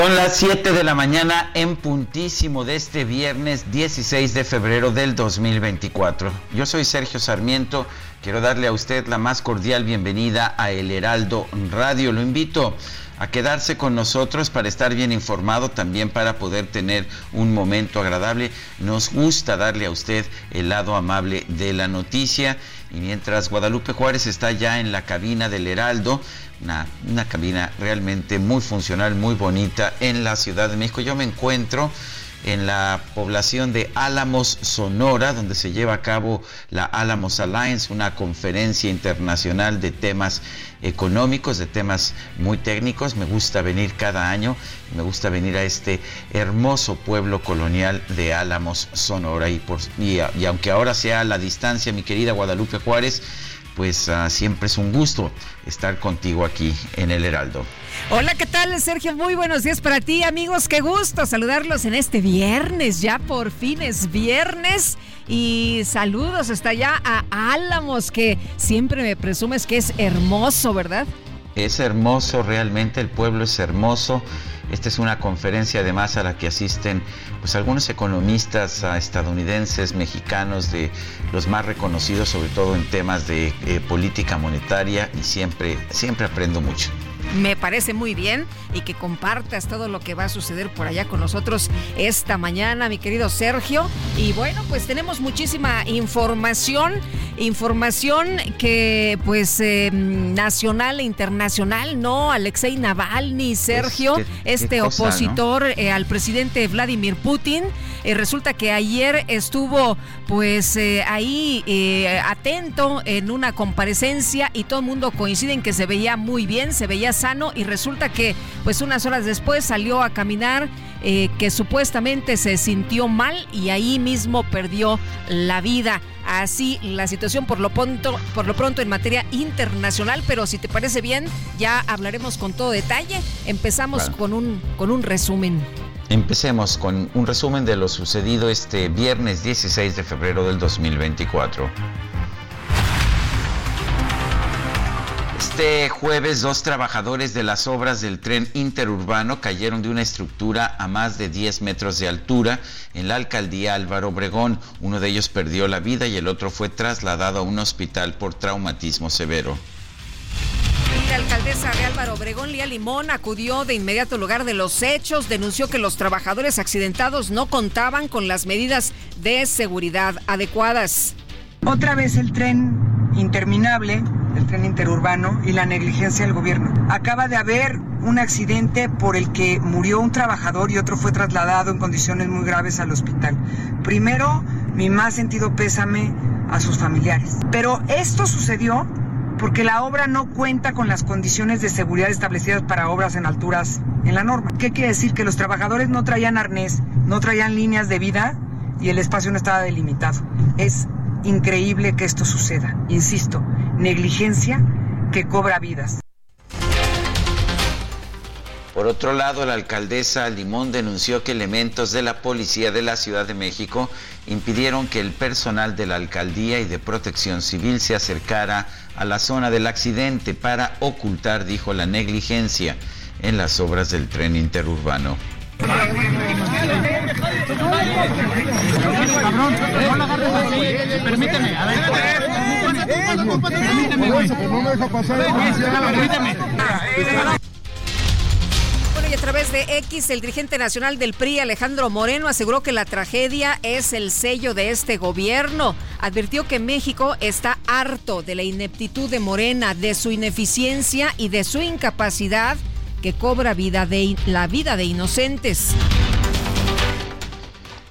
Son las 7 de la mañana en puntísimo de este viernes 16 de febrero del 2024. Yo soy Sergio Sarmiento. Quiero darle a usted la más cordial bienvenida a El Heraldo Radio. Lo invito a quedarse con nosotros para estar bien informado, también para poder tener un momento agradable. Nos gusta darle a usted el lado amable de la noticia. Y mientras Guadalupe Juárez está ya en la cabina del Heraldo, una, una, cabina realmente muy funcional, muy bonita en la Ciudad de México. Yo me encuentro en la población de Álamos, Sonora, donde se lleva a cabo la Álamos Alliance, una conferencia internacional de temas económicos, de temas muy técnicos. Me gusta venir cada año, me gusta venir a este hermoso pueblo colonial de Álamos, Sonora. Y, por, y, y aunque ahora sea a la distancia, mi querida Guadalupe Juárez, pues uh, siempre es un gusto estar contigo aquí en el Heraldo. Hola, ¿qué tal Sergio? Muy buenos días para ti amigos, qué gusto saludarlos en este viernes, ya por fin es viernes y saludos hasta allá a Álamos que siempre me presumes que es hermoso, ¿verdad? Es hermoso, realmente el pueblo es hermoso. Esta es una conferencia además a la que asisten pues algunos economistas uh, estadounidenses, mexicanos, de los más reconocidos, sobre todo en temas de eh, política monetaria y siempre, siempre aprendo mucho me parece muy bien y que compartas todo lo que va a suceder por allá con nosotros esta mañana, mi querido Sergio. Y bueno, pues tenemos muchísima información, información que pues eh, nacional e internacional, ¿no? Alexei Navalny, Sergio, pues, ¿qué, este qué cosa, opositor ¿no? eh, al presidente Vladimir Putin, eh, resulta que ayer estuvo pues ahí atento en una comparecencia y todo el mundo coincide en que se veía muy bien, se veía sano y resulta que pues unas horas después salió a caminar eh, que supuestamente se sintió mal y ahí mismo perdió la vida. Así la situación por lo pronto, por lo pronto en materia internacional, pero si te parece bien, ya hablaremos con todo detalle. Empezamos con un con un resumen. Empecemos con un resumen de lo sucedido este viernes 16 de febrero del 2024. Este jueves, dos trabajadores de las obras del tren interurbano cayeron de una estructura a más de 10 metros de altura en la alcaldía Álvaro Obregón. Uno de ellos perdió la vida y el otro fue trasladado a un hospital por traumatismo severo. La alcaldesa de Álvaro Obregón, Lía Limón, acudió de inmediato al lugar de los hechos, denunció que los trabajadores accidentados no contaban con las medidas de seguridad adecuadas. Otra vez el tren interminable, el tren interurbano y la negligencia del gobierno. Acaba de haber un accidente por el que murió un trabajador y otro fue trasladado en condiciones muy graves al hospital. Primero, mi más sentido pésame a sus familiares. Pero esto sucedió porque la obra no cuenta con las condiciones de seguridad establecidas para obras en alturas en la norma. ¿Qué quiere decir? Que los trabajadores no traían arnés, no traían líneas de vida y el espacio no estaba delimitado. Es increíble que esto suceda. Insisto, negligencia que cobra vidas. Por otro lado, la alcaldesa Limón denunció que elementos de la policía de la Ciudad de México impidieron que el personal de la alcaldía y de protección civil se acercara a la zona del accidente para ocultar, dijo, la negligencia en las obras del tren interurbano. Permíteme, a ver. Permíteme, güey. No me deja pasar. Permíteme. Bueno, y a través de X, el dirigente nacional del PRI, Alejandro Moreno, aseguró que la tragedia es el sello de este gobierno. Advirtió que México está harto de la ineptitud de Morena, de su ineficiencia y de su incapacidad que cobra vida de la vida de inocentes.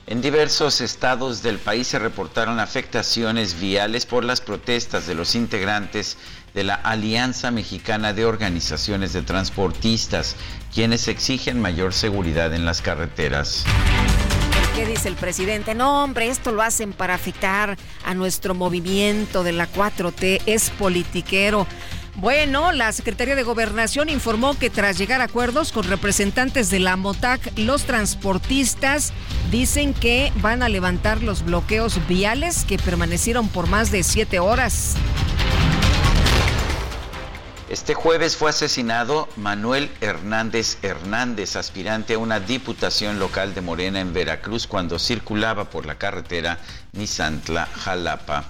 En diversos estados del país se reportaron afectaciones viales por las protestas de los integrantes de la Alianza Mexicana de Organizaciones de Transportistas, quienes exigen mayor seguridad en las carreteras. ¿Qué dice el presidente? No, hombre, esto lo hacen para afectar a nuestro movimiento de la 4T, es politiquero. Bueno, la Secretaría de Gobernación informó que tras llegar a acuerdos con representantes de la MOTAC, los transportistas dicen que van a levantar los bloqueos viales que permanecieron por más de siete horas. Este jueves fue asesinado Manuel Hernández Hernández, aspirante a una diputación local de Morena en Veracruz, cuando circulaba por la carretera Nizantla-Jalapa.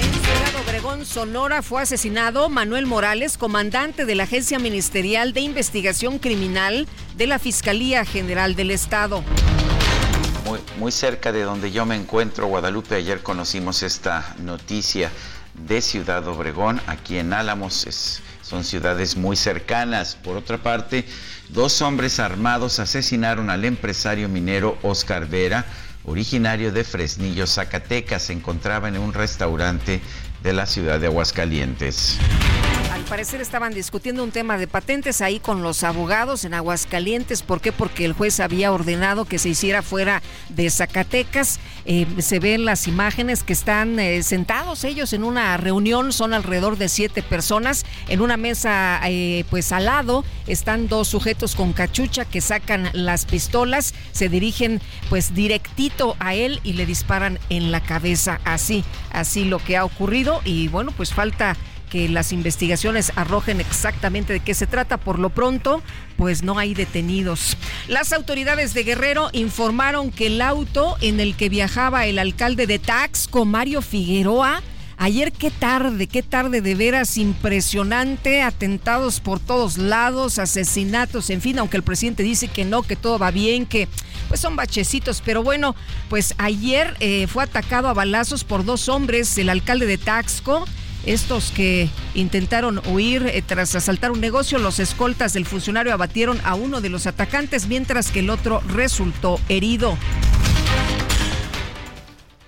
En Ciudad Obregón, Sonora, fue asesinado Manuel Morales, comandante de la Agencia Ministerial de Investigación Criminal de la Fiscalía General del Estado. Muy, muy cerca de donde yo me encuentro, Guadalupe, ayer conocimos esta noticia de Ciudad Obregón, aquí en Álamos, son ciudades muy cercanas. Por otra parte, dos hombres armados asesinaron al empresario minero Oscar Vera, originario de Fresnillo, Zacatecas, se encontraba en un restaurante de la ciudad de Aguascalientes. Al parecer estaban discutiendo un tema de patentes ahí con los abogados en Aguascalientes. ¿Por qué? Porque el juez había ordenado que se hiciera fuera de Zacatecas. Eh, se ven las imágenes que están eh, sentados ellos en una reunión. Son alrededor de siete personas. En una mesa, eh, pues al lado, están dos sujetos con cachucha que sacan las pistolas. Se dirigen pues directito a él y le disparan en la cabeza. Así, así lo que ha ocurrido. Y bueno, pues falta que las investigaciones arrojen exactamente de qué se trata. Por lo pronto, pues no hay detenidos. Las autoridades de Guerrero informaron que el auto en el que viajaba el alcalde de Taxco, Mario Figueroa, Ayer qué tarde, qué tarde de veras impresionante, atentados por todos lados, asesinatos, en fin, aunque el presidente dice que no, que todo va bien, que pues son bachecitos, pero bueno, pues ayer eh, fue atacado a balazos por dos hombres, el alcalde de Taxco, estos que intentaron huir eh, tras asaltar un negocio, los escoltas del funcionario abatieron a uno de los atacantes, mientras que el otro resultó herido.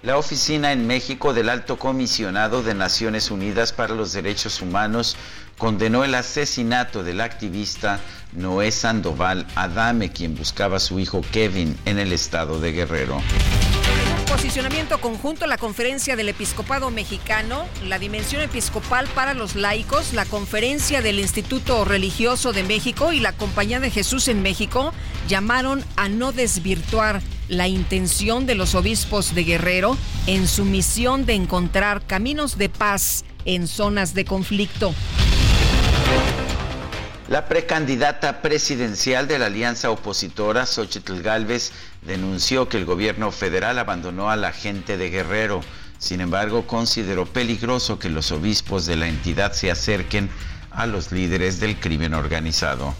La oficina en México del Alto Comisionado de Naciones Unidas para los Derechos Humanos condenó el asesinato del activista Noé Sandoval Adame, quien buscaba a su hijo Kevin en el estado de Guerrero. Posicionamiento conjunto la conferencia del episcopado mexicano, la dimensión episcopal para los laicos, la conferencia del Instituto Religioso de México y la Compañía de Jesús en México llamaron a no desvirtuar la intención de los obispos de Guerrero en su misión de encontrar caminos de paz en zonas de conflicto. La precandidata presidencial de la alianza opositora, Xochitl Gálvez, denunció que el gobierno federal abandonó a la gente de Guerrero. Sin embargo, consideró peligroso que los obispos de la entidad se acerquen a los líderes del crimen organizado.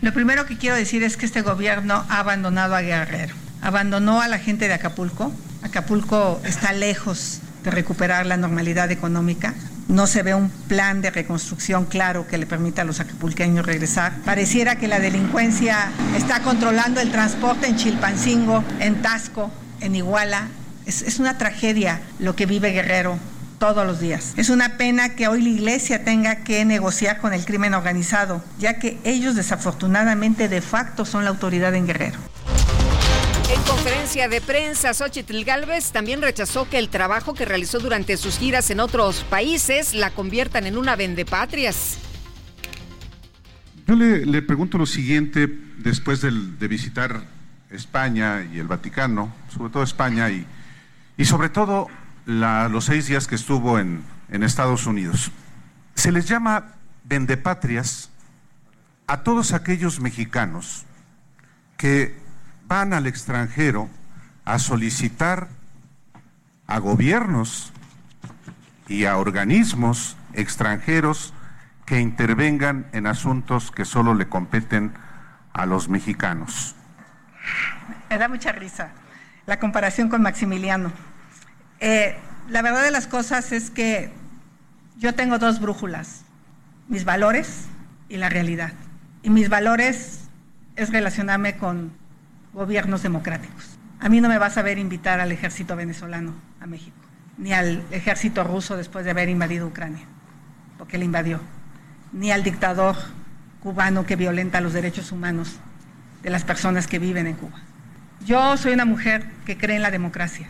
Lo primero que quiero decir es que este gobierno ha abandonado a Guerrero, abandonó a la gente de Acapulco. Acapulco está lejos de recuperar la normalidad económica. No se ve un plan de reconstrucción claro que le permita a los acapulqueños regresar. Pareciera que la delincuencia está controlando el transporte en Chilpancingo, en Tasco, en Iguala. Es, una tragedia lo que vive Guerrero todos los días. Es una pena que hoy la iglesia tenga que negociar con el crimen organizado, ya que ellos desafortunadamente de facto son la autoridad en Guerrero. En conferencia de prensa, Xochitl Galvez también rechazó que el trabajo que realizó durante sus giras en otros países la conviertan en una vendepatrias. Yo le, pregunto lo siguiente, después de visitar España y el Vaticano, sobre todo España y, y sobre todo los seis días que estuvo en, en Estados Unidos. Se les llama vendepatrias a todos aquellos mexicanos que van al extranjero a solicitar a gobiernos y a organismos extranjeros que intervengan en asuntos que solo le competen a los mexicanos. Me da mucha risa la comparación con Maximiliano. Eh, la verdad de las cosas es que yo tengo dos brújulas, mis valores y la realidad. Y mis valores es relacionarme con gobiernos democráticos. A mí no me vas a ver invitar al ejército venezolano a México, ni al ejército ruso después de haber invadido Ucrania, porque le invadió, ni al dictador cubano que violenta los derechos humanos de las personas que viven en Cuba. Yo soy una mujer que cree en la democracia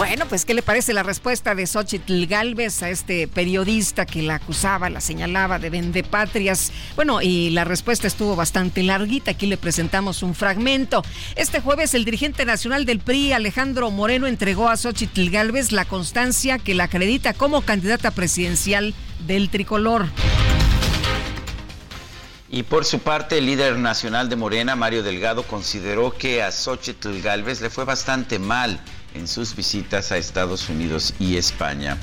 bueno, pues, ¿qué le parece la respuesta de Xochitl Galvez a este periodista que la acusaba, la señalaba de vendepatrias? Bueno, y la respuesta estuvo bastante larguita. Aquí le presentamos un fragmento. Este jueves, el dirigente nacional del PRI, Alejandro Moreno, entregó a Xochitl Galvez la constancia que la acredita como candidata presidencial del tricolor. Y por su parte, el líder nacional de Morena, Mario Delgado, consideró que a Xochitl Galvez le fue bastante mal en sus visitas a Estados Unidos y España.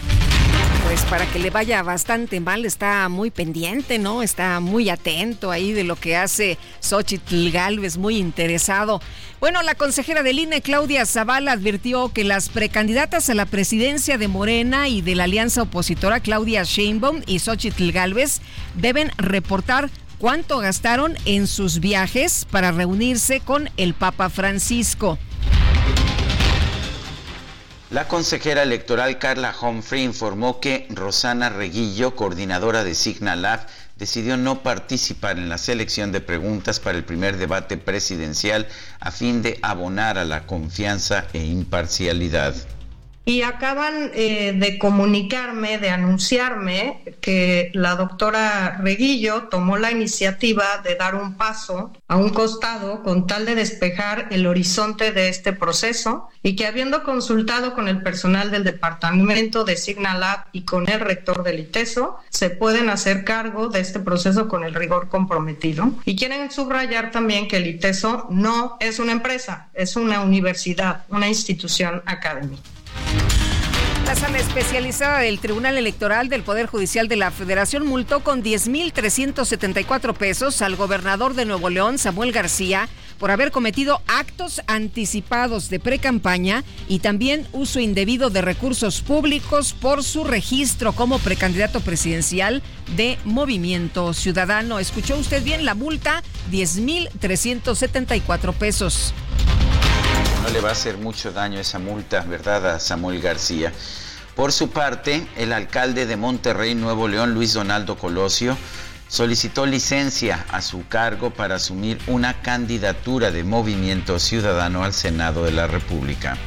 Pues para que le vaya bastante mal, está muy pendiente, ¿no? Está muy atento ahí de lo que hace Xochitl Galvez, muy interesado. Bueno, la consejera del INE, Claudia Zavala, advirtió que las precandidatas a la presidencia de Morena y de la alianza opositora, Claudia Sheinbaum y Xochitl Galvez, deben reportar cuánto gastaron en sus viajes para reunirse con el Papa Francisco. La consejera electoral Carla Humphrey informó que Rosana Reguillo, coordinadora de Signalab, decidió no participar en la selección de preguntas para el primer debate presidencial a fin de abonar a la confianza e imparcialidad y acaban eh, de comunicarme, de anunciarme que la doctora Reguillo tomó la iniciativa de dar un paso a un costado con tal de despejar el horizonte de este proceso y que habiendo consultado con el personal del departamento de Signalab y con el rector del ITESO, se pueden hacer cargo de este proceso con el rigor comprometido. Y quieren subrayar también que el ITESO no es una empresa, es una universidad, una institución académica. La sala especializada del Tribunal Electoral del Poder Judicial de la Federación multó con 10.374 pesos al gobernador de Nuevo León, Samuel García, por haber cometido actos anticipados de precampaña y también uso indebido de recursos públicos por su registro como precandidato presidencial de Movimiento Ciudadano. ¿Escuchó usted bien la multa? 10.374 pesos no le va a hacer mucho daño esa multa, ¿verdad? A Samuel García. Por su parte, el alcalde de Monterrey, Nuevo León, Luis Donaldo Colosio, solicitó licencia a su cargo para asumir una candidatura de movimiento ciudadano al Senado de la República.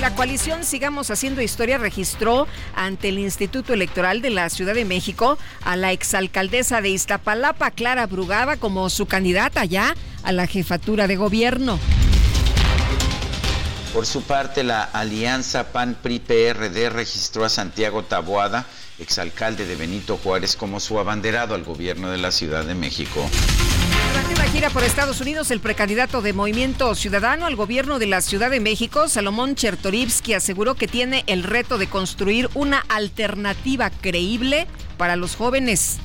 La coalición Sigamos Haciendo Historia registró ante el Instituto Electoral de la Ciudad de México a la exalcaldesa de Iztapalapa, Clara Brugada, como su candidata ya a la jefatura de gobierno. Por su parte, la alianza PAN-PRI-PRD registró a Santiago Taboada, exalcalde de Benito Juárez, como su abanderado al gobierno de la Ciudad de México. Durante la gira por Estados Unidos, el precandidato de Movimiento Ciudadano al gobierno de la Ciudad de México, Salomón Chertorivsky, aseguró que tiene el reto de construir una alternativa creíble para los jóvenes.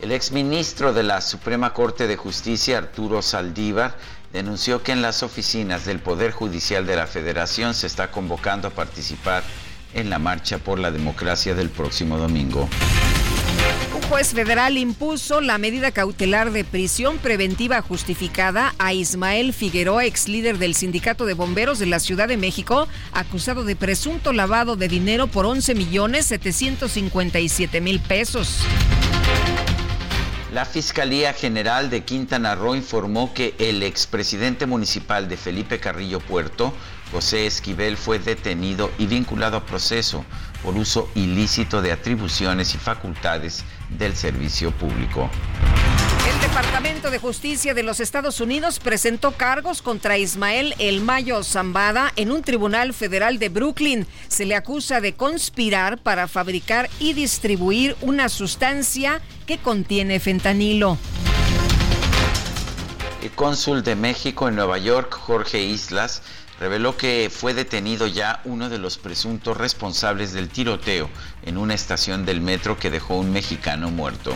El exministro de la Suprema Corte de Justicia, Arturo Saldívar, denunció que en las oficinas del Poder Judicial de la Federación se está convocando a participar en la marcha por la democracia del próximo domingo. Un juez federal impuso la medida cautelar de prisión preventiva justificada a Ismael Figueroa, ex líder del Sindicato de Bomberos de la Ciudad de México, acusado de presunto lavado de dinero por 11 millones 757 mil pesos. La Fiscalía General de Quintana Roo informó que el expresidente municipal de Felipe Carrillo Puerto, José Esquivel, fue detenido y vinculado a proceso por uso ilícito de atribuciones y facultades del servicio público. El Departamento de Justicia de los Estados Unidos presentó cargos contra Ismael El Mayo Zambada en un tribunal federal de Brooklyn. Se le acusa de conspirar para fabricar y distribuir una sustancia que contiene fentanilo. El cónsul de México en Nueva York, Jorge Islas, reveló que fue detenido ya uno de los presuntos responsables del tiroteo en una estación del metro que dejó un mexicano muerto.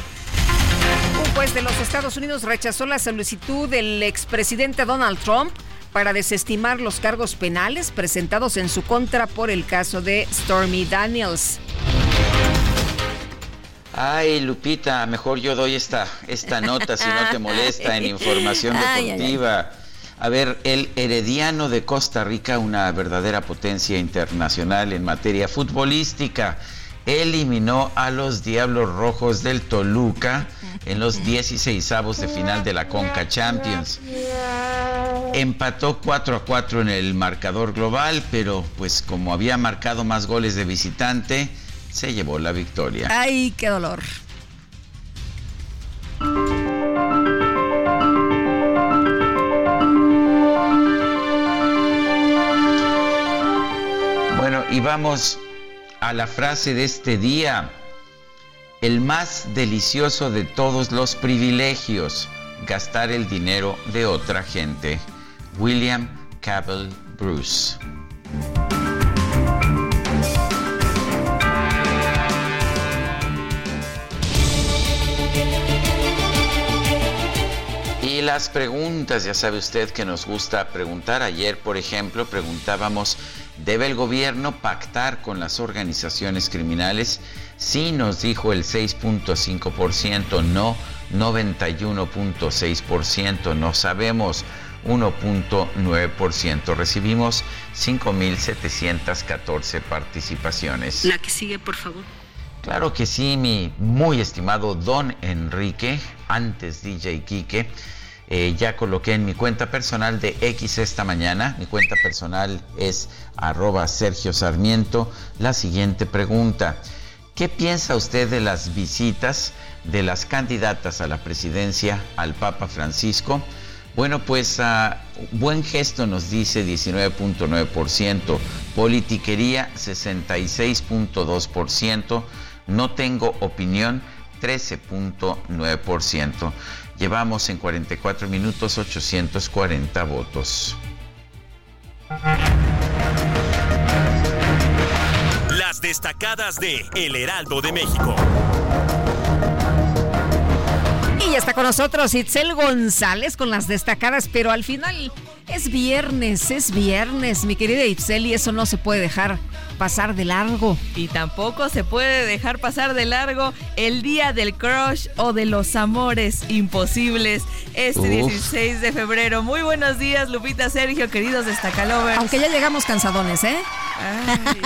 Un juez de los Estados Unidos rechazó la solicitud del expresidente Donald Trump para desestimar los cargos penales presentados en su contra por el caso de Stormy Daniels. Ay, Lupita, mejor yo doy esta, esta nota si no te molesta en información deportiva. A ver, el Herediano de Costa Rica, una verdadera potencia internacional en materia futbolística, eliminó a los Diablos Rojos del Toluca en los 16 avos de final de la Conca Champions. Empató 4 a 4 en el marcador global, pero pues como había marcado más goles de visitante, se llevó la victoria. ¡Ay, qué dolor! Y vamos a la frase de este día. El más delicioso de todos los privilegios, gastar el dinero de otra gente. William Cabell Bruce. Las preguntas, ya sabe usted que nos gusta preguntar. Ayer, por ejemplo, preguntábamos, ¿debe el gobierno pactar con las organizaciones criminales? Sí nos dijo el 6.5%, no 91.6%, no sabemos 1.9%. Recibimos 5.714 participaciones. La que sigue, por favor. Claro que sí, mi muy estimado Don Enrique, antes DJ Quique. Eh, ya coloqué en mi cuenta personal de X esta mañana, mi cuenta personal es arroba Sergio Sarmiento, la siguiente pregunta. ¿Qué piensa usted de las visitas de las candidatas a la presidencia al Papa Francisco? Bueno, pues uh, buen gesto nos dice 19.9%, politiquería 66.2%, no tengo opinión 13.9%. Llevamos en 44 minutos 840 votos. Las destacadas de El Heraldo de México. Y ya está con nosotros Itzel González con las destacadas, pero al final es viernes, es viernes, mi querida Itzel, y eso no se puede dejar pasar de largo. Y tampoco se puede dejar pasar de largo el día del crush o de los amores imposibles este Uf. 16 de febrero. Muy buenos días, Lupita, Sergio, queridos destacalovers. Aunque ya llegamos cansadones, ¿eh? Ay,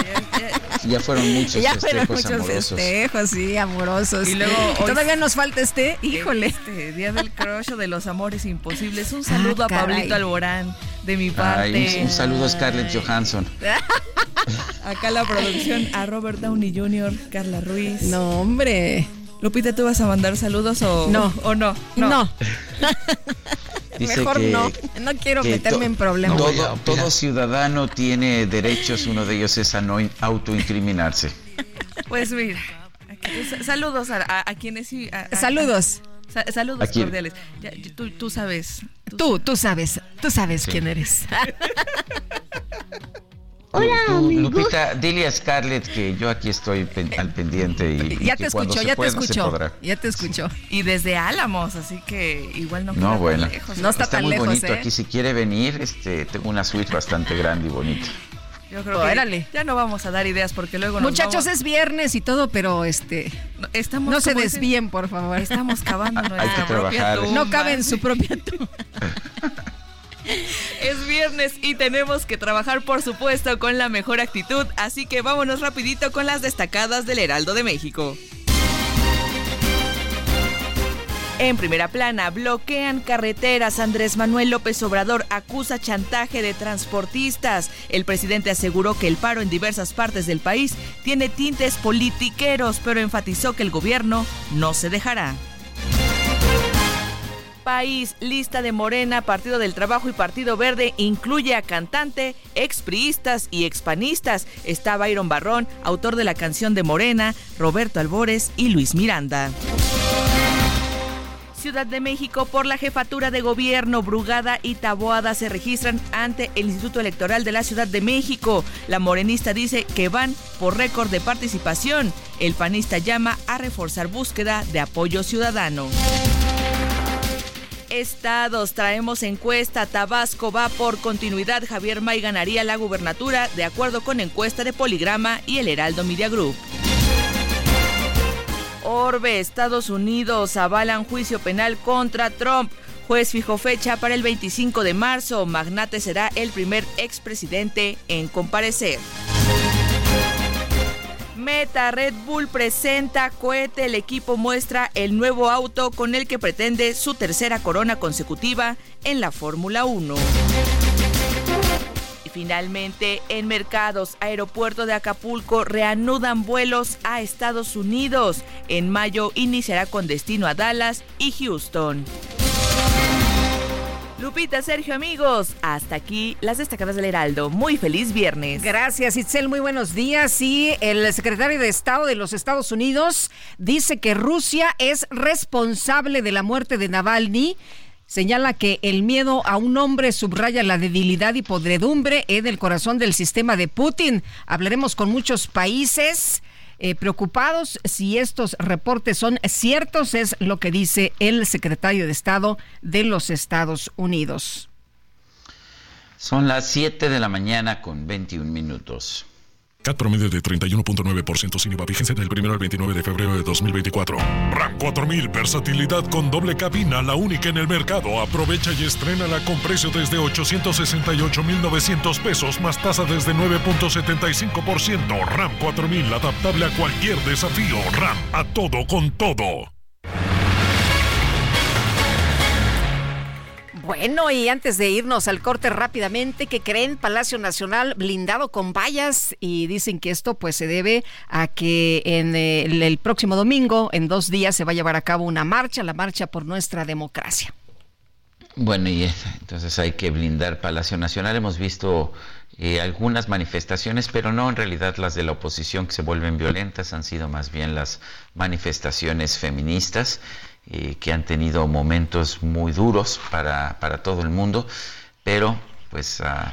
ya, ya, fueron muchos ya festejos fueron muchos amorosos. festejos, sí, amorosos. Y luego hoy, todavía nos falta este, híjole. Este día del crush o de los amores imposibles. Un saludo Ah, a. Pablito Alborán de mi parte. Ay, un, un saludo a Scarlett Johansson. Acá la producción a Robert Downey Jr., Carla Ruiz. No, hombre. Lupita, ¿tú vas a mandar saludos o No. ¿O no? No. Dice Mejor que- no. No quiero meterme to- en problemas. Todo, todo ciudadano tiene derechos, uno de ellos es a no in- autoincriminarse. Pues mira, saludos a, a- a quienes sí. a- a- Saludos. Sa- saludos cordiales. Ya, tú, tú sabes. Tú, tú sabes, tú sabes quién eres. Tú, Lupita, dile a Scarlett que yo aquí estoy pen- al pendiente y, ya te se ya te podrá. Ya te escuchó. Y desde Álamos, así que igual no No, tan bueno. lejos. No está tan muy lejos, bonito ¿eh? aquí. Si quiere venir, este, tengo una suite bastante grande y bonita. Yo creo Órale. que ya no vamos a dar ideas porque luego nos Muchachos, vamos- es viernes y todo, pero este no, estamos no se desvíen, por favor. Estamos cavando nuestra que propia trabajar. tumba. No cabe en su propia tumba. Es viernes y tenemos que trabajar, por supuesto, con la mejor actitud, así que vámonos rapidito con las destacadas del Heraldo de México. En primera plana, bloquean carreteras. Andrés Manuel López Obrador acusa chantaje de transportistas. El presidente aseguró que el paro en diversas partes del país tiene tintes politiqueros, pero enfatizó que el gobierno no se dejará. País, lista de Morena, Partido del Trabajo y Partido Verde incluye a cantante, expriistas y expanistas. Está Byron Barrón, autor de la canción de Morena, Roberto Albores y Luis Miranda. Ciudad de México por la jefatura de gobierno, Brugada y Taboada se registran ante el Instituto Electoral de la Ciudad de México. La morenista dice que van por récord de participación. El panista llama a reforzar búsqueda de apoyo ciudadano estados. Traemos encuesta. Tabasco va por continuidad. Javier May ganaría la gubernatura de acuerdo con encuesta de Poligrama y el Heraldo Media Group. Orbe, Estados Unidos avalan juicio penal contra Trump. Juez fijó fecha para el 25 de marzo. Magnate será el primer expresidente en comparecer. Meta Red Bull presenta cohete. El equipo muestra el nuevo auto con el que pretende su tercera corona consecutiva en la Fórmula 1. Finalmente, en mercados, aeropuerto de Acapulco reanudan vuelos a Estados Unidos. En mayo iniciará con destino a Dallas y Houston. Lupita, Sergio, amigos, hasta aquí las destacadas del Heraldo. Muy feliz viernes. Gracias, Itzel. Muy buenos días. Y el secretario de Estado de los Estados Unidos dice que Rusia es responsable de la muerte de Navalny. Señala que el miedo a un hombre subraya la debilidad y podredumbre en el corazón del sistema de Putin. Hablaremos con muchos países eh, preocupados si estos reportes son ciertos, es lo que dice el secretario de Estado de los Estados Unidos. Son las 7 de la mañana con 21 minutos. CAT promedio de 31.9% sin IVA vigencia del 1 al 29 de febrero de 2024. RAM 4000, versatilidad con doble cabina, la única en el mercado. Aprovecha y estrénala con precio desde 868,900 pesos más tasa desde 9.75%. RAM 4000, adaptable a cualquier desafío. RAM, a todo con todo. Bueno, y antes de irnos al corte rápidamente, ¿qué creen? Palacio Nacional blindado con vallas y dicen que esto pues se debe a que en el, el próximo domingo, en dos días, se va a llevar a cabo una marcha, la marcha por nuestra democracia. Bueno, y entonces hay que blindar Palacio Nacional. Hemos visto eh, algunas manifestaciones, pero no en realidad las de la oposición que se vuelven violentas, han sido más bien las manifestaciones feministas. Eh, que han tenido momentos muy duros para, para todo el mundo, pero pues ah,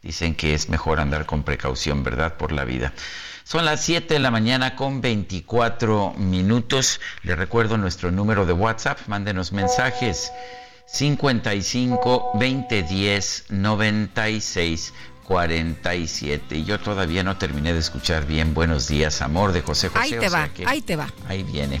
dicen que es mejor andar con precaución, ¿verdad? Por la vida. Son las 7 de la mañana con 24 minutos. Le recuerdo nuestro número de WhatsApp. Mándenos mensajes. 55 20 10 96 47. Y yo todavía no terminé de escuchar bien Buenos días, amor de José José. Ahí te va, ahí te va. Ahí viene.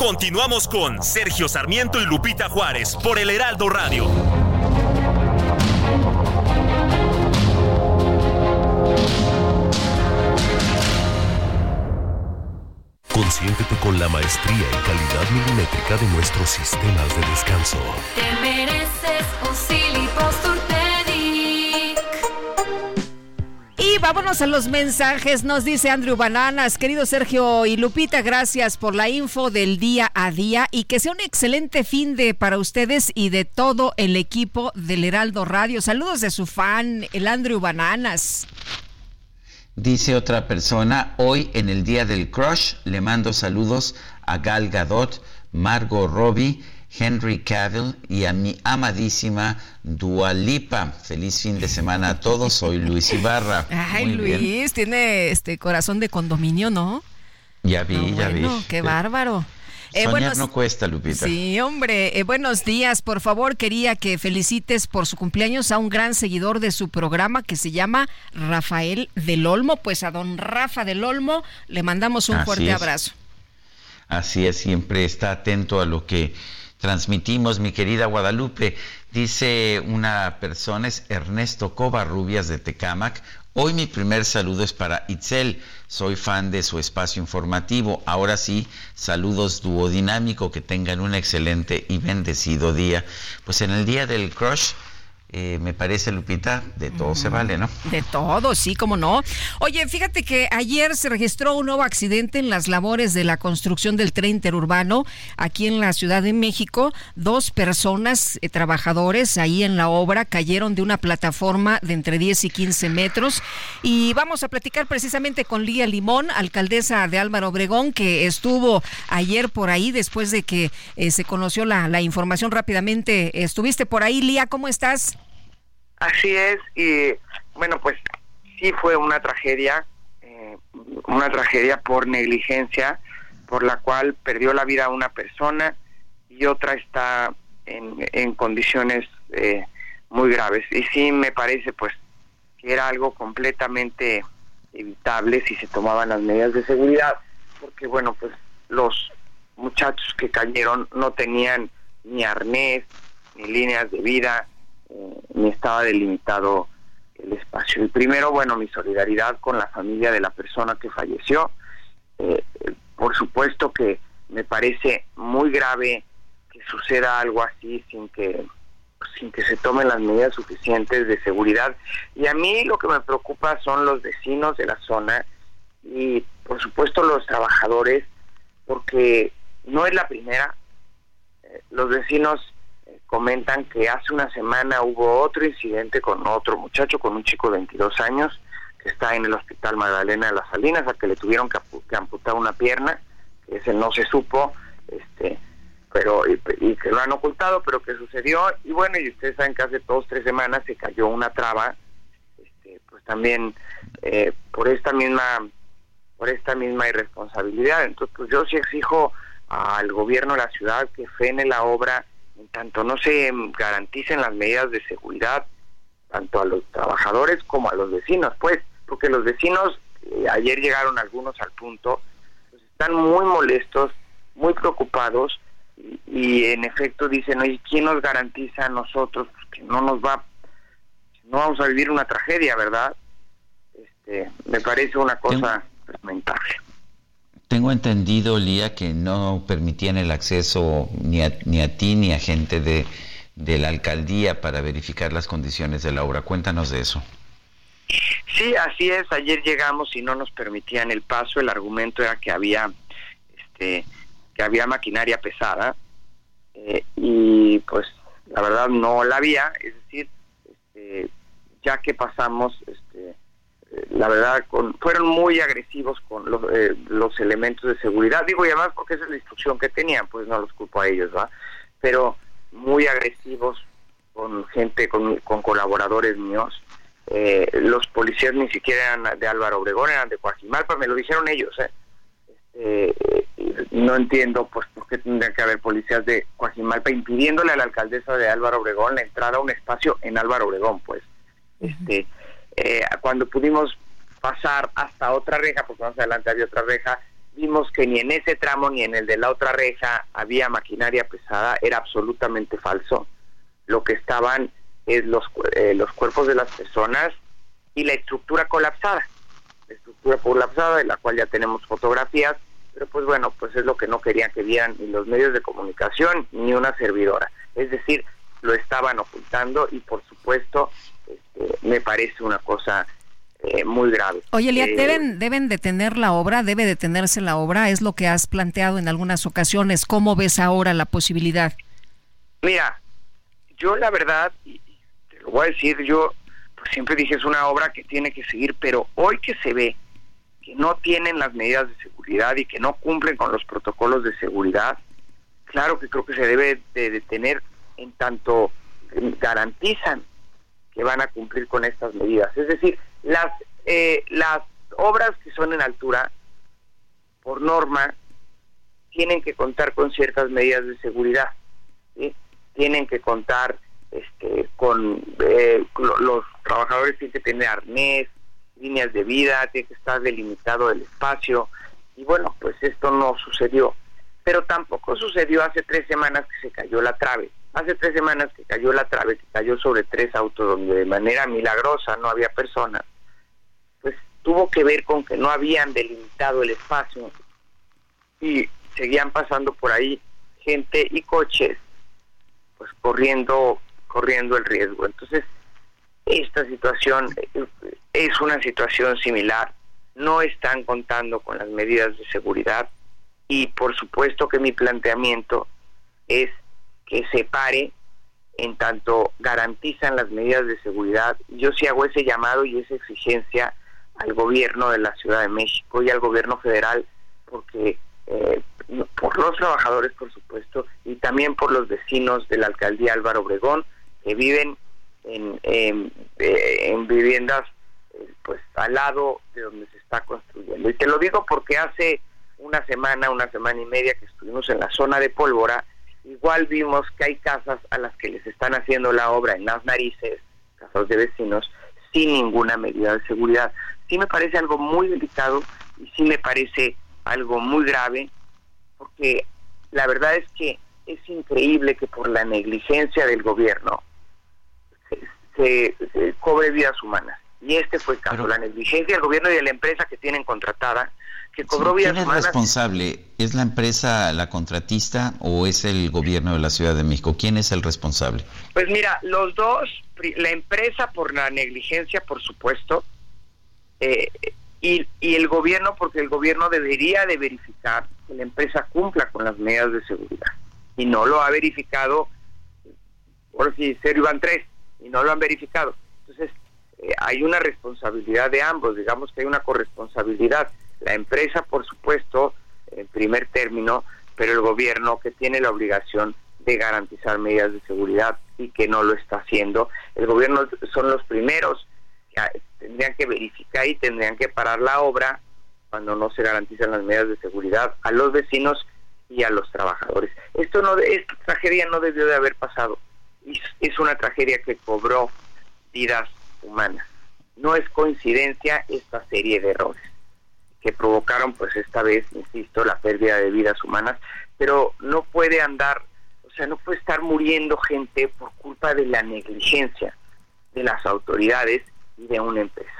Continuamos con Sergio Sarmiento y Lupita Juárez por el Heraldo Radio. Consiéntete con la maestría y calidad milimétrica de nuestros sistemas de descanso. Te mereces un vámonos a los mensajes, nos dice Andrew Bananas, querido Sergio y Lupita, gracias por la info del día a día y que sea un excelente fin de para ustedes y de todo el equipo del Heraldo Radio. Saludos de su fan, el Andrew Bananas. Dice otra persona, hoy en el día del crush le mando saludos a Gal Gadot, Margot Robbie, Henry Cavill y a mi amadísima Dualipa. Feliz fin de semana a todos. Soy Luis Ibarra. Ay, Luis, tiene este corazón de condominio, ¿no? Ya vi, ya vi. Qué bárbaro. Eh, Soñar no cuesta, Lupita. Sí, hombre. Eh, buenos días. Por favor, quería que felicites por su cumpleaños a un gran seguidor de su programa que se llama Rafael del Olmo. Pues a don Rafa del Olmo le mandamos un fuerte abrazo. Así es, siempre está atento a lo que transmitimos, mi querida Guadalupe. Dice una persona, es Ernesto Covarrubias de Tecámac. Hoy mi primer saludo es para Itzel. Soy fan de su espacio informativo. Ahora sí, saludos duodinámico. Que tengan un excelente y bendecido día. Pues en el día del crush eh, me parece, Lupita, de todo se vale, ¿no? De todo, sí, como no. Oye, fíjate que ayer se registró un nuevo accidente en las labores de la construcción del tren interurbano aquí en la Ciudad de México. Dos personas, eh, trabajadores ahí en la obra, cayeron de una plataforma de entre 10 y 15 metros. Y vamos a platicar precisamente con Lía Limón, alcaldesa de Álvaro Obregón, que estuvo ayer por ahí después de que eh, se conoció la, la información rápidamente. Estuviste por ahí, Lía, ¿cómo estás? Así es, y bueno, pues sí fue una tragedia, eh, una tragedia por negligencia, por la cual perdió la vida una persona y otra está en, en condiciones eh, muy graves. Y sí me parece pues que era algo completamente evitable si se tomaban las medidas de seguridad, porque bueno, pues los muchachos que cayeron no tenían ni arnés, ni líneas de vida, ni estaba delimitado el espacio. El primero, bueno, mi solidaridad con la familia de la persona que falleció. Eh, por supuesto que me parece muy grave que suceda algo así sin que sin que se tomen las medidas suficientes de seguridad. Y a mí lo que me preocupa son los vecinos de la zona y por supuesto los trabajadores, porque no es la primera. Eh, los vecinos comentan que hace una semana hubo otro incidente con otro muchacho, con un chico de 22 años, que está en el hospital Magdalena de las Salinas, a que le tuvieron que, amputar una pierna, que ese no se supo, este pero y, que lo han ocultado, pero que sucedió, y bueno, y ustedes saben que hace dos, tres semanas se cayó una traba, este, pues también eh, por esta misma por esta misma irresponsabilidad. Entonces, pues yo sí exijo al gobierno de la ciudad que frene la obra en tanto no se garanticen las medidas de seguridad tanto a los trabajadores como a los vecinos, pues, porque los vecinos, eh, ayer llegaron algunos al punto, pues, están muy molestos, muy preocupados y, en efecto dicen, oye, ¿quién nos garantiza a nosotros que no nos va, no vamos a vivir una tragedia, verdad? Este, me parece una cosa lamentable. Tengo entendido, Lía, que no permitían el acceso ni a, ni a ti ni a gente de, de la alcaldía para verificar las condiciones de la obra. Cuéntanos de eso. Sí, así es. Ayer llegamos y no nos permitían el paso. El argumento era que había, este, que había maquinaria pesada eh, y, pues, la verdad no la había. Es decir, este, ya que pasamos, este, la verdad, con, fueron muy agresivos con los, eh, los elementos de seguridad. Digo, y además porque esa es la instrucción que tenían, pues no los culpo a ellos, ¿va? Pero muy agresivos con gente, con, con colaboradores míos. Eh, los policías ni siquiera eran de Álvaro Obregón, eran de Coajimalpa, me lo dijeron ellos, ¿eh? Este, no entiendo pues por qué tendría que haber policías de Coajimalpa impidiéndole a la alcaldesa de Álvaro Obregón la entrada a un espacio en Álvaro Obregón, pues. Este, eh, cuando pudimos pasar hasta otra reja, porque más adelante había otra reja, vimos que ni en ese tramo ni en el de la otra reja había maquinaria pesada, era absolutamente falso. Lo que estaban es los, eh, los cuerpos de las personas y la estructura colapsada. La estructura colapsada, de la cual ya tenemos fotografías, pero pues bueno, pues es lo que no querían que vieran ni los medios de comunicación ni una servidora. Es decir, lo estaban ocultando y por supuesto este, me parece una cosa eh, muy grave. Oye, Elia, eh, ¿deben, ¿deben detener la obra? ¿Debe detenerse la obra? Es lo que has planteado en algunas ocasiones. ¿Cómo ves ahora la posibilidad? Mira, yo la verdad, y te lo voy a decir, yo pues, siempre dije es una obra que tiene que seguir, pero hoy que se ve que no tienen las medidas de seguridad y que no cumplen con los protocolos de seguridad, claro que creo que se debe de detener en tanto garantizan van a cumplir con estas medidas. Es decir, las, eh, las obras que son en altura, por norma, tienen que contar con ciertas medidas de seguridad. Tienen que contar este, con eh, los trabajadores tienen que tener arnés, líneas de vida, tiene que estar delimitado el espacio. Y bueno, pues esto no sucedió. Pero tampoco sucedió hace tres semanas que se cayó la trave. Hace tres semanas que cayó la trave, que cayó sobre tres autos donde de manera milagrosa no había personas. tuvo que ver con que no habían delimitado el espacio y seguían pasando por ahí gente y coches pues corriendo corriendo el riesgo entonces esta situación es una situación similar no están contando con las medidas de seguridad y por supuesto que mi planteamiento es que se pare en tanto garantizan las medidas de seguridad. Yo sí hago ese llamado y esa exigencia al gobierno de la Ciudad de México y al gobierno federal, porque eh, por los trabajadores, por supuesto, y también por los vecinos de la alcaldía Álvaro Obregón, que viven en, en, eh, viviendas eh, pues al lado de donde se está construyendo. Y te lo digo porque hace una semana, una semana y media que estuvimos en la zona de Pólvora, igual vimos que hay casas a las que les están haciendo la obra en las narices, casas de vecinos, sin ninguna medida de seguridad. Sí me parece algo muy delicado y sí me parece algo muy grave, porque la verdad es que es increíble que por la negligencia del gobierno se, cobre vidas humanas. Y este fue el caso, la negligencia del gobierno y de la empresa que tienen contratada que cobró ¿Quién es responsable? ¿Es la empresa la contratista o es el gobierno de la Ciudad de México? ¿Quién es el responsable? Pues mira, los dos, la empresa por la negligencia, por supuesto, eh, y, y el gobierno porque el gobierno debería de verificar que la empresa cumpla con las medidas de seguridad. Y no lo ha verificado, por si serio van tres, y no lo han verificado. Entonces, eh, hay una responsabilidad de ambos, digamos que hay una corresponsabilidad la empresa, por supuesto, en primer término, pero el gobierno que tiene la obligación de garantizar medidas de seguridad y que no lo está haciendo. El gobierno son los primeros que tendrían que verificar y tendrían que parar la obra cuando no se garantizan las medidas de seguridad a los vecinos y a los trabajadores. Esto no, esta tragedia no debió de haber pasado. Es una tragedia que cobró vidas humanas. No es coincidencia esta serie de errores que provocaron pues esta vez, insisto, la pérdida de vidas humanas, pero no puede andar, o sea, no puede estar muriendo gente por culpa de la negligencia de las autoridades y de una empresa.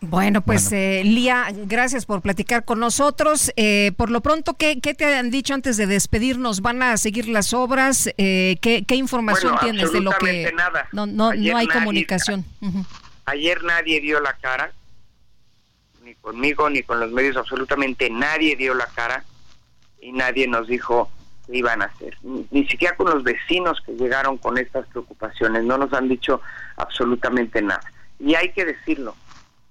Bueno, pues Eh, Lía, gracias por platicar con nosotros. Eh, por lo pronto, ¿qué, ¿qué, te han dicho antes de despedirnos? ¿Van a seguir las obras? Eh, ¿qué, ¿qué, información tienes de lo que nada. no no no hay comunicación? Ayer nadie dio la cara ni conmigo, ni con los medios, absolutamente nadie dio la cara y nadie nos dijo qué iban a hacer. Ni, siquiera con los vecinos que llegaron con estas preocupaciones, no nos han dicho absolutamente nada. Y hay que decirlo,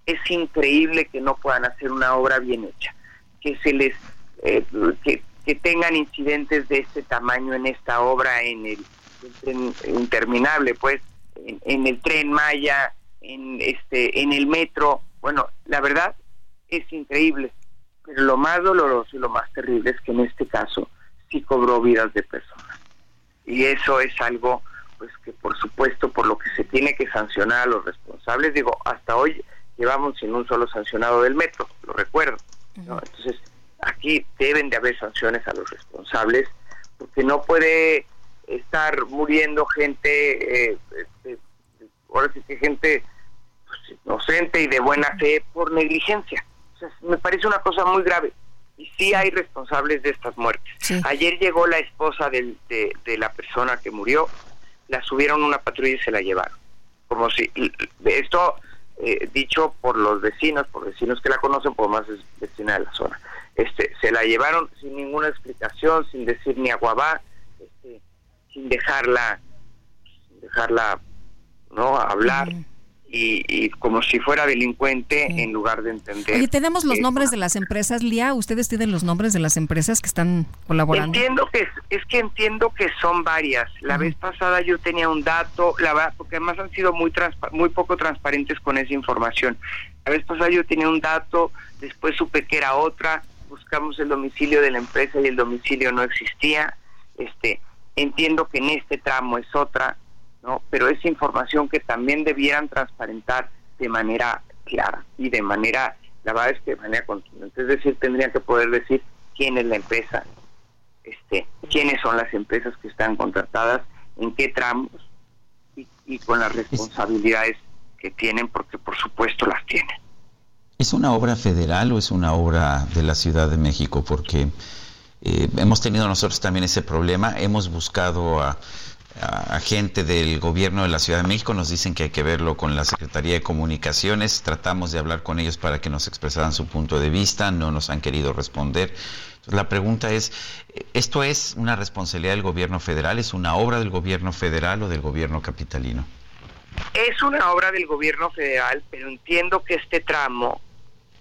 es increíble que no puedan hacer una obra bien hecha, que se les eh, que, tengan incidentes de este tamaño en esta obra en el, tren interminable, pues en, en, el tren Maya, en este en el metro. Bueno, la verdad es increíble. Pero lo más doloroso y lo más terrible es que en este caso sí cobró vidas de personas. Y eso es algo pues que por supuesto por lo que se tiene que sancionar a los responsables, digo, hasta hoy llevamos sin un solo sancionado del metro, lo recuerdo. Entonces, aquí deben de haber sanciones a los responsables, porque no puede estar muriendo gente, eh, este, ahora sí que gente pues, inocente y de buena fe por negligencia me parece una cosa muy grave. Y sí hay responsables de estas muertes. Ayer llegó la esposa de, la persona que murió, la subieron a una patrulla y se la llevaron. Como si esto eh, dicho por los vecinos, por vecinos que la conocen, por más es vecina de la zona. Este, se la llevaron sin ninguna explicación, sin decir ni aguabá, este, sin dejarla, sin dejarla, no, hablar y, como si fuera delincuente en lugar de entender. Oye, tenemos los nombres de las empresas, Lía. ¿Ustedes tienen los nombres de las empresas que están colaborando? Entiendo que es, que entiendo que son varias. La vez pasada yo tenía un dato, la verdad, porque además han sido muy muy poco transparentes con esa información. La vez pasada yo tenía un dato, después supe que era otra, buscamos el domicilio de la empresa y el domicilio no existía. Este, entiendo que en este tramo es otra ¿no? Pero es información que también debieran transparentar de manera clara y de manera, la verdad es que de manera contundente. Es decir, tendrían que poder decir quién es la empresa, este, quiénes son las empresas que están contratadas, en qué tramos y, con las responsabilidades que tienen, porque por supuesto las tienen. ¿Es una obra federal o es una obra de la Ciudad de México? Porque eh, hemos tenido nosotros también ese problema, hemos buscado a, a, gente del gobierno de la Ciudad de México, nos dicen que hay que verlo con la Secretaría de Comunicaciones, tratamos de hablar con ellos para que nos expresaran su punto de vista, no nos han querido responder. la pregunta es, ¿esto es una responsabilidad del gobierno federal? ¿Es una obra del gobierno federal o del gobierno capitalino? Es una obra del gobierno federal, pero entiendo que este tramo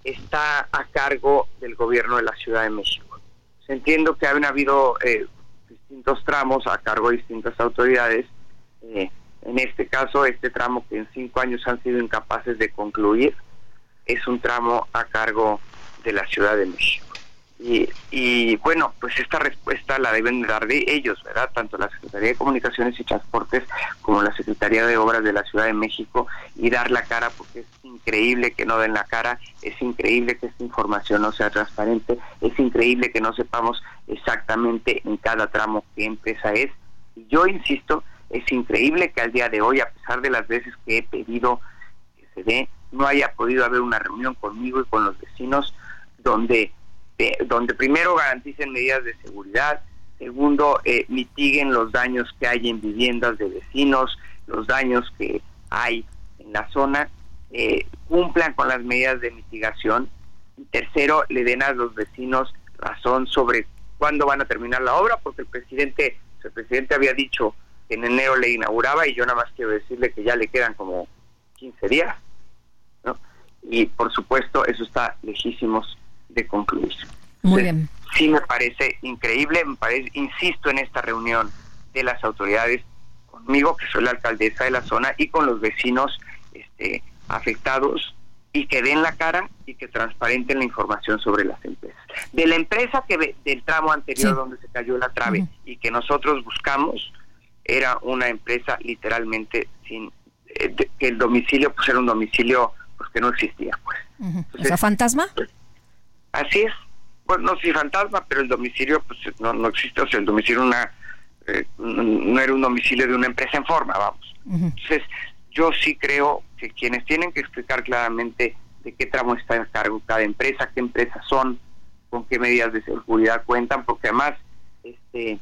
está a cargo del gobierno de la Ciudad de México. Entiendo que han habido eh, distintos tramos a cargo de distintas autoridades. Eh, en este caso, este tramo que en cinco años han sido incapaces de concluir es un tramo a cargo de la Ciudad de México. Y, y, bueno, pues esta respuesta la deben dar de ellos, ¿verdad? Tanto la Secretaría de Comunicaciones y Transportes como la Secretaría de Obras de la Ciudad de México y dar la cara porque es increíble que no den la cara, es increíble que esta información no sea transparente, es increíble que no sepamos exactamente en cada tramo qué empresa es. Y yo insisto, es increíble que al día de hoy, a pesar de las veces que he pedido que se dé, no haya podido haber una reunión conmigo y con los vecinos donde donde primero garanticen medidas de seguridad, segundo eh, mitiguen los daños que hay en viviendas de vecinos, los daños que hay en la zona, eh, cumplan con las medidas de mitigación y tercero le den a los vecinos razón sobre cuándo van a terminar la obra, porque el presidente, el presidente había dicho que en enero le inauguraba y yo nada más quiero decirle que ya le quedan como 15 días, ¿no? Y por supuesto eso está lejísimos de concluir. Muy bien. Sí me parece increíble, me parece, insisto en esta reunión de las autoridades conmigo, que soy la alcaldesa de la zona, y con los vecinos este, afectados, y que den la cara y que transparenten la información sobre las empresas. De la empresa que del tramo anterior donde se cayó la trave y que nosotros buscamos, era una empresa literalmente sin eh, que el domicilio pues era un domicilio pues que no existía pues. ¿Esa fantasma? Pues, Así es. Bueno, no si fantasma, pero el domicilio pues no, no existe, o sea, el domicilio una, eh, no era un domicilio de una empresa en forma, vamos. Entonces, yo sí creo que quienes tienen que explicar claramente de qué tramo está en cargo cada empresa, qué empresas son, con qué medidas de seguridad cuentan, porque además, este,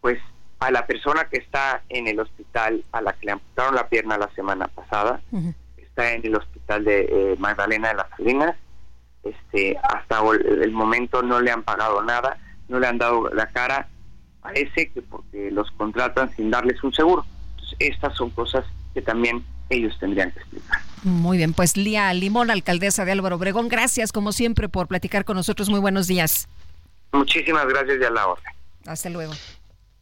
pues a la persona que está en el hospital, a la que le amputaron la pierna la semana pasada, está en el hospital de eh, Magdalena de las Salinas, este, hasta el momento no le han pagado nada, no le han dado la cara, parece que porque los contratan sin darles un seguro. estas son cosas que también ellos tendrían que explicar. Muy bien, pues Lía Limón, alcaldesa de Álvaro Obregón, gracias como siempre por platicar con nosotros. Muy buenos días. Muchísimas gracias y a la orden. Hasta luego.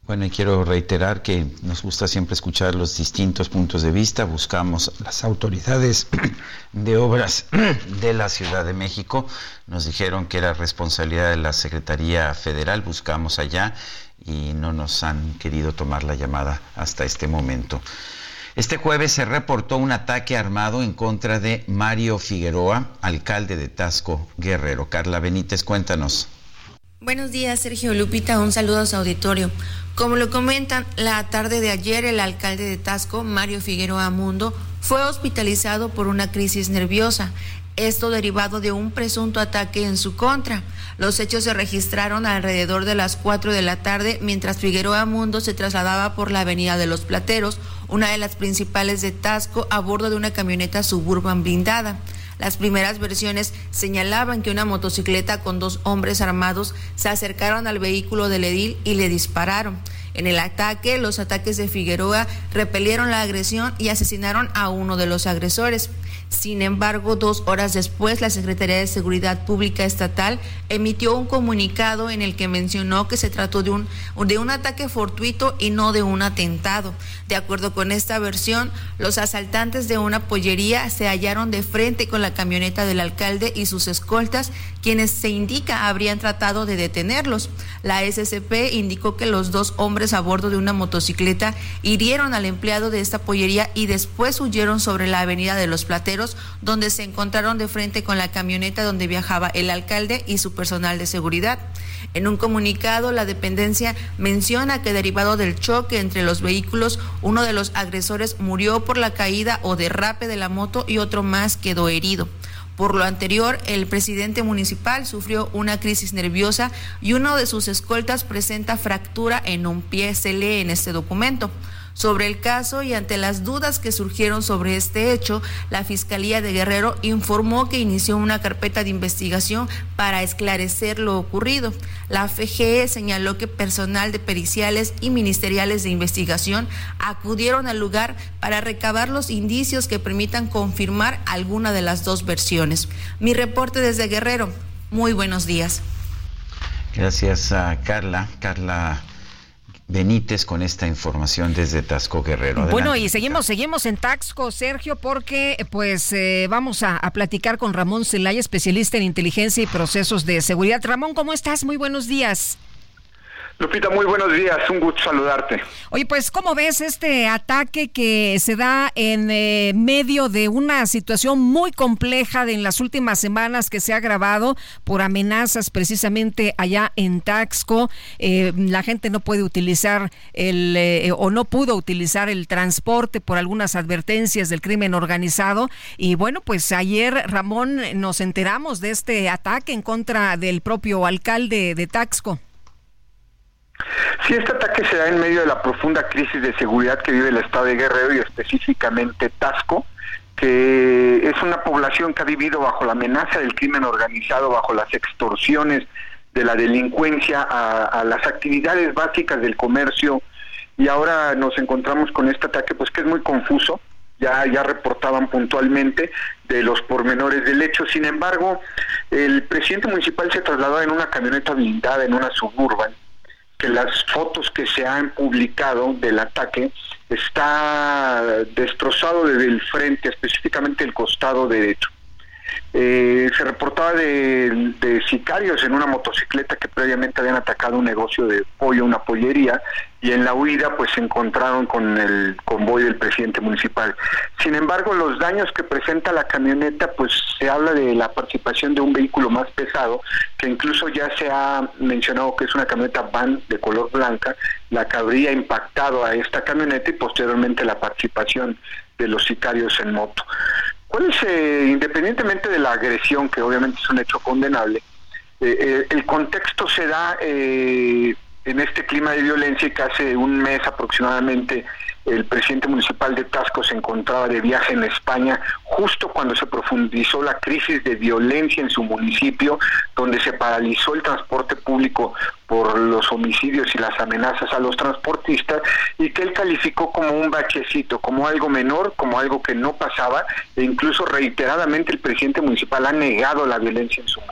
Bueno, y quiero reiterar que nos gusta siempre escuchar los distintos puntos de vista. Buscamos las autoridades de obras de la Ciudad de México. Nos dijeron que era responsabilidad de la Secretaría Federal. Buscamos allá y no nos han querido tomar la llamada hasta este momento. Este jueves se reportó un ataque armado en contra de Mario Figueroa, alcalde de Tasco Guerrero. Carla Benítez, cuéntanos. Buenos días, Sergio Lupita. Un saludo a su auditorio. Como lo comentan, la tarde de ayer el alcalde de Tasco, Mario Figueroa Mundo, fue hospitalizado por una crisis nerviosa. Esto derivado de un presunto ataque en su contra. Los hechos se registraron alrededor de las 4 de la tarde mientras Figueroa Mundo se trasladaba por la avenida de los Plateros, una de las principales de Tasco, a bordo de una camioneta suburban blindada. Las primeras versiones señalaban que una motocicleta con dos hombres armados se acercaron al vehículo del edil y le dispararon. En el ataque, los ataques de Figueroa repelieron la agresión y asesinaron a uno de los agresores. Sin embargo, dos horas después, la Secretaría de Seguridad Pública Estatal emitió un comunicado en el que mencionó que se trató de un, de un ataque fortuito y no de un atentado. De acuerdo con esta versión, los asaltantes de una pollería se hallaron de frente con la camioneta del alcalde y sus escoltas, quienes se indica habrían tratado de detenerlos. La SCP indicó que los dos hombres a bordo de una motocicleta hirieron al empleado de esta pollería y después huyeron sobre la avenida de los Plateros, donde se encontraron de frente con la camioneta donde viajaba el alcalde y su personal de seguridad. En un comunicado, la dependencia menciona que derivado del choque entre los vehículos, uno de los agresores murió por la caída o derrape de la moto y otro más quedó herido. Por lo anterior, el presidente municipal sufrió una crisis nerviosa y uno de sus escoltas presenta fractura en un pie, se lee en este documento. Sobre el caso y ante las dudas que surgieron sobre este hecho, la Fiscalía de Guerrero informó que inició una carpeta de investigación para esclarecer lo ocurrido. La FGE señaló que personal de periciales y ministeriales de investigación acudieron al lugar para recabar los indicios que permitan confirmar alguna de las dos versiones. Mi reporte desde Guerrero. Muy buenos días. Gracias a Carla. Carla Benítez con esta información desde Tasco Guerrero. Bueno, y seguimos, seguimos en Taxco, Sergio, porque pues eh, vamos a, a, platicar con Ramón Zelaya, especialista en inteligencia y procesos de seguridad. Ramón, ¿cómo estás? Muy buenos días. Lupita, muy buenos días, un gusto saludarte. Oye, pues, ¿cómo ves este ataque que se da en eh, medio de una situación muy compleja de en las últimas semanas que se ha agravado por amenazas precisamente allá en Taxco? Eh, la gente no puede utilizar el, eh, o no pudo utilizar el transporte por algunas advertencias del crimen organizado. Y bueno, pues ayer, Ramón, nos enteramos de este ataque en contra del propio alcalde de Taxco. Sí, este ataque se da en medio de la profunda crisis de seguridad que vive el estado de Guerrero y específicamente Tasco, que es una población que ha vivido bajo la amenaza del crimen organizado, bajo las extorsiones de la delincuencia a, las actividades básicas del comercio y ahora nos encontramos con este ataque pues que es muy confuso, ya, ya reportaban puntualmente de los pormenores del hecho. Sin embargo, el presidente municipal se trasladó en una camioneta blindada, en una suburban, que las fotos que se han publicado del ataque está destrozado desde el frente, específicamente el costado derecho. Eh, se reportaba de, sicarios en una motocicleta que previamente habían atacado un negocio de pollo, una pollería, y en la huida pues se encontraron con el convoy del presidente municipal. Sin embargo, los daños que presenta la camioneta pues se habla de la participación de un vehículo más pesado, que incluso ya se ha mencionado que es una camioneta van de color blanca, la que habría impactado a esta camioneta y posteriormente la participación de los sicarios en moto. ¿Cuál es, eh, independientemente de la agresión, que obviamente es un hecho condenable, eh, eh, el contexto se da en este clima de violencia que hace un mes aproximadamente el presidente municipal de Tasco se encontraba de viaje en España justo cuando se profundizó la crisis de violencia en su municipio, donde se paralizó el transporte público por los homicidios y las amenazas a los transportistas y que él calificó como un bachecito, como algo menor, como algo que no pasaba e incluso reiteradamente el presidente municipal ha negado la violencia en su municipio.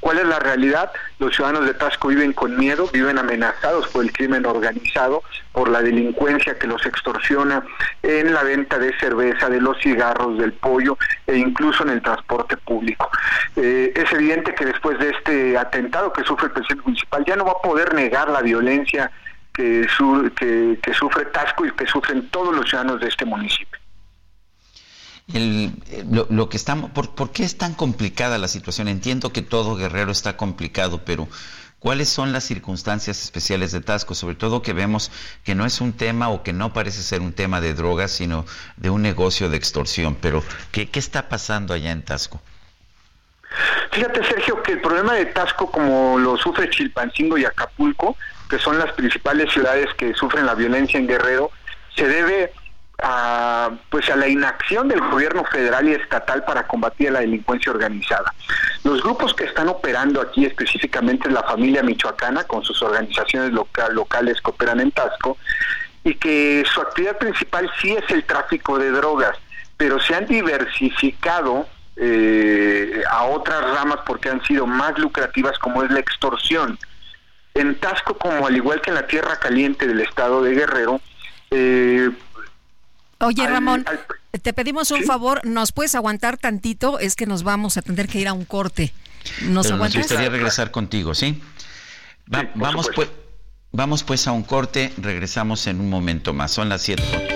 ¿Cuál es la realidad? Los ciudadanos de Tasco viven con miedo, viven amenazados por el crimen organizado, por la delincuencia que los extorsiona en la venta de cerveza, de los cigarros, del pollo e incluso en el transporte público. Eh, es evidente que después de este atentado que sufre el presidente municipal ya no va a poder negar la violencia que, que, sufre Tasco y que sufren todos los ciudadanos de este municipio. Lo, que estamos, ¿por, ¿Por qué es tan complicada la situación? Entiendo que todo Guerrero está complicado, pero ¿Cuáles son las circunstancias especiales de Tasco? Sobre todo que vemos que no es un tema o que no parece ser un tema de drogas, sino de un negocio de extorsión. Pero, ¿qué, qué está pasando allá en Tasco? Fíjate, Sergio, que el problema de Tasco, como lo sufre Chilpancingo y Acapulco, que son las principales ciudades que sufren la violencia en Guerrero, se debe a, pues a la inacción del gobierno federal y estatal para combatir la delincuencia organizada. Los grupos que están operando aquí específicamente es la familia michoacana con sus organizaciones locales que operan en Tasco y que su actividad principal sí es el tráfico de drogas, pero se han diversificado eh, a otras ramas porque han sido más lucrativas como es la extorsión. En Tasco, como al igual que en la Tierra Caliente del estado de Guerrero, eh, Oye, Ramón, te pedimos un favor, ¿nos puedes aguantar tantito? Es que nos vamos a tener que ir a un corte. ¿Nos Pero aguantas? Nos gustaría regresar contigo, ¿sí? vamos, pues, vamos pues a un corte, regresamos en un momento más. Son las 7.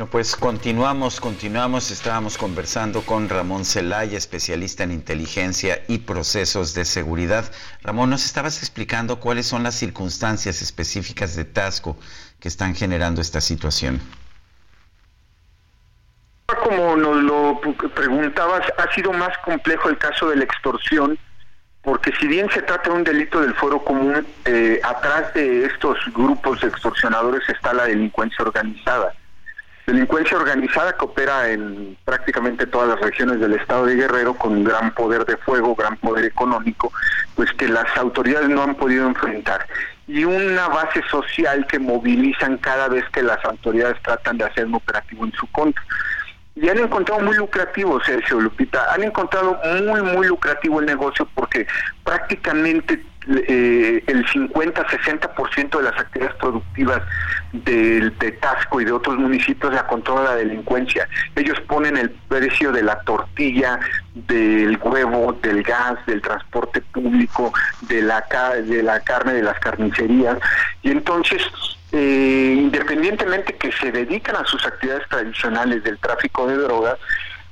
Bueno, pues continuamos, continuamos. Estábamos conversando con Ramón Celaya, especialista en inteligencia y procesos de seguridad. Ramón, nos estabas explicando cuáles son las circunstancias específicas de Tasco que están generando esta situación. Como nos lo preguntabas, ha sido más complejo el caso de la extorsión, porque si bien se trata de un delito del foro común, eh, atrás de estos grupos de extorsionadores está la delincuencia organizada. Delincuencia organizada que opera en prácticamente todas las regiones del estado de Guerrero con gran poder de fuego, gran poder económico, pues que las autoridades no han podido enfrentar y una base social que movilizan cada vez que las autoridades tratan de hacer un operativo en su contra. Y han encontrado muy lucrativo, Sergio Lupita, han encontrado muy, muy lucrativo el negocio porque prácticamente eh, el 50-60% de las actividades productivas del de Tasco y de otros municipios la controla la delincuencia. Ellos ponen el precio de la tortilla, del huevo, del gas, del transporte público, de la, de la carne, de las carnicerías. Y entonces eh, independientemente que se dedican a sus actividades tradicionales del tráfico de drogas,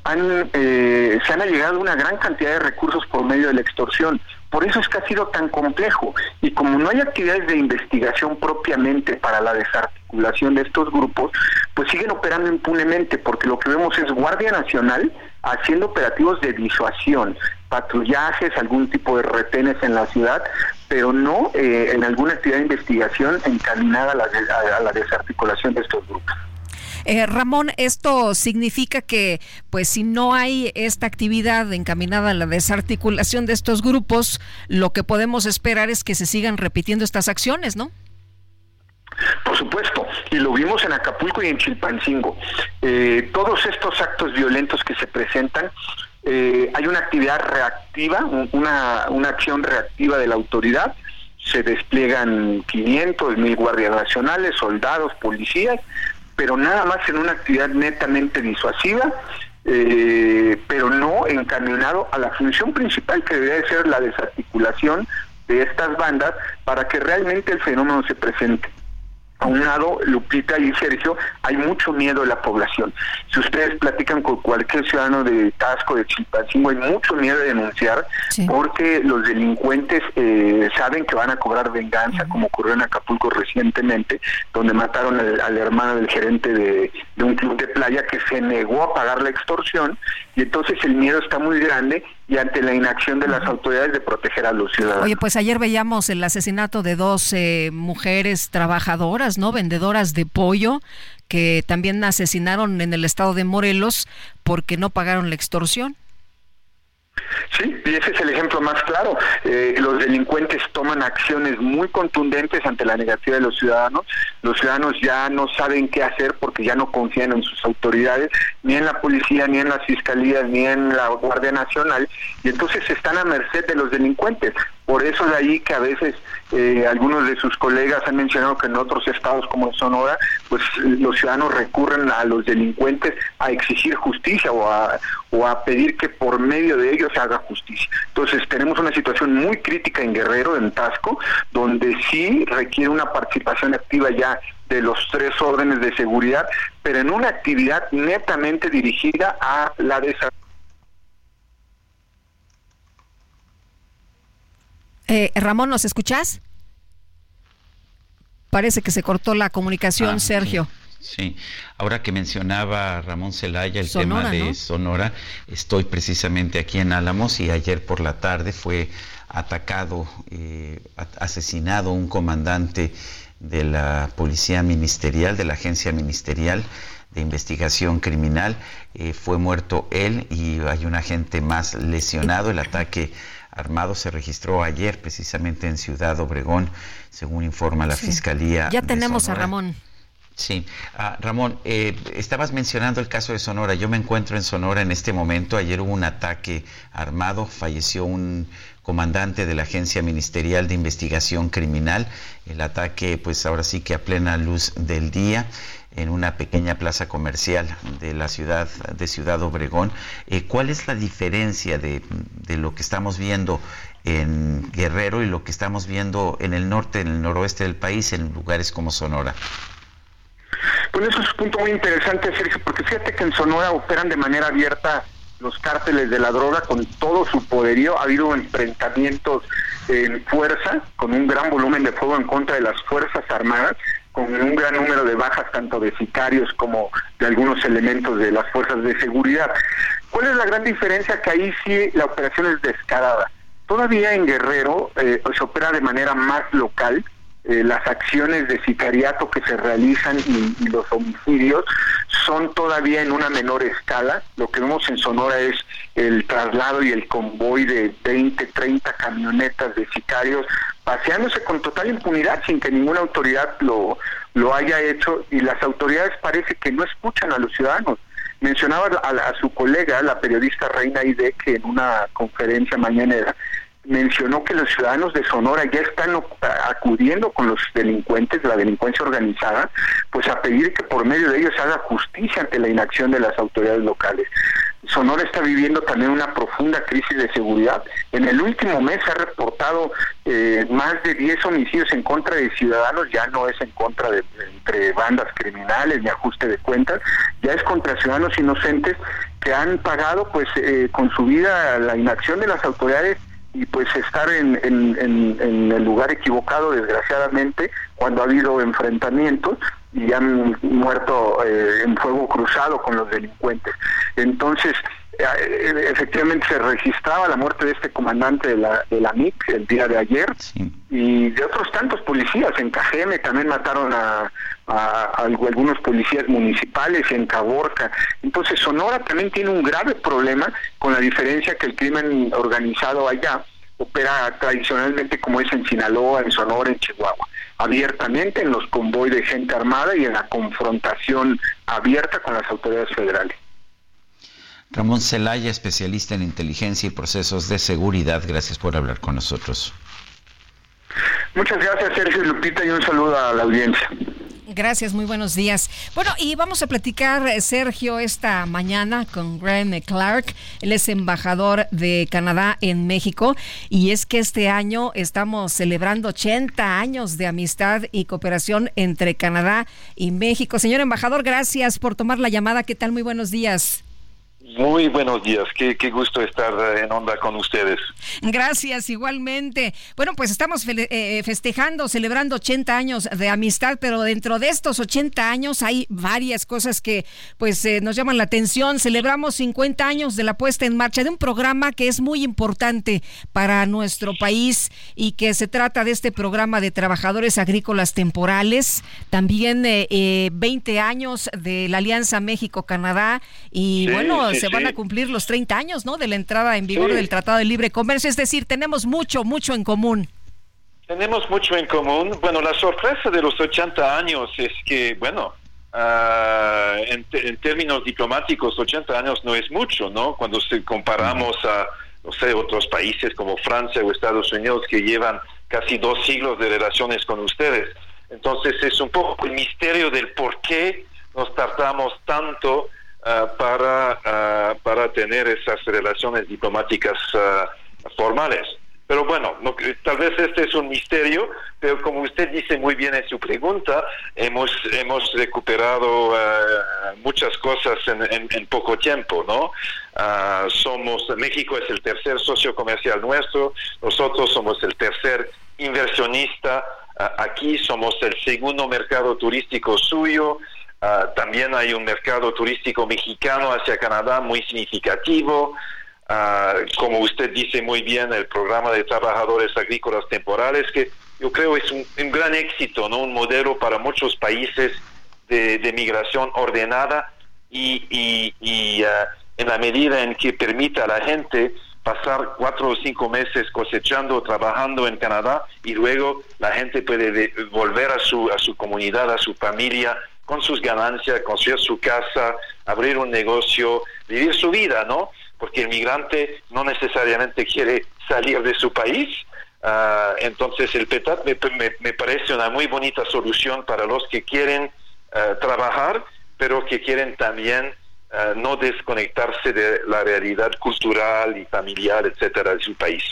han, eh, se han allegado una gran cantidad de recursos por medio de la extorsión. Por eso es que ha sido tan complejo. Y como no hay actividades de investigación propiamente para la desarticulación de estos grupos, pues siguen operando impunemente, porque lo que vemos es Guardia Nacional haciendo operativos de disuasión, patrullajes, algún tipo de retenes en la ciudad, pero no eh, en alguna actividad de investigación encaminada a la, a la desarticulación de estos grupos. Eh, Ramón, esto significa que, pues, si no hay esta actividad encaminada a la desarticulación de estos grupos, lo que podemos esperar es que se sigan repitiendo estas acciones, ¿no? Por supuesto, y lo vimos en Acapulco y en Chilpancingo. Eh, todos estos actos violentos que se presentan, eh, hay una actividad reactiva, una, una acción reactiva de la autoridad, se despliegan 500, mil guardias nacionales, soldados, policías, pero nada más en una actividad netamente disuasiva, eh, pero no encaminado a la función principal que debe ser la desarticulación de estas bandas para que realmente el fenómeno se presente a un lado, Lupita y Sergio, hay mucho miedo en la población. Si ustedes platican con cualquier ciudadano de Tasco, de Chilpancingo, hay mucho miedo de denunciar porque los delincuentes eh, saben que van a cobrar venganza, como ocurrió en Acapulco recientemente, donde mataron al, hermano del gerente de, de un club de playa que se negó a pagar la extorsión y entonces el miedo está muy grande y ante la inacción de las autoridades de proteger a los ciudadanos. Oye, pues ayer veíamos el asesinato de dos eh, mujeres trabajadoras, ¿no? Vendedoras de pollo, que también asesinaron en el estado de Morelos porque no pagaron la extorsión. Sí, y ese es el ejemplo más claro. Eh, los delincuentes toman acciones muy contundentes ante la negativa de los ciudadanos. Los ciudadanos ya no saben qué hacer porque ya no confían en sus autoridades, ni en la policía, ni en las fiscalías, ni en la Guardia Nacional, y entonces están a merced de los delincuentes. Por eso de ahí que a veces eh, algunos de sus colegas han mencionado que en otros estados como en Sonora, pues los ciudadanos recurren a los delincuentes a exigir justicia o a, o a pedir que por medio de ellos se haga justicia. Entonces tenemos una situación muy crítica en Guerrero, en Tasco, donde sí requiere una participación activa ya de los tres órdenes de seguridad, pero en una actividad netamente dirigida a la desarrollo Eh, Ramón, ¿nos escuchas? Parece que se cortó la comunicación, ah, Sergio. Sí. ahora que mencionaba Ramón Celaya el tema de Sonora, estoy precisamente aquí en Álamos y ayer por la tarde fue atacado, eh, asesinado un comandante de la policía ministerial, de la agencia ministerial de Investigación Criminal. Eh, fue muerto él y hay un agente más lesionado. El ataque armado se registró ayer precisamente en Ciudad Obregón, según informa la Fiscalía. Ya tenemos a Ramón. Sí, ah, Ramón, eh, estabas mencionando el caso de Sonora. Yo me encuentro en Sonora en este momento. Ayer hubo un ataque armado, falleció un comandante de la Agencia Ministerial de Investigación Criminal. El ataque, pues ahora sí que a plena luz del día en una pequeña plaza comercial de la ciudad de Ciudad Obregón. Eh, ¿Cuál es la diferencia de, de lo que estamos viendo en Guerrero y lo que estamos viendo en el norte, en el noroeste del país, en lugares como Sonora? Pues eso es un punto muy interesante, Sergio, porque fíjate que en Sonora operan de manera abierta los cárteles de la droga con todo su poderío. Ha habido enfrentamientos en fuerza, con un gran volumen de fuego en contra de las Fuerzas Armadas, con un gran número de bajas tanto de sicarios como de algunos elementos de las fuerzas de seguridad. ¿Cuál es la gran diferencia? Que ahí sí la operación es descarada. Todavía en Guerrero eh, se opera de manera más local, eh, las acciones de sicariato que se realizan y, los homicidios son todavía en una menor escala. Lo que vemos en Sonora es el traslado y el convoy de 20, 30 camionetas de sicarios paseándose con total impunidad sin que ninguna autoridad lo, lo haya hecho y las autoridades parece que no escuchan a los ciudadanos. Mencionaba a, a su colega, la periodista Reina Ide, que en una conferencia mañanera mencionó que los ciudadanos de Sonora ya están acudiendo con los delincuentes de la delincuencia organizada, pues a pedir que por medio de ellos haga justicia ante la inacción de las autoridades locales. Sonora está viviendo también una profunda crisis de seguridad. En el último mes ha reportado eh, más de 10 homicidios en contra de ciudadanos, ya no es en contra de entre bandas criminales ni ajuste de cuentas, ya es contra ciudadanos inocentes que han pagado pues eh, con su vida la inacción de las autoridades y pues estar en, en, el lugar equivocado, desgraciadamente, cuando ha habido enfrentamientos y han muerto eh, en fuego cruzado con los delincuentes. Entonces, efectivamente se registraba la muerte de este comandante de la, de la MIC el día de ayer y de otros tantos policías. En Cajeme también mataron a, a, algunos policías municipales, en Caborca. Entonces Sonora también tiene un grave problema con la diferencia que el crimen organizado allá opera tradicionalmente como es en Sinaloa, en Sonora, en Chihuahua, abiertamente en los convoy de gente armada y en la confrontación abierta con las autoridades federales. Ramón Celaya, especialista en inteligencia y procesos de seguridad, gracias por hablar con nosotros. Muchas gracias, Sergio Lupita, y un saludo a la audiencia. Gracias, muy buenos días. Bueno, y vamos a platicar, eh, Sergio, esta mañana con Graham Clark. Él es embajador de Canadá en México. Y es que este año estamos celebrando 80 años de amistad y cooperación entre Canadá y México. Señor embajador, gracias por tomar la llamada. ¿Qué tal? Muy buenos días. Muy buenos días, qué, gusto estar en onda con ustedes. Gracias, igualmente. Bueno, pues estamos eh, festejando, celebrando 80 años de amistad, pero dentro de estos 80 años hay varias cosas que pues eh, nos llaman la atención. Celebramos 50 años de la puesta en marcha de un programa que es muy importante para nuestro país y que se trata de este programa de trabajadores agrícolas temporales. También 20 eh, años de la Alianza México-Canadá y bueno, se van a cumplir los 30 años, ¿no? De la entrada en vigor del Tratado de Libre Comercio. Es decir, tenemos mucho, mucho en común. Tenemos mucho en común. Bueno, la sorpresa de los 80 años es que, bueno, ah, en, términos diplomáticos, 80 años no es mucho, ¿no? Cuando se comparamos a, no sé, otros países como Francia o Estados Unidos que llevan casi dos siglos de relaciones con ustedes. Entonces es un poco el misterio del por qué nos tardamos tanto para, ah, para tener esas relaciones diplomáticas ah, formales. Pero bueno, tal vez este es un misterio, pero como usted dice muy bien en su pregunta, hemos, hemos recuperado muchas cosas en, en, poco tiempo, ¿no? somos, México es el tercer socio comercial nuestro, nosotros somos el tercer inversionista aquí, somos el segundo mercado turístico suyo, Ah, también hay un mercado turístico mexicano hacia Canadá muy significativo. Ah, como usted dice muy bien, el programa de trabajadores agrícolas temporales, que yo creo es un, gran éxito, ¿no? un modelo para muchos países de, migración ordenada y, y, ah, en la medida en que permita a la gente pasar cuatro o cinco meses cosechando, trabajando en Canadá y luego la gente puede volver a su, a su comunidad, a su familia, con sus ganancias, construir su casa, abrir un negocio, vivir su vida, ¿no? Porque el migrante no necesariamente quiere salir de su país. Ah, entonces el PETAT me, parece una muy bonita solución para los que quieren ah, trabajar, pero que quieren también ah, no desconectarse de la realidad cultural y familiar, etcétera, de su país.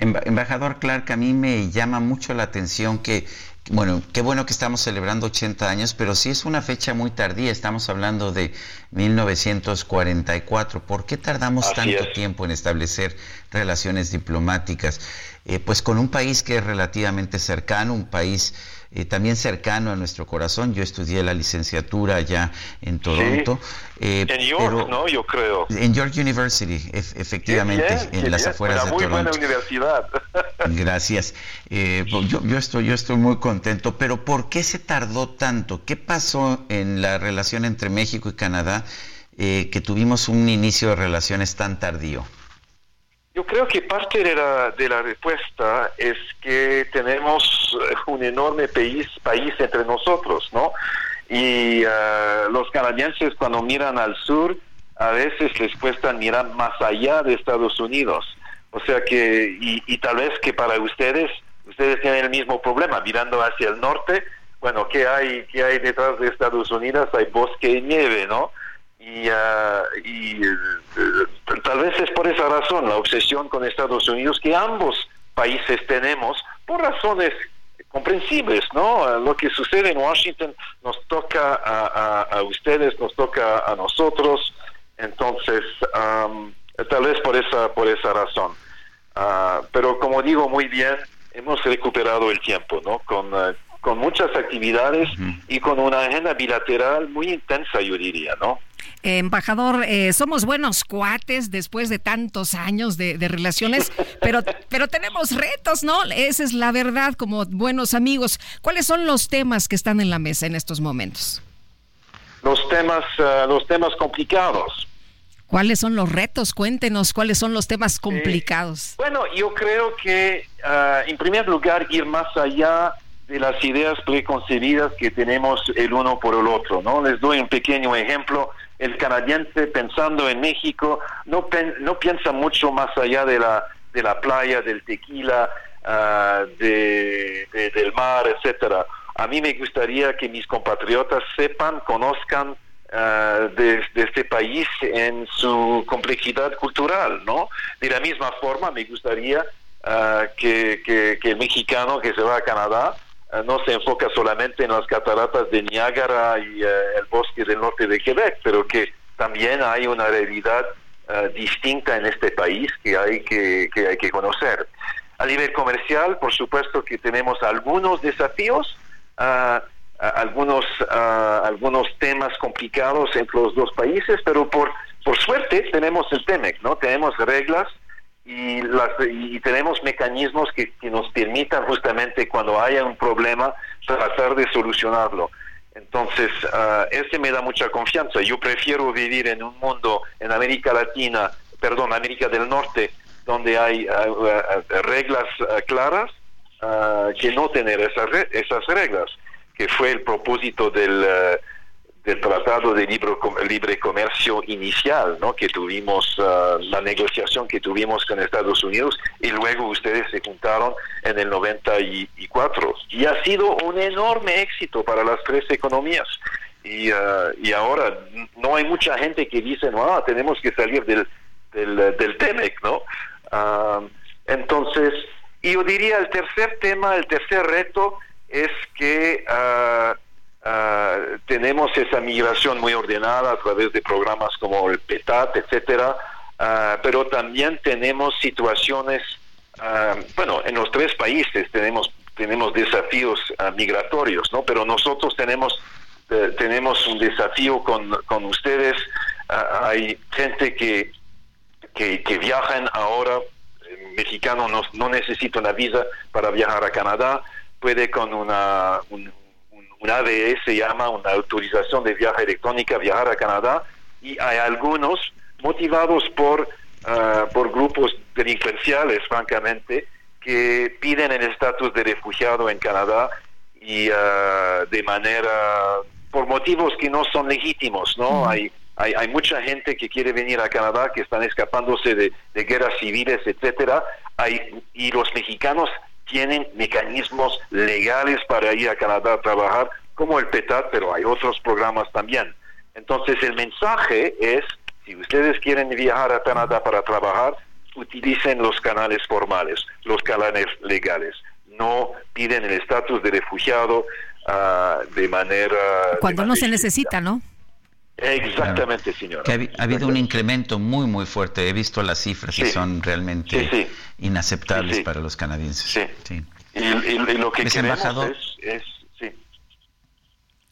Embajador Clark, a mí me llama mucho la atención que bueno, qué bueno que estamos celebrando 80 años, pero sí es una fecha muy tardía, estamos hablando de 1944. ¿Por qué tardamos tanto tiempo en establecer relaciones diplomáticas? Eh, pues con un país que es relativamente cercano, un país eh, también cercano a nuestro corazón. Yo estudié la licenciatura allá en Toronto. Eh, en York, ¿no? Yo creo. En York University, efectivamente, en las afueras de muy Buena universidad. Gracias. Eh, yo, yo, estoy, yo estoy muy contento, pero ¿por qué se tardó tanto? ¿Qué pasó en la relación entre México y Canadá que tuvimos un inicio de relaciones tan tardío? Yo creo que parte de la, de la respuesta es que tenemos un enorme país, país entre nosotros, ¿no? Y uh, los canadienses cuando miran al sur, a veces les cuesta mirar más allá de Estados Unidos. O sea que, y, y tal vez que para ustedes, ustedes tienen el mismo problema, mirando hacia el norte, bueno, ¿qué hay, qué hay detrás de Estados Unidos? Hay bosque y nieve, ¿no? Y, uh, y uh, tal vez es por esa razón la obsesión con Estados Unidos que ambos países tenemos por razones comprensibles, ¿no? Lo que sucede en Washington nos toca a, a, ustedes, nos toca a nosotros, entonces um, tal vez por esa por esa razón. Uh, pero como digo muy bien, hemos recuperado el tiempo, ¿no? Con con muchas actividades y con una agenda bilateral muy intensa, yo diría, ¿no? Embajador, eh, somos buenos cuates después de tantos años de, relaciones, pero, pero tenemos retos, ¿no? Esa es la verdad, como buenos amigos. ¿Cuáles son los temas que están en la mesa en estos momentos? Los temas, eh, los temas complicados. ¿Cuáles son los retos? Cuéntenos cuáles son los temas complicados. bueno, yo creo que, ah, en primer lugar, ir más allá de las ideas preconcebidas que tenemos el uno por el otro, ¿no? Les doy un pequeño ejemplo. El canadiense pensando en México no, no piensa mucho más allá de la, de la playa, del tequila, ah, de, del mar, etcétera. A mí me gustaría que mis compatriotas sepan, conozcan ah, de, este país en su complejidad cultural, ¿no? De la misma forma, me gustaría ah, que, que, que, el mexicano que se va a Canadá no se enfoca solamente en las cataratas de Niágara y eh, el bosque del norte de Quebec, pero que también hay una realidad eh, distinta en este país que hay que, que hay que conocer. A nivel comercial, por supuesto que tenemos algunos desafíos, algunos, algunos temas complicados entre los dos países, pero por, por suerte tenemos el TEMEC, ¿no? Tenemos reglas y, las, y tenemos mecanismos que, nos permitan justamente cuando haya un problema tratar de solucionarlo. Entonces, uh, ese me da mucha confianza. Yo prefiero vivir en un mundo en América Latina, perdón, América del Norte, donde hay ah, ah, reglas claras, que no tener esas, esas reglas, que fue el propósito del del Tratado de Libre, Libre Comercio inicial, ¿no? que tuvimos, uh, la negociación que tuvimos con Estados Unidos y luego ustedes se juntaron en el 94. Y ha sido un enorme éxito para las tres economías. Y, uh, y ahora no hay mucha gente que dice, no, ah, tenemos que salir del, del, del TEMEC, ¿no? Uh, entonces, yo diría el tercer tema, el tercer reto es que Ah, tenemos esa migración muy ordenada a través de programas como el PETAT, etcétera, uh, pero también tenemos situaciones, uh, bueno, en los tres países tenemos tenemos desafíos migratorios, ¿no? Pero nosotros tenemos eh, tenemos un desafío con, con ustedes. hay gente que, que, viajan ahora, el mexicano no, no necesita una visa para viajar a Canadá, puede con una, un, un ADE se llama una autorización de viaje electrónica, viajar a Canadá, y hay algunos motivados por, ah, por grupos delincuenciales, francamente, que piden el estatus de refugiado en Canadá y ah, de manera, por motivos que no son legítimos, ¿no? Hay, hay, hay, mucha gente que quiere venir a Canadá, que están escapándose de, de guerras civiles, etcétera, hay, y los mexicanos tienen mecanismos legales para ir a Canadá a trabajar, como el PETAT, pero hay otros programas también. Entonces el mensaje es, si ustedes quieren viajar a Canadá para trabajar, utilicen los canales formales, los canales legales. No piden el estatus de refugiado ah, de manera... Cuando no se necesita, ¿no? Exactamente, señora. ha, habido un incremento muy, muy fuerte. He visto las cifras y son realmente inaceptables para los canadienses. Sí. Y, lo que queremos es,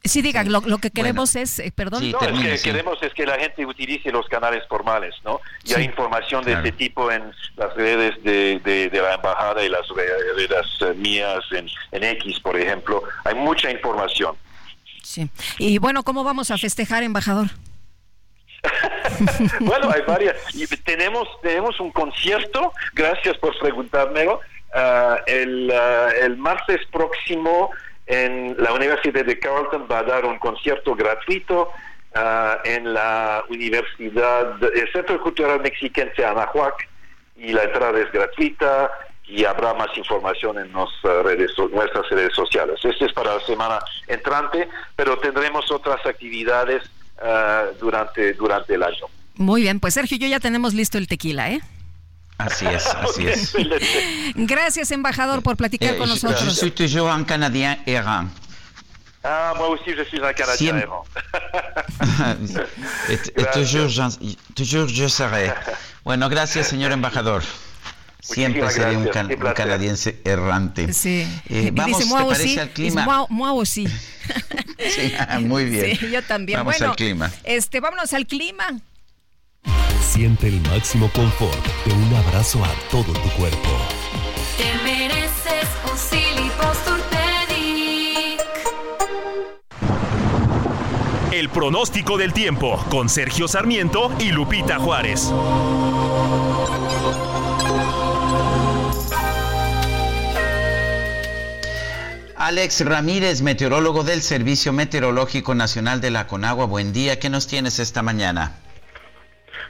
Sí, diga, lo, que queremos es, eh, perdón. lo que queremos es que la gente utilice los canales formales, ¿no? Y hay información de este tipo en las redes de, de, la embajada y las redes eh, mías en, en X, por ejemplo. Hay mucha información. Sí. Y bueno, ¿cómo vamos a festejar, embajador? bueno, hay varias. Y tenemos, tenemos un concierto, gracias por preguntármelo, ah, el, ah, el martes próximo en la Universidad de Carleton va a dar un concierto gratuito ah, en la Universidad, el Centro Cultural Mexiquense Anahuac, y la entrada es gratuita y habrá más información en nuestras redes, nuestras redes sociales. Este es para la semana entrante, pero tendremos otras actividades ah, durante, durante el año. Muy bien, pues Sergio, yo ya tenemos listo el tequila, ¿eh? Así es, así es. Gracias, embajador, por platicar eh, con nosotros. Je suis toujours un Canadien errant. Ah, moi aussi, je suis un Canadien errant. toujours, toujours je serai. Bueno, gracias, señor embajador. Siempre seré un, can, un, canadiense errante. Sí. Eh, vamos, dice, ¿te parece sí, al clima? Moi, sí. sí, muy bien. Sí, yo también. Vamos bueno, al clima. Este, vámonos al clima. Siente el máximo confort de un abrazo a todo tu cuerpo. Te mereces un El pronóstico del tiempo con Sergio Sarmiento y Lupita Juárez. Alex Ramírez, meteorólogo del Servicio Meteorológico Nacional de la Conagua. Buen día, ¿qué nos tienes esta mañana?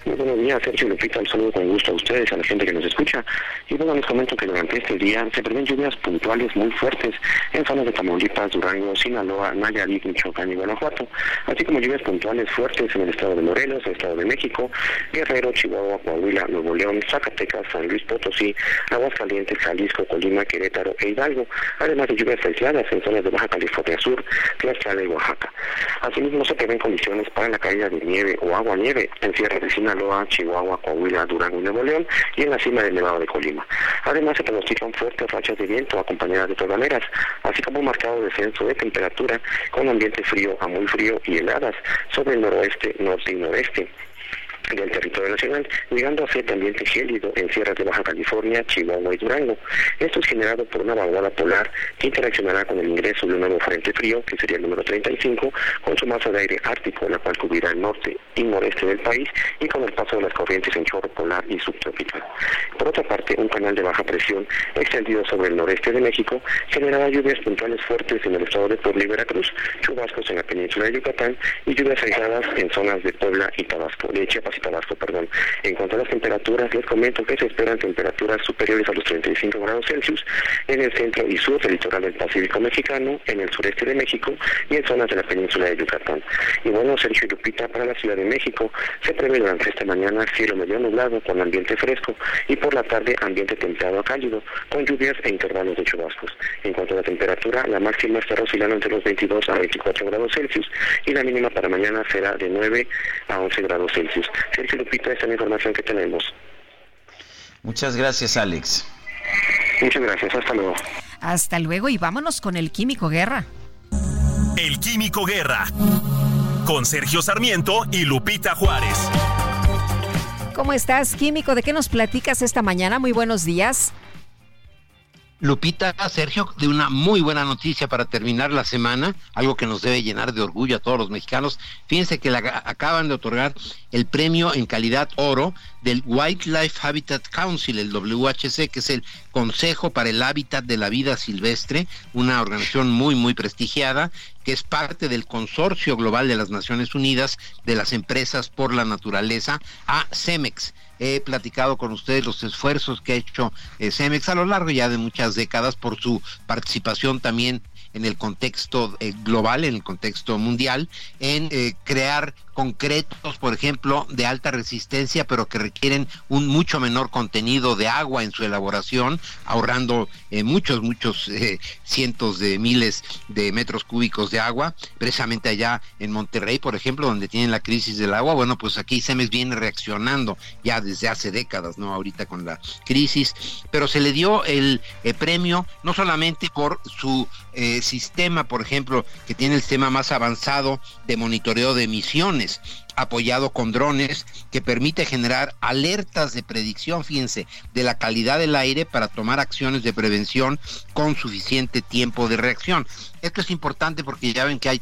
Muy buenos días, Sergio Lupita. Un saludo con gusto a ustedes, a la gente que nos escucha. Y bueno, les comento que durante este día se prevén lluvias puntuales muy fuertes en zonas de Tamaulipas, Durango, Sinaloa, Nayarit, Michoacán y Guanajuato, así como lluvias puntuales fuertes en el estado de Morelos, el estado de México, Guerrero, Chihuahua, Coahuila, Nuevo León, Zacatecas, San Luis Potosí, Aguascalientes, Jalisco, Colima, Querétaro e Hidalgo, además de lluvias aisladas en zonas de Baja California Sur, Tlaxcala y Oaxaca. Asimismo, se prevén condiciones para la caída de nieve o agua nieve en Sierra de Sinaloa Chihuahua, Coahuila, Durango y Nuevo León y en la cima del Nevado de Colima. Además se pronostican fuertes rachas de viento acompañadas de torbaneras, así como marcado descenso de temperatura con ambiente frío a muy frío y heladas sobre el noroeste, norte y noreste del territorio nacional, llegando a ser también gélido en sierras de Baja California, Chihuahua y Durango. Esto es generado por una vaguada polar que interaccionará con el ingreso de un nuevo frente frío, que sería el número 35, con su masa de aire ártico, la cual cubrirá el norte y noreste del país, y con el paso de las corrientes en chorro polar y subtropical. Por otra parte, un canal de baja presión extendido sobre el noreste de México generará lluvias puntuales fuertes en el estado de Puebla y Veracruz, chubascos en la península de Yucatán y lluvias aisladas en zonas de Puebla y Tabasco, de Chiapas En cuanto a las temperaturas, les comento que se esperan temperaturas superiores a los 35 grados Celsius en el centro y sur del litoral del Pacífico mexicano, en el sureste de México y en zonas de la península de Yucatán. Y bueno, Sergio Lupita, para la Ciudad de México se prevé durante esta mañana cielo medio nublado con ambiente fresco y por la tarde ambiente templado a cálido, con lluvias e intervalos de chubascos. En cuanto a la temperatura, la máxima estará oscilando entre los 22 a 24 grados Celsius y la mínima para mañana será de 9 a 11 grados Celsius. Sergio Lupita, esta es la información que tenemos. Muchas gracias, Alex. Muchas gracias, hasta luego. Hasta luego y vámonos con el Químico Guerra. El Químico Guerra. Con Sergio Sarmiento y Lupita Juárez. ¿Cómo estás, Químico? ¿De qué nos platicas esta mañana? Muy buenos días. Lupita, Sergio, de una muy buena noticia para terminar la semana, algo que nos debe llenar de orgullo a todos los mexicanos. Fíjense que acaban de otorgar el premio en calidad oro del Wildlife Habitat Council, el WHC, que es el Consejo para el Hábitat de la Vida Silvestre, una organización muy, muy prestigiada, que es parte del Consorcio Global de las Naciones Unidas de las Empresas por la Naturaleza, a CEMEX he platicado con ustedes los esfuerzos que ha hecho eh, Cemex a lo largo ya de muchas décadas por su participación también en el contexto eh, global, en el contexto mundial, en eh, crear concretos, por ejemplo, de alta resistencia, pero que requieren un mucho menor contenido de agua en su elaboración, ahorrando eh, muchos, muchos cientos de miles de metros cúbicos de agua, precisamente allá en Monterrey, por ejemplo, donde tienen la crisis del agua. Bueno, pues aquí Cemex viene reaccionando ya desde hace décadas, ¿no? Ahorita con la crisis, pero se le dio el premio no solamente por su sistema, por ejemplo, que tiene el sistema más avanzado de monitoreo de emisiones, apoyado con drones, que permite generar alertas de predicción, fíjense, de la calidad del aire para tomar acciones de prevención con suficiente tiempo de reacción. Esto es importante porque ya ven que hay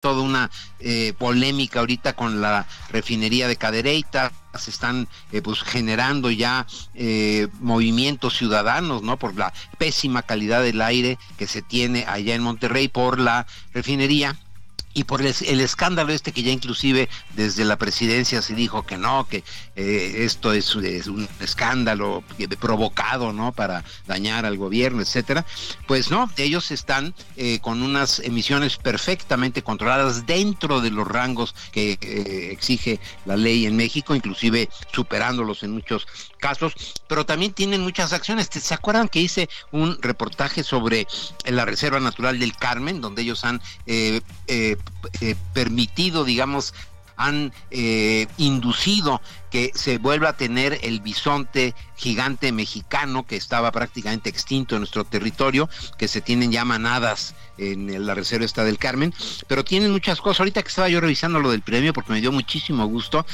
Toda una eh, polémica ahorita con la refinería de Cadereyta. Se están eh, pues generando ya eh, movimientos ciudadanos, ¿no? Por la pésima calidad del aire que se tiene allá en Monterrey por la refinería y por el, escándalo este que ya inclusive desde la presidencia se dijo que no, que eh, esto es, un escándalo provocado, ¿no? Para dañar al gobierno, etcétera. Pues no, ellos están eh, con unas emisiones perfectamente controladas dentro de los rangos que eh, exige la ley en México, inclusive superándolos en muchos casos, pero también tienen muchas acciones. ¿Se acuerdan que hice un reportaje sobre la Reserva Natural del Carmen, donde ellos han eh, eh, eh, permitido, digamos, han inducido que se vuelva a tener el bisonte gigante mexicano que estaba prácticamente extinto en nuestro territorio, que se tienen ya manadas en la reserva esta del Carmen, pero tienen muchas cosas. Ahorita que estaba yo revisando lo del premio, porque me dio muchísimo gusto,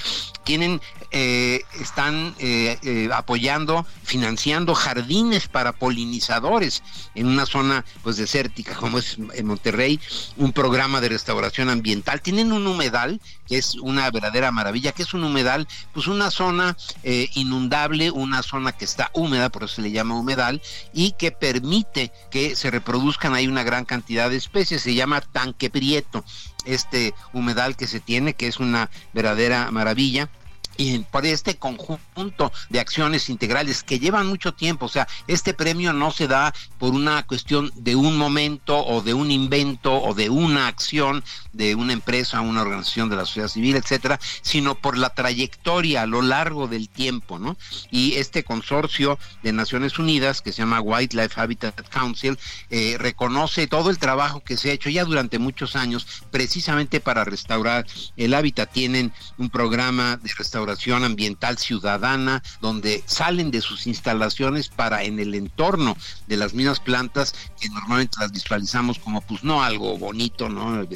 tienen, eh, están eh, eh, apoyando, financiando jardines para polinizadores en una zona pues desértica como es en Monterrey, un programa de restauración ambiental. Tienen un humedal que es una verdadera maravilla, que es un humedal pues una zona eh, inundable, una zona que está húmeda, por eso se le llama humedal, y que permite que se reproduzcan ahí una gran cantidad de especies, se llama tanque prieto, este humedal que se tiene, que es una verdadera maravilla y por este conjunto de acciones integrales que llevan mucho tiempo, o sea, este premio no se da por una cuestión de un momento o de un invento o de una acción de una empresa, una organización de la sociedad civil, etcétera, sino por la trayectoria a lo largo del tiempo, ¿no? Y este consorcio de Naciones Unidas que se llama Wildlife Habitat Council eh, reconoce todo el trabajo que se ha hecho ya durante muchos años precisamente para restaurar el hábitat. Tienen un programa de restauración restauración ambiental ciudadana, donde salen de sus instalaciones para en el entorno de las mismas plantas que normalmente las visualizamos como pues no algo bonito, ¿no?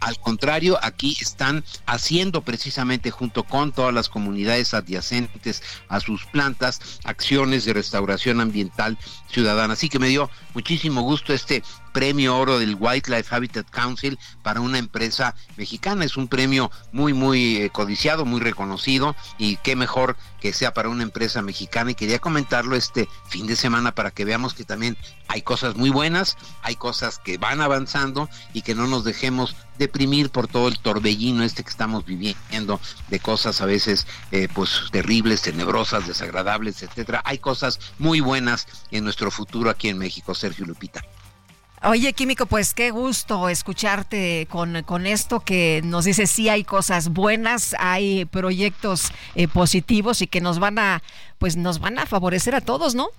Al contrario, aquí están haciendo precisamente junto con todas las comunidades adyacentes a sus plantas acciones de restauración ambiental ciudadana. Así que me dio muchísimo gusto este premio oro del Wildlife Habitat Council para una empresa mexicana. Es un premio muy, muy eh, codiciado, muy reconocido y qué mejor que sea para una empresa mexicana. Y quería comentarlo este fin de semana para que veamos que también hay cosas muy buenas, hay cosas que van avanzando y que no nos dejemos deprimir por todo el torbellino este que estamos viviendo de cosas a veces eh, pues terribles, tenebrosas, desagradables, etcétera. Hay cosas muy buenas en nuestro futuro aquí en México, Sergio Lupita. Oye, Químico, pues qué gusto escucharte con, con esto que nos dice sí hay cosas buenas, hay proyectos eh, positivos y que nos van a, pues nos van a favorecer a todos, ¿no?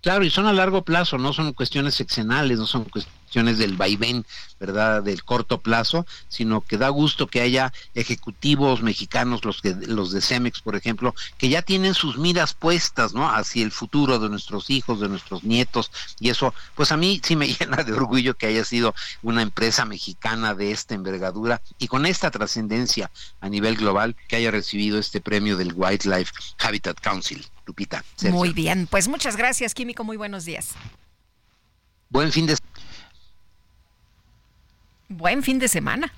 Claro, y son a largo plazo, no son cuestiones seccionales, no son cuestiones del vaivén, ¿verdad?, del corto plazo, sino que da gusto que haya ejecutivos mexicanos, los que los de Cemex, por ejemplo, que ya tienen sus miras puestas, ¿no?, hacia el futuro de nuestros hijos, de nuestros nietos, y eso, pues a mí sí me llena de orgullo que haya sido una empresa mexicana de esta envergadura y con esta trascendencia a nivel global que haya recibido este premio del Wildlife Habitat Council. Lupita. Muy bien, pues muchas gracias, Químico. Muy buenos días. Buen fin de Buen fin de semana.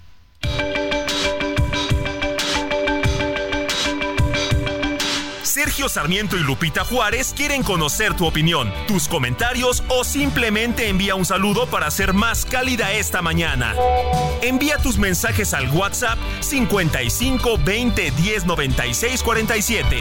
Sergio Sarmiento y Lupita Juárez quieren conocer tu opinión, tus comentarios o simplemente envía un saludo para hacer más cálida esta mañana. Envía tus mensajes al WhatsApp 55 20 10 96 47.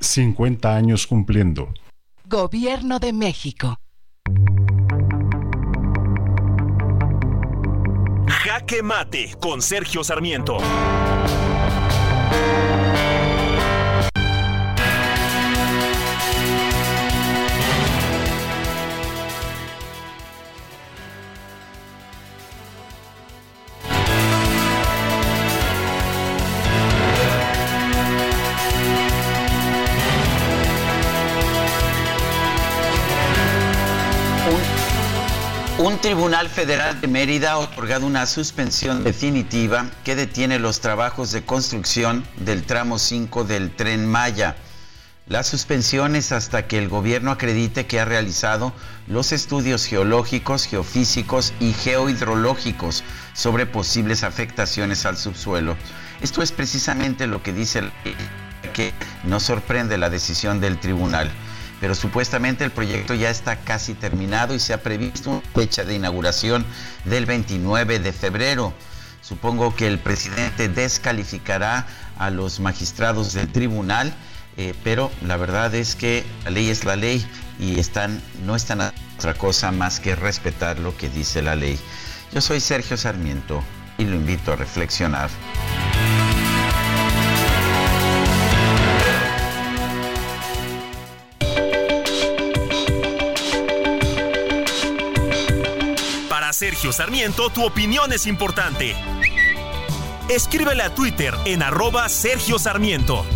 50 años cumpliendo. Gobierno de México. Jaque Mate con Sergio Sarmiento. Un tribunal federal de Mérida ha otorgado una suspensión definitiva que detiene los trabajos de construcción del tramo 5 del tren Maya. La suspensión es hasta que el gobierno acredite que ha realizado los estudios geológicos, geofísicos y geohidrológicos sobre posibles afectaciones al subsuelo. Esto es precisamente lo que dice el que no sorprende la decisión del tribunal pero supuestamente el proyecto ya está casi terminado y se ha previsto una fecha de inauguración del 29 de febrero. Supongo que el presidente descalificará a los magistrados del tribunal, eh, pero la verdad es que la ley es la ley y están, no están a otra cosa más que respetar lo que dice la ley. Yo soy Sergio Sarmiento y lo invito a reflexionar. Sergio Sarmiento, tu opinión es importante. Escríbele a Twitter en arroba Sergio Sarmiento.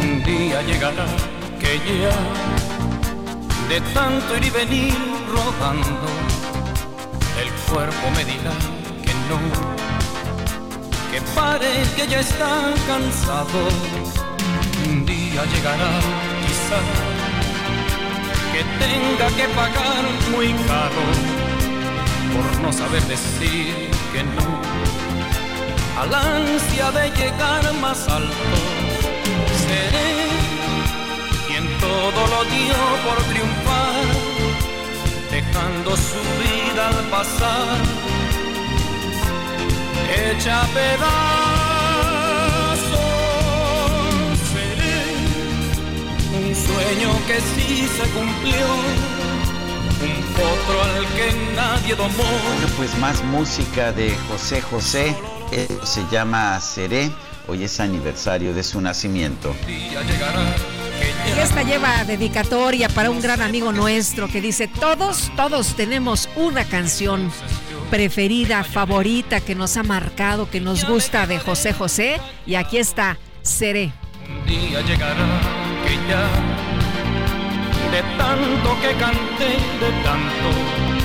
Un día llegará que ya de tanto ir y venir rodando, el cuerpo me dirá que no, que pare, que ya está cansado. Un día llegará que tenga que pagar muy caro por no saber decir que no a la ansia de llegar más alto. Seré quien todo lo dio por triunfar, dejando su vida al pasar, hecha pedazos. Un sueño que sí se cumplió, un potro al que nadie domó. Bueno, pues más música de José José, Esto se llama Seré, hoy es aniversario de su nacimiento. Y esta lleva dedicatoria para un gran amigo nuestro que dice, todos, todos tenemos una canción preferida, favorita, que nos ha marcado, que nos gusta de José José. Y aquí está, Seré. Un día llegará de tanto que canté, de tanto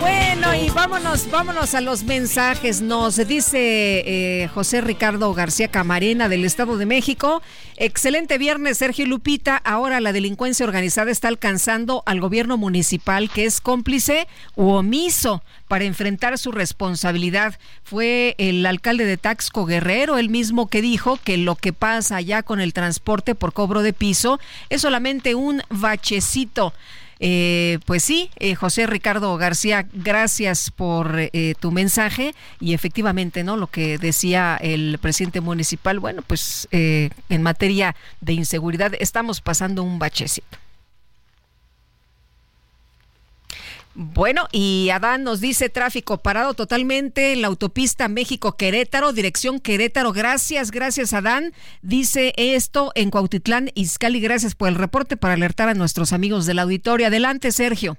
Bueno, y vámonos, vámonos a los mensajes. Nos dice eh, José Ricardo García Camarena del Estado de México. Excelente viernes, Sergio Lupita. Ahora la delincuencia organizada está alcanzando al gobierno municipal que es cómplice u omiso para enfrentar su responsabilidad. Fue el alcalde de Taxco Guerrero, el mismo que dijo que lo que pasa allá con el transporte por cobro de piso es solamente un bachecito. Eh, pues sí, eh, José Ricardo García, gracias por eh, tu mensaje y efectivamente, ¿no? Lo que decía el presidente municipal, bueno, pues en materia de inseguridad estamos pasando un bachecito. Bueno, y Adán nos dice tráfico parado totalmente en la autopista México-Querétaro, dirección Querétaro. Gracias, gracias Adán. Dice esto en Cuautitlán, Izcali. Gracias por el reporte para alertar a nuestros amigos del auditorio. Adelante, Sergio.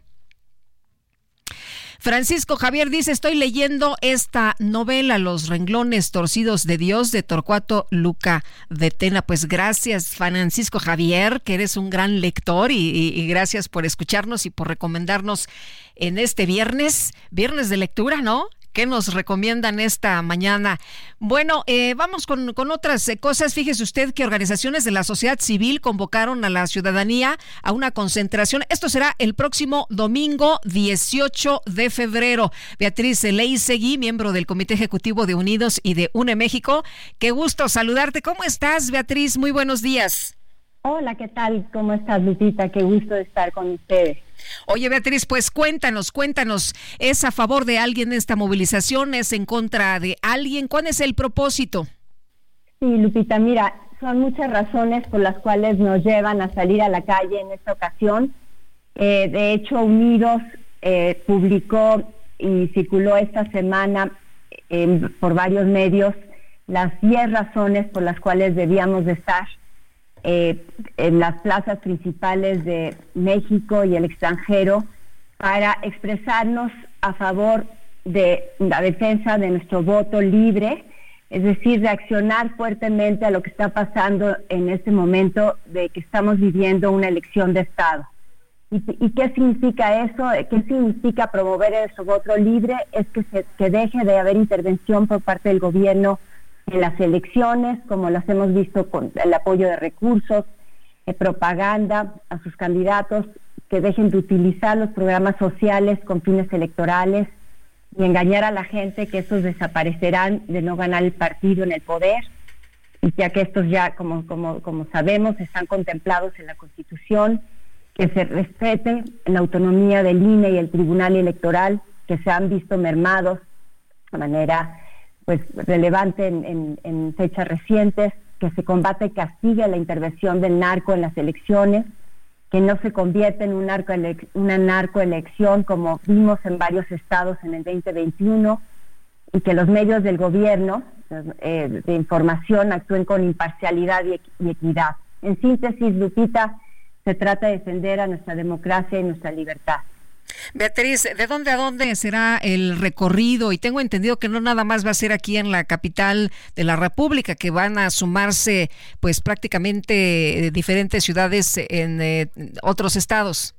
Francisco Javier dice, estoy leyendo esta novela, Los renglones torcidos de Dios, de Torcuato Luca de Tena. Pues gracias, Francisco Javier, que eres un gran lector y gracias por escucharnos y por recomendarnos en este viernes, viernes de lectura, ¿no? ¿Qué nos recomiendan esta mañana? Bueno, eh, vamos con, otras eh, cosas. Fíjese usted que organizaciones de la sociedad civil convocaron a la ciudadanía a una concentración. Esto será el próximo domingo 18 de febrero. Beatriz Leisegui, miembro del Comité Ejecutivo de Unidos y de UNE México. Qué gusto saludarte. ¿Cómo estás, Beatriz? Muy buenos días. Hola, ¿qué tal? ¿Cómo estás, Lupita? Qué gusto estar con ustedes. Oye, Beatriz, pues cuéntanos, cuéntanos, ¿es a favor de alguien esta movilización? ¿Es en contra de alguien? ¿Cuál es el propósito? Sí, Lupita, mira, son muchas razones por las cuales nos llevan a salir a la calle en esta ocasión. Eh, de hecho, Unidos eh, publicó y circuló esta semana por varios medios las 10 razones por las cuales debíamos de estar eh, en las plazas principales de México y el extranjero para expresarnos a favor de la defensa de nuestro voto libre, es decir, reaccionar fuertemente a lo que está pasando en este momento de que estamos viviendo una elección de Estado. ¿Y, qué significa eso? ¿Qué significa promover nuestro voto libre? Es que, se, que deje de haber intervención por parte del gobierno en las elecciones, como las hemos visto con el apoyo de recursos, de propaganda a sus candidatos, que dejen de utilizar los programas sociales con fines electorales y engañar a la gente que esos desaparecerán de no ganar el partido en el poder, y ya que estos ya, como, como, como sabemos, están contemplados en la Constitución, que se respete la autonomía del INE y el Tribunal Electoral, que se han visto mermados de manera pues relevante en, fechas recientes, que se combate y castigue la intervención del narco en las elecciones, que no se convierta en un narco una narcoelección como vimos en varios estados en el 2021 y que los medios del gobierno eh, de información actúen con imparcialidad y equidad. En síntesis, Lupita, se trata de defender a nuestra democracia y nuestra libertad. Beatriz, ¿de dónde a dónde será el recorrido? Y tengo entendido que no nada más va a ser aquí en la capital de la República, que van a sumarse pues prácticamente eh, diferentes ciudades en eh, otros estados.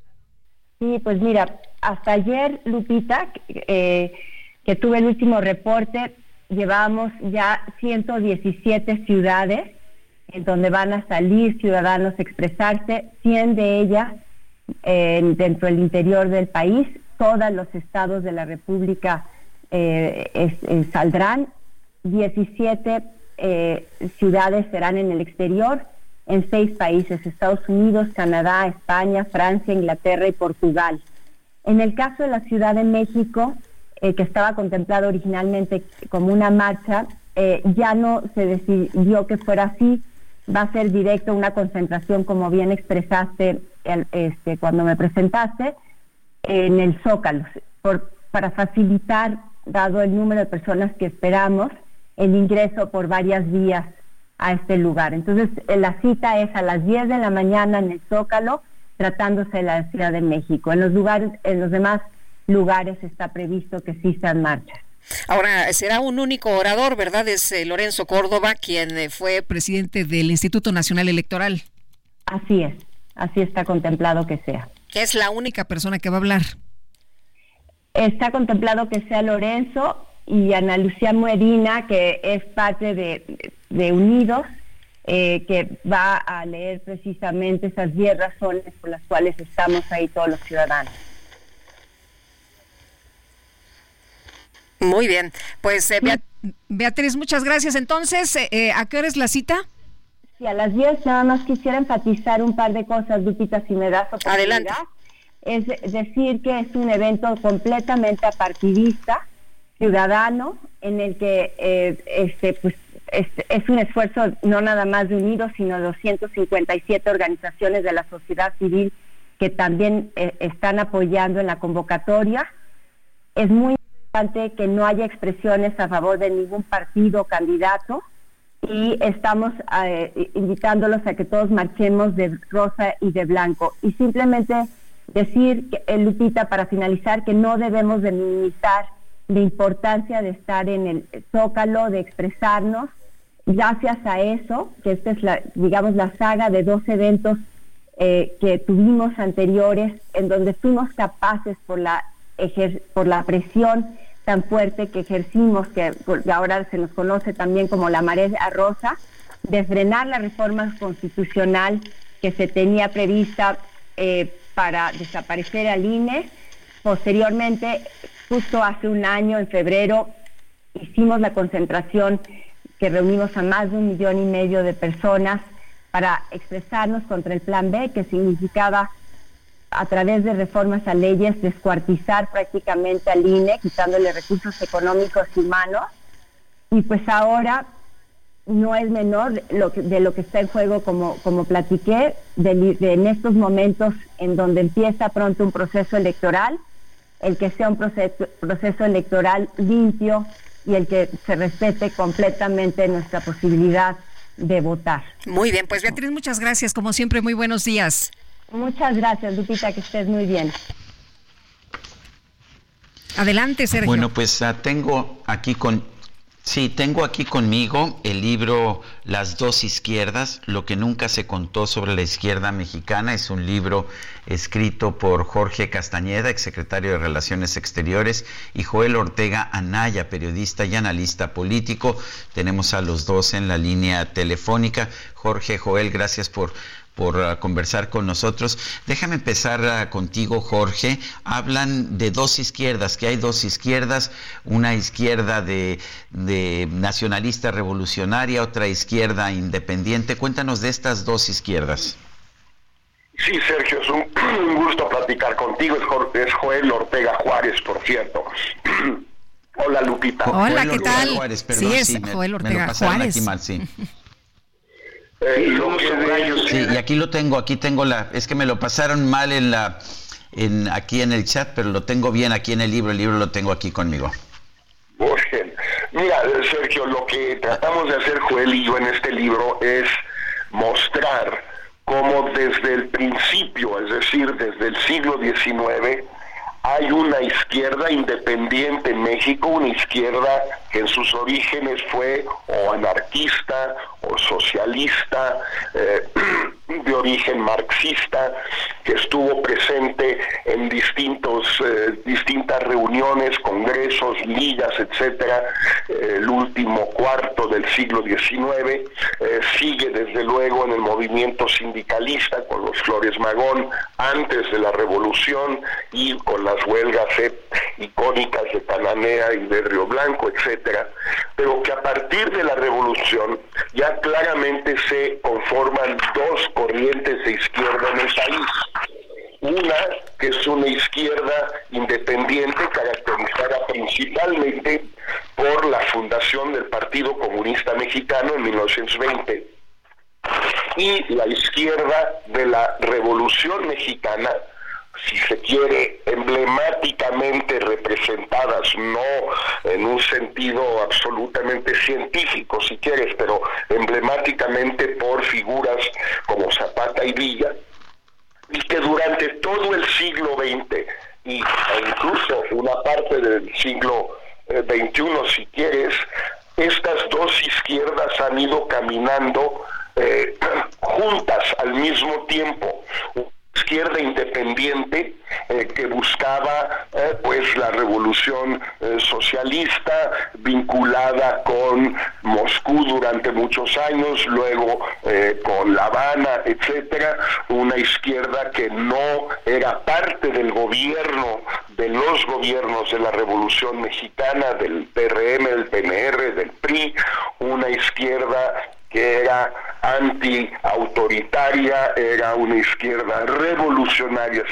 Sí, pues mira, hasta ayer, Lupita, eh, que tuve el último reporte, llevamos ya 117 ciudades en donde van a salir ciudadanos a expresarse, 100 de ellas dentro del interior del país. Todos los estados de la República eh, eh, saldrán. 17 eh, ciudades serán en el exterior, en seis países, Estados Unidos, Canadá, España, Francia, Inglaterra y Portugal. En el caso de la Ciudad de México, que estaba contemplado originalmente como una marcha, ya no se decidió que fuera así, va a ser directo una concentración, como bien expresaste este, cuando me presentaste, en el Zócalo, para facilitar, dado el número de personas que esperamos, el ingreso por varias vías a este lugar. Entonces, eh, la cita es a las 10 de la mañana en el Zócalo, tratándose de la Ciudad de México. En los lugares, en los demás lugares está previsto que sean marchas. Ahora, será un único orador, ¿verdad? Es eh, Lorenzo Córdoba, quien eh, fue presidente del Instituto Nacional Electoral. Así es. así está contemplado que sea. Es la única persona que va a hablar. Está contemplado que sea Lorenzo y Ana Lucía Medina, que es parte de, de Unidos, eh, que va a leer precisamente esas 10 razones por las cuales estamos ahí todos los ciudadanos. Muy bien, pues eh, Beatriz, muchas gracias. Entonces, eh, ¿a qué hora es la cita? Sí, a las 10 nada más quisiera enfatizar un par de cosas, Lupita, si me das oportunidad. Adelante. Es decir que es un evento completamente apartidista, ciudadano, en el que este, pues, es, un esfuerzo no nada más de Unidos, sino 257 organizaciones de la sociedad civil que también eh, están apoyando en la convocatoria. Es muy importante que no haya expresiones a favor de ningún partido o candidato y estamos eh, invitándolos a que todos marchemos de rosa y de blanco. Y simplemente decir, que, eh, Lupita, para finalizar, que no debemos de minimizar la importancia de estar en el zócalo, de expresarnos, gracias a eso, que esta es la, digamos, la saga de dos eventos eh, que tuvimos anteriores, en donde fuimos capaces por la, por la presión tan fuerte que ejercimos, que ahora se nos conoce también como la marea rosa, de frenar la reforma constitucional que se tenía prevista eh, para desaparecer al INE. Posteriormente, justo hace un año, en febrero, hicimos la concentración que reunimos a más de un millón y medio de personas para expresarnos contra el Plan B, que significaba a través de reformas a leyes descuartizar prácticamente al INE, quitándole recursos económicos y humanos. Y pues ahora no es menor lo de lo que está en juego, como, como platiqué, en estos momentos en donde empieza pronto un proceso electoral, el que sea un proceso, proceso electoral limpio, y el que se respete completamente nuestra posibilidad de votar. Muy bien, pues Beatriz, muchas gracias. Como siempre, muy buenos días. Muchas gracias, Lupita, que estés muy bien. Adelante, Sergio. Bueno, pues uh, tengo aquí con Sí, tengo aquí conmigo el libro Las dos izquierdas, lo que nunca se contó sobre la izquierda mexicana. Es un libro escrito por Jorge Castañeda, exsecretario de Relaciones Exteriores, y Joel Ortega Anaya, periodista y analista político. Tenemos a los dos en la línea telefónica. Jorge, Joel, gracias por por uh, conversar con nosotros. Déjame empezar uh, contigo, Jorge. Hablan de dos izquierdas, que hay dos izquierdas, una izquierda de, nacionalista revolucionaria, otra izquierda independiente. Cuéntanos de estas dos izquierdas. Sí, Sergio, es un, gusto platicar contigo. Es, Joel Ortega Juárez, por cierto. Hola, Lupita. Hola, ¿qué tal? sí, es Joel Ortega Juárez. sí. Eh, sí, y aquí lo tengo, aquí tengo la, es que me lo pasaron mal en la, en, aquí en el chat, pero lo tengo bien aquí en el libro, el libro lo tengo aquí conmigo. Mira, Sergio, lo que tratamos de hacer Joel y yo en este libro es mostrar cómo desde el principio, es decir, desde el siglo XIX, hay una izquierda independiente en México, una izquierda que en sus orígenes fue o anarquista o socialista, eh, de origen marxista, que estuvo presente en distintos, eh, distintas reuniones, congresos, ligas, etcétera, eh, el último cuarto del siglo XIX, sigue desde luego en el movimiento sindicalista con los Flores Magón antes de la revolución y con huelgas icónicas de Panamea y de Río Blanco, etcétera, pero que a partir de la revolución ya claramente se conforman dos corrientes de izquierda en el país. Una que es una izquierda independiente caracterizada principalmente por la fundación del Partido Comunista Mexicano en 1920 y la izquierda de la Revolución Mexicana si se quiere, emblemáticamente representadas, no en un sentido absolutamente científico, si quieres, pero emblemáticamente por figuras como Zapata y Villa, y que durante todo el siglo XX y, e incluso una parte del siglo XXI, eh, si quieres, estas dos izquierdas han ido caminando eh, juntas al mismo tiempo. Izquierda independiente eh, que buscaba eh, pues la revolución eh, socialista vinculada con Moscú durante muchos años, luego con La Habana, etcétera, una izquierda que no era parte del gobierno, de los gobiernos de la Revolución Mexicana, del PRM, del PNR, del PRI, una izquierda que era anti-autoritaria, era una izquierda revolucionaria,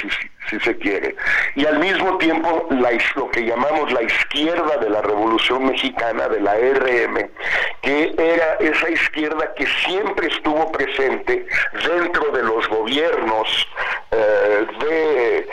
si, se quiere. Y al mismo tiempo, lo que llamamos la izquierda de la Revolución Mexicana, de la RM, que era esa izquierda que siempre estuvo presente dentro de los gobiernos eh, de eh,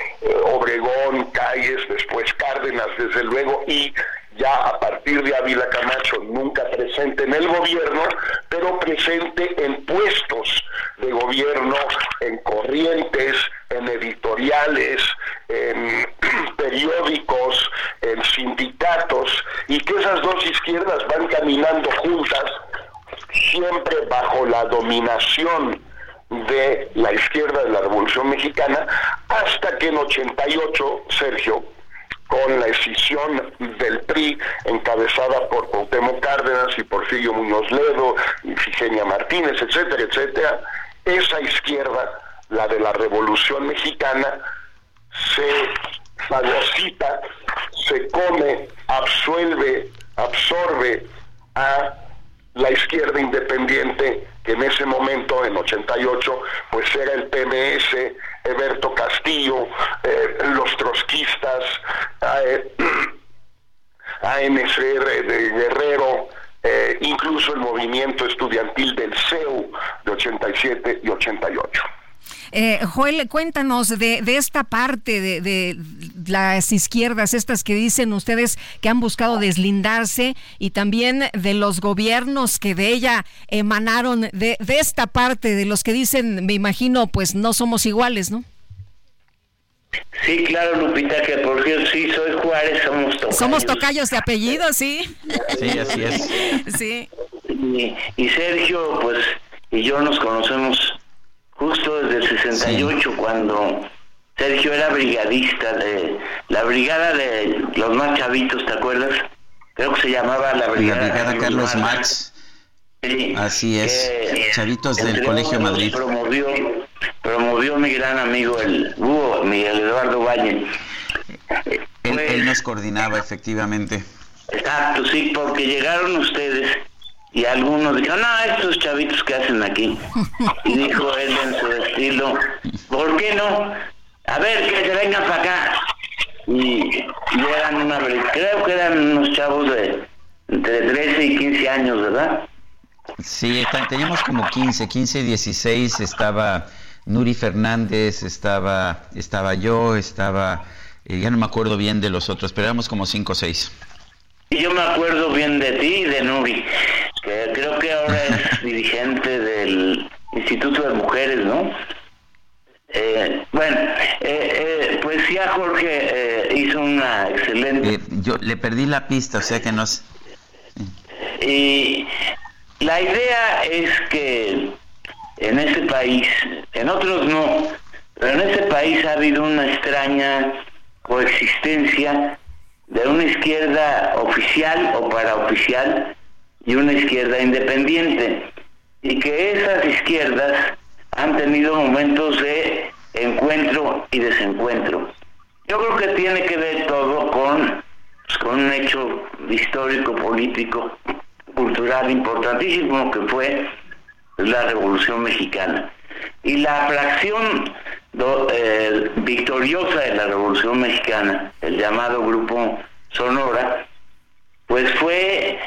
Obregón, Calles, después Cárdenas, desde luego, y ya a partir de Ávila Camacho, nunca presente en el gobierno, pero presente en puestos de gobierno, en corrientes, en editoriales, en periódicos, en sindicatos, y que esas dos izquierdas van caminando juntas, siempre bajo la dominación de la izquierda de la Revolución Mexicana, hasta que en 88, Sergio, con la escisión del PRI encabezada por Cuauhtémoc Cárdenas y Porfirio Muñoz Ledo y Figenia Martínez, etcétera, etcétera, esa izquierda, la de la Revolución Mexicana, se fagocita, se come, absuelve, absorbe a la izquierda independiente, que en ese momento, en 88, pues era el PMS, Eberto Castillo, eh, los trotskistas, eh, de Guerrero, eh, incluso el movimiento estudiantil del CEU de 87 y 88. Eh, Joel, cuéntanos de, esta parte de, las izquierdas, estas que dicen ustedes que han buscado deslindarse y también de los gobiernos que de ella emanaron, de, esta parte, de los que dicen, me imagino, pues no somos iguales, ¿no? Sí, claro, Lupita, que por cierto, sí, soy Juárez, somos tocayos. Somos tocayos de apellido, sí. Sí, así es. Sí. y Sergio, pues, y yo nos conocemos justo desde el 68 cuando Sergio era brigadista de la brigada de los más chavitos, ¿te acuerdas? Creo que se llamaba la brigada, Carlos Max. Sí, Así es, chavitos del Colegio Madrid. Promovió, promovió mi gran amigo el Hugo, Miguel Eduardo Valle. Él, él nos coordinaba efectivamente. Exacto, sí, porque llegaron ustedes y algunos dijeron, no, estos chavitos que hacen aquí. Y dijo él en su estilo, ¿por qué no? A ver, que se vengan para acá. Y, eran una, creo que eran unos chavos de entre 13 y 15 años, ¿verdad? Sí, teníamos como 15, 15, 16, estaba Nuri Fernández, estaba, estaba yo, estaba, eh, ya no me acuerdo bien de los otros, pero éramos como 5 o 6. Y yo me acuerdo bien de ti y de Nuri, que creo que ahora es dirigente del Instituto de Mujeres, ¿no? Eh, bueno, eh, eh, pues ya Jorge hizo una excelente... yo le perdí la pista, o sea que no sé. Y la idea es que en ese país, en otros no, pero en ese país ha habido una extraña coexistencia de una izquierda oficial o paraoficial y una izquierda independiente. Y que esas izquierdas han tenido momentos de encuentro y desencuentro. Yo creo que tiene que ver todo con, pues, con un hecho histórico, político, cultural importantísimo que fue la Revolución Mexicana. Y la fracción eh, victoriosa de la Revolución Mexicana, el llamado Grupo Sonora, pues fue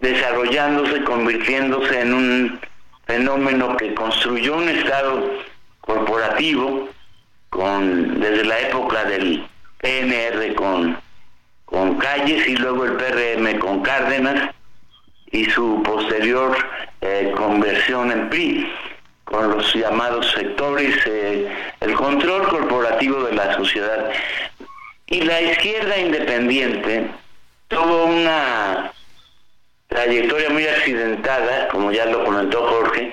desarrollándose, convirtiéndose en un fenómeno que construyó un Estado corporativo con desde la época del PNR con, con Calles y luego el PRM con Cárdenas y su posterior eh, conversión en PRI con los llamados sectores, eh, el control corporativo de la sociedad. Y la izquierda independiente tuvo una trayectoria muy accidentada, como ya lo comentó Jorge.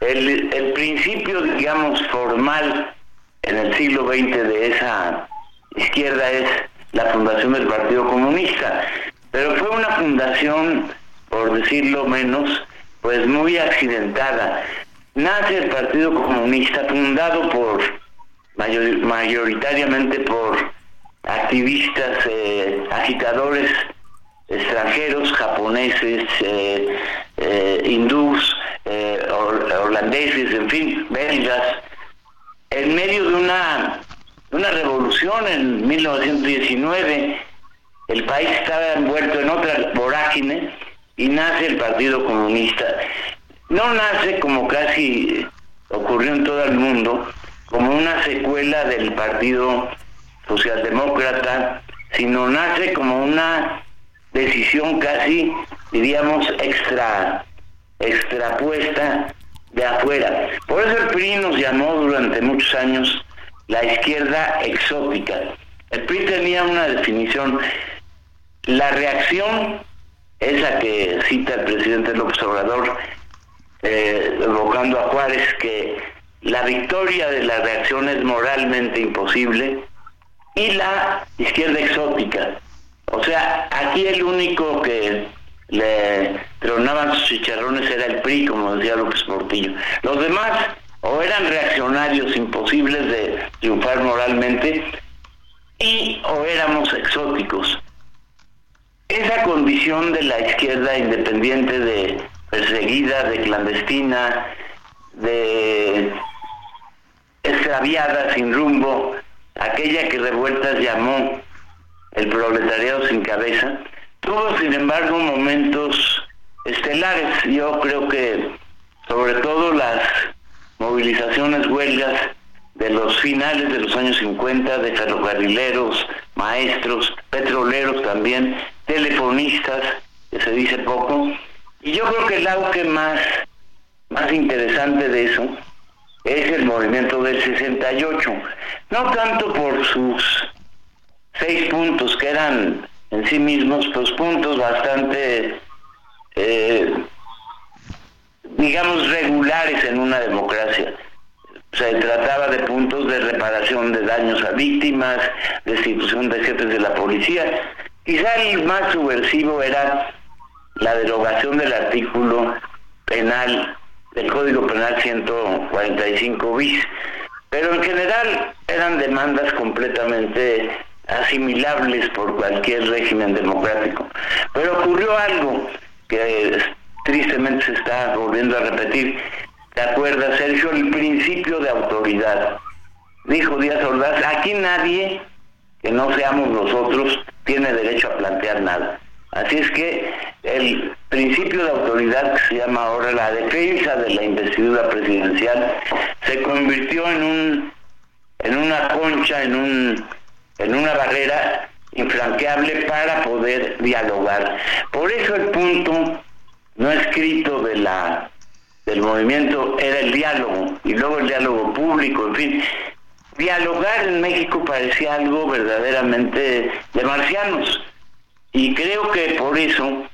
El, el principio, digamos, formal en el siglo XX de esa izquierda es la fundación del Partido Comunista, pero fue una fundación, por decirlo menos, pues muy accidentada. Nace el Partido Comunista fundado por mayoritariamente por activistas, eh, agitadores extranjeros, japoneses, eh, eh, hindús, holandeses, en fin, belgas, en medio de una, una revolución en 1919, el país estaba envuelto en otra vorágine y nace el Partido Comunista. No nace como casi ocurrió en todo el mundo, como una secuela del Partido Socialdemócrata, sino nace como una decisión casi, diríamos, extra, extrapuesta de afuera. Por eso el PRI nos llamó durante muchos años la izquierda exótica. El PRI tenía una definición, la reacción, esa que cita el presidente López Obrador, eh, evocando a Juárez, que la victoria de la reacción es moralmente imposible y la izquierda exótica. O sea, aquí el único que le tronaban sus chicharrones era el PRI, como decía López Portillo. Los demás o eran reaccionarios imposibles de triunfar moralmente y o éramos exóticos. Esa condición de la izquierda independiente de perseguida, de clandestina, de extraviada, sin rumbo, aquella que Revueltas llamó el proletariado sin cabeza, tuvo sin embargo momentos estelares. Yo creo que sobre todo las movilizaciones huelgas de los finales de los años 50 de ferrocarrileros, maestros, petroleros también, telefonistas, que se dice poco. Y yo creo que el auge más, más interesante de eso es el movimiento del 68. No tanto por sus seis puntos que eran en sí mismos pues puntos bastante eh, digamos regulares en una democracia. Se trataba de puntos de reparación de daños a víctimas destitución de jefes de la policía. Quizá el más subversivo era la derogación del artículo penal del Código Penal 145 bis, pero en general eran demandas completamente asimilables por cualquier régimen democrático. Pero ocurrió algo que tristemente se está volviendo a repetir. ¿Te acuerdas, Sergio? El principio de autoridad. Dijo Díaz Ordaz, aquí nadie que no seamos nosotros tiene derecho a plantear nada. Así es que el principio de autoridad que se llama ahora la defensa de la investidura presidencial se convirtió en un en una concha, en un en una barrera infranqueable para poder dialogar. Por eso el punto no escrito de la del movimiento era el diálogo y luego el diálogo público, en fin. Dialogar en México parecía algo verdaderamente de marcianos y creo que por eso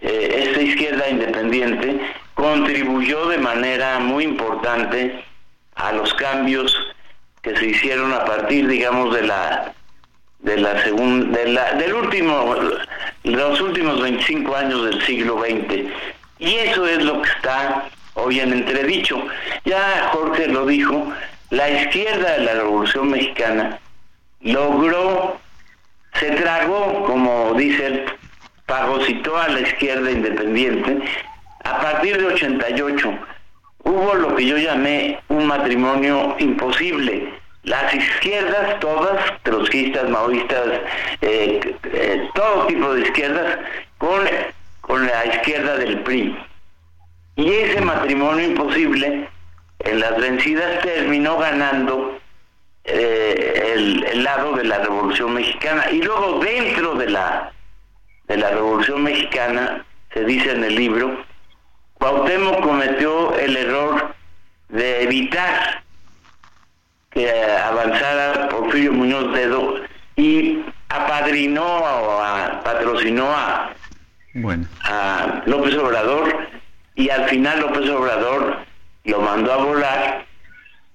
eh, esta izquierda independiente contribuyó de manera muy importante a los cambios que se hicieron a partir, digamos, de la de la segunda, de la, del último, los últimos 25 años del siglo XX. Y eso es lo que está hoy en entredicho. Ya Jorge lo dijo, la izquierda de la Revolución Mexicana logró se tragó, como dice, fagocitó a la izquierda independiente. A partir de 88 hubo lo que yo llamé un matrimonio imposible. Las izquierdas, todas, trotskistas, maoístas, eh, eh, todo tipo de izquierdas, con, con la izquierda del PRI. Y ese matrimonio imposible, en las vencidas, terminó ganando eh, el, lado de la Revolución Mexicana. Y luego dentro de la, de la Revolución Mexicana, se dice en el libro, Cuauhtémoc cometió el error de evitar que avanzara Porfirio Muñoz Dedo y apadrinó o patrocinó a, bueno. a López Obrador y al final López Obrador lo mandó a volar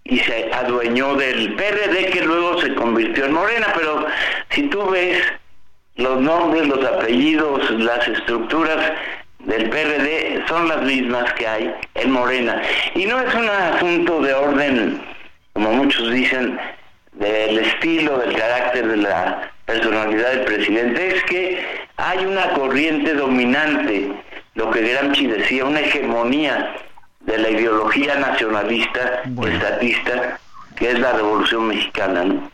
y se adueñó del PRD que luego se convirtió en Morena, pero si tú ves los nombres, los apellidos, las estructuras del PRD son las mismas que hay en Morena. Y no es un asunto de orden, como muchos dicen, del estilo, del carácter de la personalidad del presidente, es que hay una corriente dominante, lo que Gramsci decía, una hegemonía de la ideología nacionalista, estatista, que es la Revolución Mexicana, ¿no?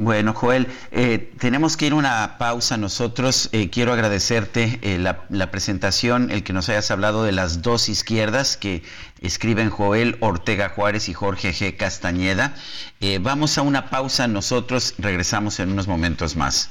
Bueno, Joel, eh, tenemos que ir una pausa nosotros. Eh, quiero agradecerte eh, la, la, presentación, el que nos hayas hablado de las dos izquierdas que escriben Joel Ortega Juárez y Jorge G. Castañeda. vamos a una pausa nosotros, regresamos en unos momentos más.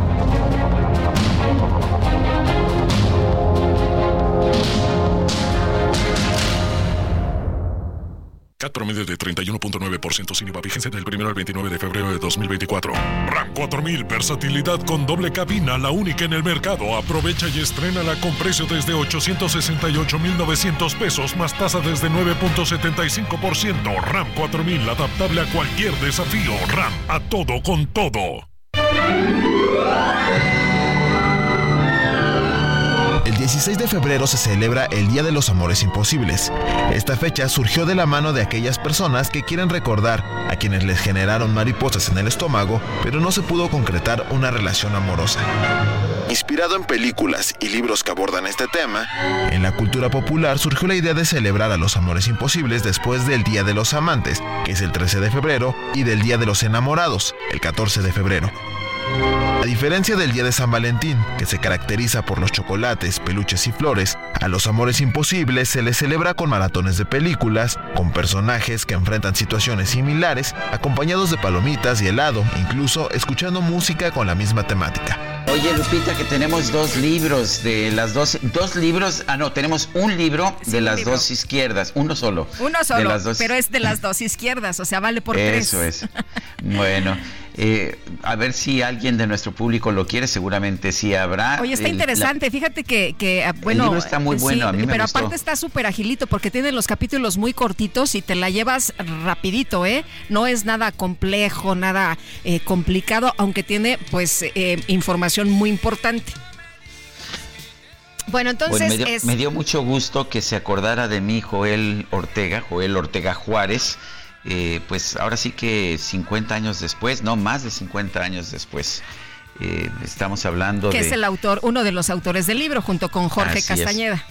4 promedio de 31.9% sin IVA vigencia del 1 al 29 de febrero de 2024. RAM 4000, versatilidad con doble cabina, la única en el mercado. Aprovecha y estrénala con precio desde 868,900 pesos más tasa desde 9.75%. RAM 4000, adaptable a cualquier desafío. RAM, a todo con todo. 16 de febrero se celebra el Día de los Amores Imposibles. Esta fecha surgió de la mano de aquellas personas que quieren recordar a quienes les generaron mariposas en el estómago, pero no se pudo concretar una relación amorosa. Inspirado en películas y libros que abordan este tema, en la cultura popular surgió la idea de celebrar a los amores imposibles después del Día de los Amantes, que es el 13 de febrero, y del Día de los Enamorados, el 14 de febrero. A diferencia del Día de San Valentín, que se caracteriza por los chocolates, peluches y flores, a los amores imposibles se les celebra con maratones de películas, con personajes que enfrentan situaciones similares, acompañados de palomitas y helado, incluso escuchando música con la misma temática. Oye, Lupita, que tenemos dos libros de las dos, dos libros, ah, no, tenemos un libro de las dos izquierdas, uno solo. Uno solo, pero es de las dos izquierdas, o sea, vale por tres. Eso es. Bueno, eh, a ver si alguien de nuestro público lo quiere, seguramente sí habrá. Oye, está interesante, fíjate que, ah, bueno, el libro está muy bueno, a mí me pero aparte está súper agilito porque tiene los capítulos muy cortitos y te la llevas rapidito, ¿eh? No es nada complejo, nada eh, complicado, aunque tiene pues eh, información muy importante. Bueno, entonces me, dio, mucho gusto que se acordara de mí Joel Ortega, Joel Ortega Juárez, eh, pues ahora sí que 50 años después, no más de 50 años después. Eh, estamos hablando que de... es el autor, uno de los autores del libro, junto con Jorge Castañeda.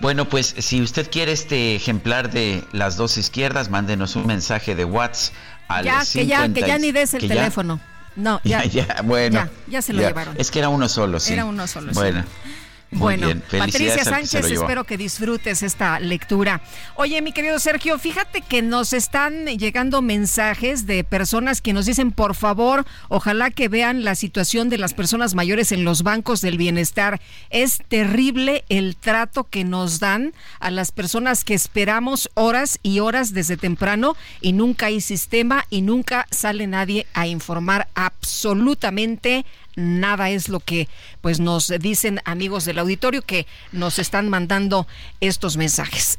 Bueno, pues si usted quiere este ejemplar de las dos izquierdas, mándenos un mensaje de WhatsApp al ya, que ya, que ya ni des el teléfono. No, ya, ya, bueno. Ya, se lo llevaron. Es que era uno solo, sí. Era uno solo, bueno. Bueno, Patricia Sánchez, espero que disfrutes esta lectura. Oye, mi querido Sergio, fíjate que nos están llegando mensajes de personas que nos dicen, por favor, ojalá que vean la situación de las personas mayores en los bancos del bienestar. Es terrible el trato que nos dan a las personas que esperamos horas y horas desde temprano y nunca hay sistema y nunca sale nadie a informar absolutamente nada es lo que pues nos dicen amigos del auditorio que nos están mandando estos mensajes.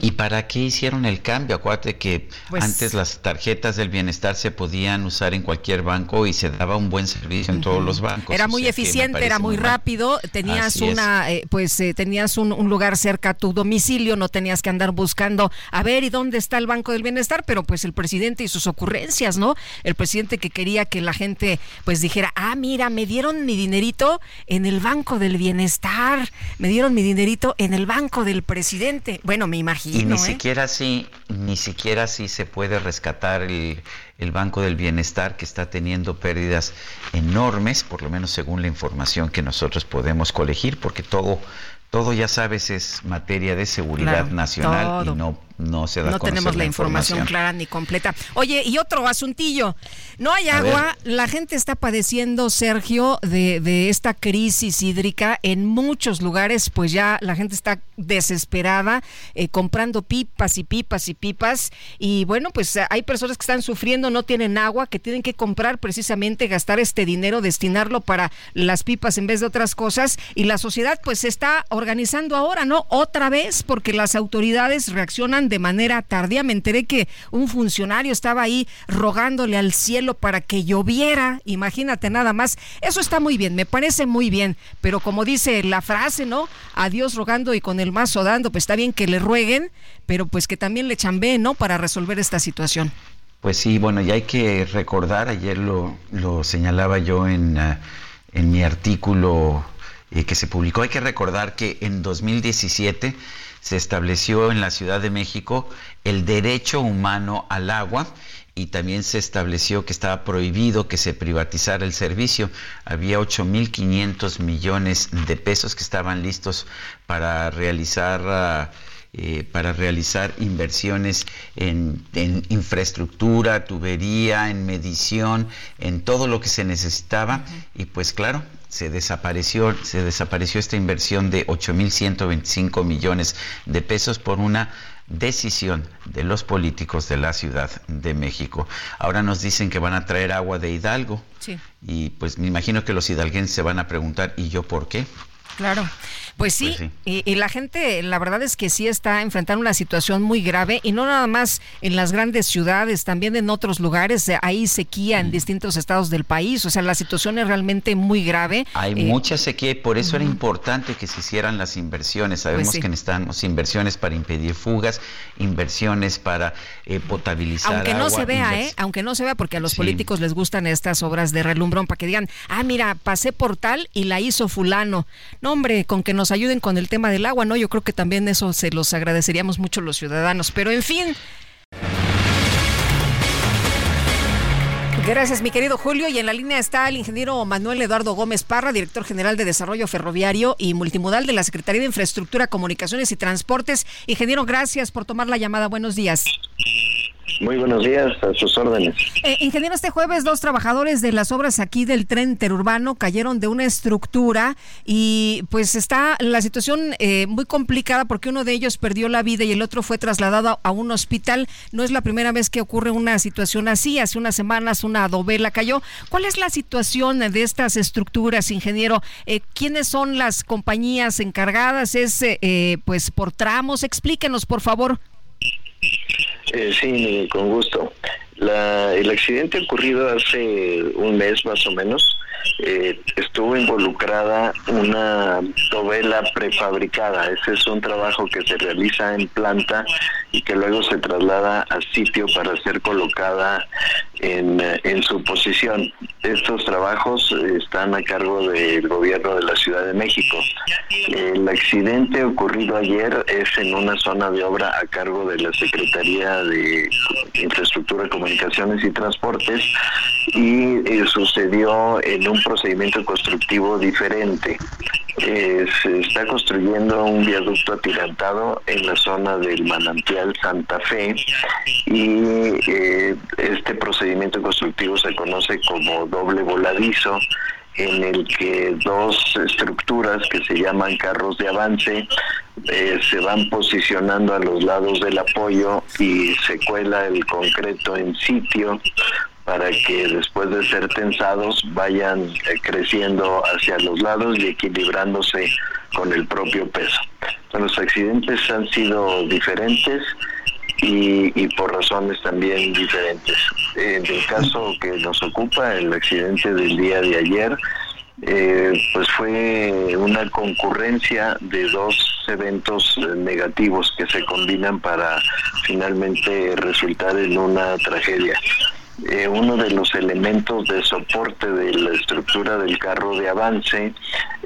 ¿Y para qué hicieron el cambio? Acuérdate que pues antes las tarjetas del bienestar se podían usar en cualquier banco y se daba un buen servicio en todos los bancos. Era muy eficiente, era muy, rápido, tenías una, eh, pues eh, tenías un, lugar cerca a tu domicilio, no tenías que andar buscando a ver y dónde está el banco del bienestar, pero pues el presidente y sus ocurrencias, ¿no? El presidente que quería que la gente pues dijera, ah, mira, me dieron mi dinerito en el banco del bienestar, me dieron mi dinerito en el banco del presidente. Bueno, me imagino y ni ¿eh? siquiera así, ni siquiera así se puede rescatar el, el, Banco del Bienestar que está teniendo pérdidas enormes, por lo menos según la información que nosotros podemos colegir, porque todo todo ya sabes es materia de seguridad nacional y no no se da No tenemos la información. clara ni completa. Oye, y otro asuntillo. No hay agua. La gente está padeciendo, Sergio, de, de, esta crisis hídrica. En muchos lugares, pues ya la gente está desesperada, eh, comprando pipas y pipas y pipas. Y bueno, pues hay personas que están sufriendo, no tienen agua, que tienen que comprar precisamente, gastar este dinero, destinarlo para las pipas en vez de otras cosas. Y la sociedad, pues está organizando ahora, ¿no? Otra vez, porque las autoridades reaccionan de manera tardía. Me enteré que un funcionario estaba ahí rogándole al cielo para que lloviera. Imagínate nada más. Eso está muy bien, me parece muy bien. Pero como dice la frase, ¿no? A Dios rogando y con el mazo dando, pues está bien que le rueguen, pero pues que también le chambeen, ¿no? Para resolver esta situación. Pues sí, bueno, y hay que recordar, ayer lo, lo señalaba yo en, uh, en mi artículo eh, que se publicó, hay que recordar que en 2017 se estableció en la Ciudad de México el derecho humano al agua y también se estableció que estaba prohibido que se privatizara el servicio. Había 8.500 millones de pesos que estaban listos para realizar... Eh, para realizar inversiones en, en, infraestructura, tubería, en medición, en todo lo que se necesitaba. Y pues claro, se desapareció, se desapareció esta inversión de 8.125 millones de pesos por una decisión de los políticos de la Ciudad de México. Ahora nos dicen que van a traer agua de Hidalgo. Y pues me imagino que los hidalguenses se van a preguntar, ¿y yo por qué? Claro. Pues sí, pues Y, la gente, la verdad es que sí está enfrentando una situación muy grave y no nada más en las grandes ciudades, también en otros lugares. Eh, hay sequía en distintos estados del país, o sea, la situación es realmente muy grave. Hay eh, mucha sequía y por eso era importante que se hicieran las inversiones. Sabemos pues que necesitamos inversiones para impedir fugas, inversiones para eh, potabilizar. Aunque no se vea, ¿eh? Aunque no se vea, porque a los políticos les gustan estas obras de relumbrón para que digan, ah, mira, pasé por tal y la hizo fulano. No, hombre, con que nos ayuden con el tema del agua, ¿no? Yo creo que también eso se los agradeceríamos mucho los ciudadanos. Pero en fin. Gracias, mi querido Julio. Y en la línea está el ingeniero Manuel Eduardo Gómez Parra, director general de Desarrollo Ferroviario y Multimodal de la Secretaría de Infraestructura, Comunicaciones y Transportes. Ingeniero, gracias por tomar la llamada. Buenos días. Muy buenos días, a sus órdenes. Eh, ingeniero, este jueves dos trabajadores de las obras aquí del tren interurbano cayeron de una estructura y pues está la situación eh, muy complicada porque uno de ellos perdió la vida y el otro fue trasladado a un hospital. No es la primera vez que ocurre una situación así. Hace unas semanas una adobela cayó. ¿Cuál es la situación de estas estructuras, ingeniero? Eh, ¿Quiénes son las compañías encargadas? ¿Es eh, pues por tramos? Explíquenos, por favor. Eh, sí, con gusto. La, el accidente ocurrido hace un mes más o menos eh, estuvo involucrada una tovela prefabricada. Ese es un trabajo que se realiza en planta y que luego se traslada a sitio para ser colocada en, en su posición. Estos trabajos están a cargo del gobierno de la Ciudad de México. El accidente ocurrido ayer es en una zona de obra a cargo de la Secretaría de Infraestructura, Comunicaciones y Transportes y eh, sucedió en un procedimiento constructivo diferente. Eh, se está construyendo un viaducto atirantado en la zona del manantial Santa Fe y eh, este procedimiento constructivo se conoce como doble voladizo en el que dos estructuras que se llaman carros de avance eh, se van posicionando a los lados del apoyo y se cuela el concreto en sitio para que después de ser tensados vayan eh, creciendo hacia los lados y equilibrándose con el propio peso. Los accidentes han sido diferentes y, por razones también diferentes. En el caso que nos ocupa, el accidente del día de ayer, eh, pues fue una concurrencia de dos eventos eh, negativos que se combinan para finalmente resultar en una tragedia. Eh, uno de los elementos de soporte de la estructura del carro de avance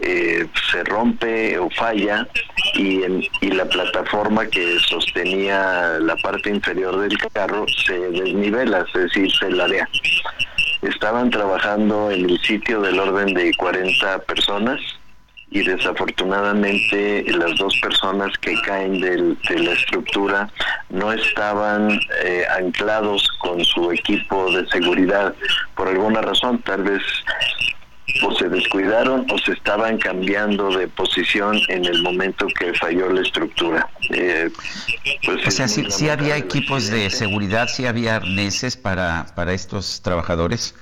eh, se rompe o falla y, y la plataforma que sostenía la parte inferior del carro se desnivela, es decir, se larea. Estaban trabajando en el sitio del orden de 40 personas y desafortunadamente las dos personas que caen del, de la estructura no estaban eh, anclados con su equipo de seguridad por alguna razón, tal vez o se descuidaron o se estaban cambiando de posición en el momento que falló la estructura. Eh, pues o sea, sí, había equipos de seguridad, sí había arneses para, para estos trabajadores.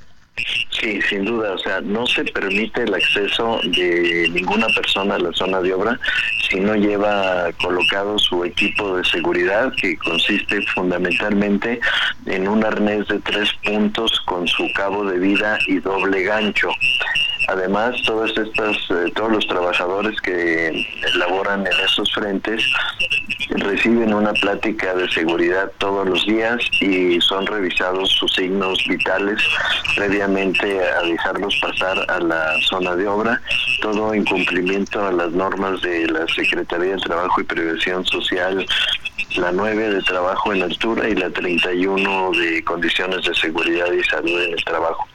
Sí, sin duda, o sea, no se permite el acceso de ninguna persona a la zona de obra si no lleva colocado su equipo de seguridad, que consiste fundamentalmente en un arnés de tres puntos con su cabo de vida y doble gancho. Además, todos estos, eh, todos los trabajadores que laboran en esos frentes reciben una plática de seguridad todos los días y son revisados sus signos vitales previamente a dejarlos pasar a la zona de obra, todo en cumplimiento a las normas de la Secretaría de Trabajo y Prevención Social, la 9 de trabajo en altura y la 31 de condiciones de seguridad y salud en el trabajo.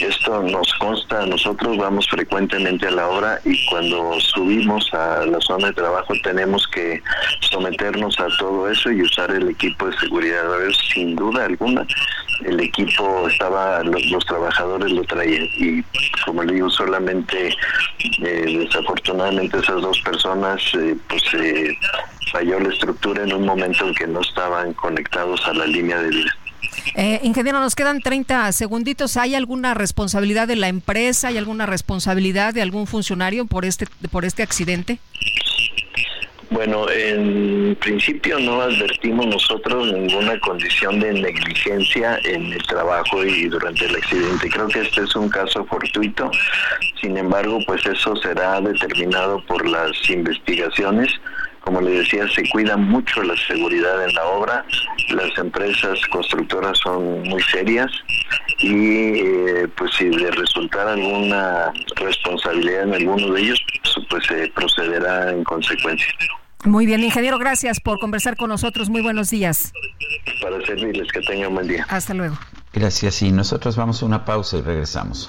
Esto nos consta a nosotros, vamos frecuentemente a la obra y cuando subimos a la zona de trabajo tenemos que someternos a todo eso y usar el equipo de seguridad. Sin duda alguna, el equipo estaba, los, trabajadores lo traían y como le digo, solamente eh, desafortunadamente esas dos personas eh, pues eh, falló la estructura en un momento en que no estaban conectados a la línea de. Eh, ingeniero, nos quedan 30 segunditos. ¿Hay alguna responsabilidad de la empresa? ¿Hay alguna responsabilidad de algún funcionario por este, por este accidente? Bueno, en principio no advertimos nosotros ninguna condición de negligencia en el trabajo y durante el accidente. Creo que este es un caso fortuito. Sin embargo, pues eso será determinado por las investigaciones como le decía, se cuida mucho la seguridad en la obra. Las empresas constructoras son muy serias y eh, pues si de resultar alguna responsabilidad en alguno de ellos, pues se procederá en consecuencia. Muy bien, ingeniero, gracias por conversar con nosotros. Muy buenos días. Para servirles, que tengan un buen día. Hasta luego. Gracias, y nosotros vamos a una pausa y regresamos.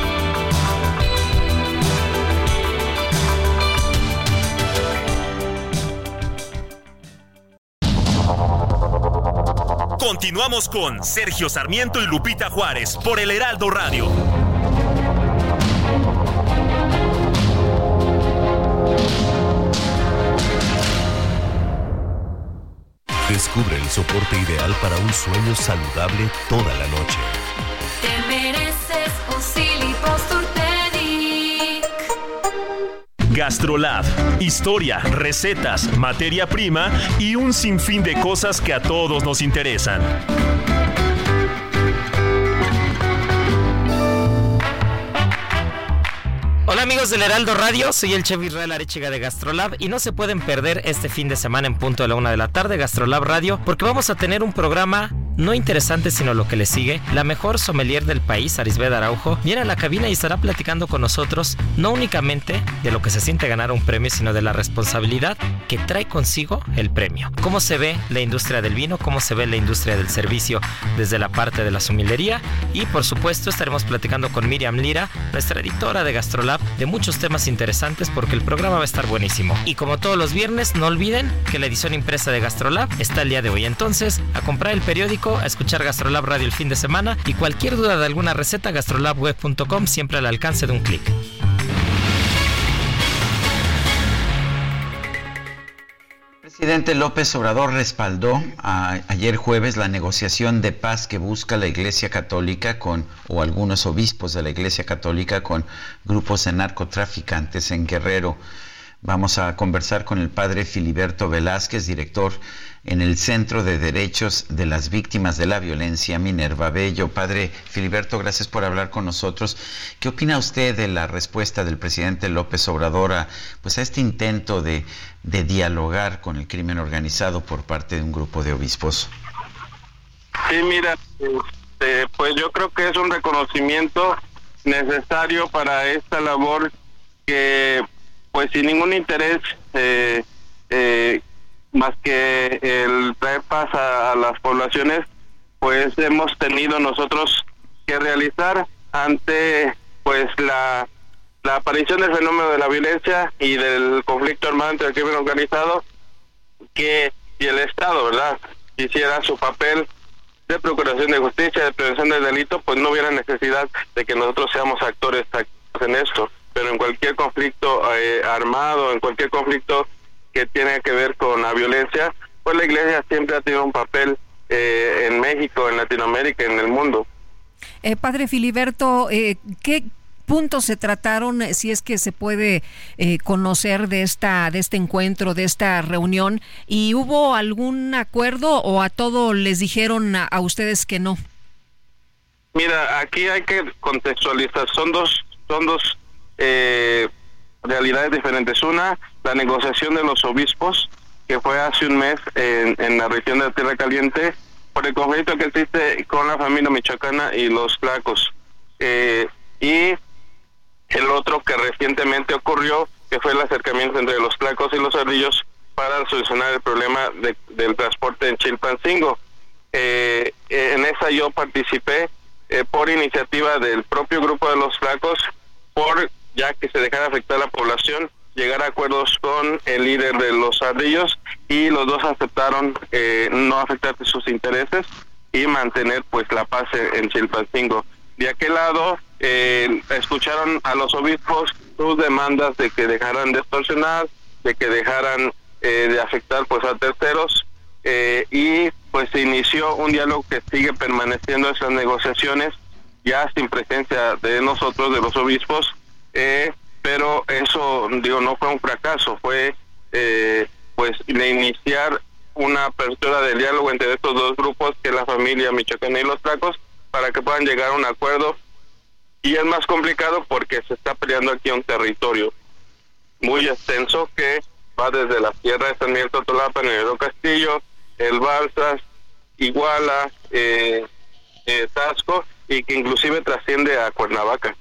Continuamos con Sergio Sarmiento y Lupita Juárez por el Heraldo Radio. Descubre el soporte ideal para un sueño saludable toda la noche. Te mereces Gastrolab. Historia, recetas, materia prima y un sinfín de cosas que a todos nos interesan. Hola amigos del Heraldo Radio, soy el chef Israel Arechiga de Gastrolab y no se pueden perder este fin de semana en punto de la una de la tarde Gastrolab Radio porque vamos a tener un programa no interesante sino lo que le sigue. La mejor sommelier del país, Arisbeth Araujo, viene a la cabina y estará platicando con nosotros no únicamente de lo que se siente ganar un premio, sino de la responsabilidad que trae consigo el premio. Cómo se ve la industria del vino, cómo se ve la industria del servicio desde la parte de la sommelería y por supuesto estaremos platicando con Miriam Lira, nuestra editora de Gastrolab, de muchos temas interesantes porque el programa va a estar buenísimo. Y como todos los viernes, no olviden que la edición impresa de Gastrolab está el día de hoy. Entonces, a comprar el periódico, a escuchar Gastrolab Radio el fin de semana y cualquier duda de alguna receta, gastrolabweb.com siempre al alcance de un clic. presidente López Obrador respaldó ayer jueves la negociación de paz que busca la Iglesia Católica con, o algunos obispos de la Iglesia Católica con grupos de narcotraficantes en Guerrero. Vamos a conversar con el padre Filiberto Velázquez, director en el Centro de Derechos de las Víctimas de la Violencia, Minerva Bello. Padre Filiberto, gracias por hablar con nosotros. ¿Qué opina usted de la respuesta del presidente López Obrador a, pues, a este intento de, dialogar con el crimen organizado por parte de un grupo de obispos? Sí, mira, este, pues yo creo que es un reconocimiento necesario para esta labor que, pues sin ningún interés eh, eh, más que el traer paz a, las poblaciones, pues hemos tenido nosotros que realizar ante pues la, la aparición del fenómeno de la violencia y del conflicto armado entre el crimen organizado que y el Estado, ¿verdad? Hiciera su papel de procuración de justicia, de prevención del delito, pues no hubiera necesidad de que nosotros seamos actores en esto. Pero en cualquier conflicto eh, armado, en cualquier conflicto que tiene que ver con la violencia, pues la Iglesia siempre ha tenido un papel eh, en México, en Latinoamérica, en el mundo. Eh, padre Filiberto, eh, ¿qué, puntos se trataron, eh, si es que se puede eh, conocer de esta de este encuentro, de esta reunión? ¿Y hubo algún acuerdo o a todo les dijeron a, ustedes que no? Mira, aquí hay que contextualizar. Son dos, son dos eh, realidades diferentes. Una, la negociación de los obispos, que fue hace un mes en, en la región de la Tierra Caliente, por el conflicto que existe con la familia michoacana y los flacos. Eh, y el otro que recientemente ocurrió, que fue el acercamiento entre los placos y los ardillos para solucionar el problema del transporte en Chilpancingo. Eh, en esa yo participé eh, por iniciativa del propio grupo de los flacos, por ya que se dejara afectar la población, llegar a acuerdos con el líder de los ardillos y los dos aceptaron eh, no afectar sus intereses y mantener pues la paz en Chilpancingo. De aquel lado, eh, escucharon a los obispos sus demandas de que dejaran de extorsionar, de que dejaran eh, de afectar pues a terceros eh, y pues se inició un diálogo que sigue permaneciendo esas negociaciones ya sin presencia de nosotros, de los obispos, pero eso digo no fue un fracaso, fue pues de iniciar una apertura del diálogo entre estos dos grupos que es la familia Michoacán y los Tracos para que puedan llegar a un acuerdo y es más complicado porque se está peleando aquí un territorio muy extenso que va desde la tierra de San Miguel Totolapa, Nevado Castillo, El Balsas, Iguala, eh, eh, Tasco y que inclusive trasciende a Cuernavaca.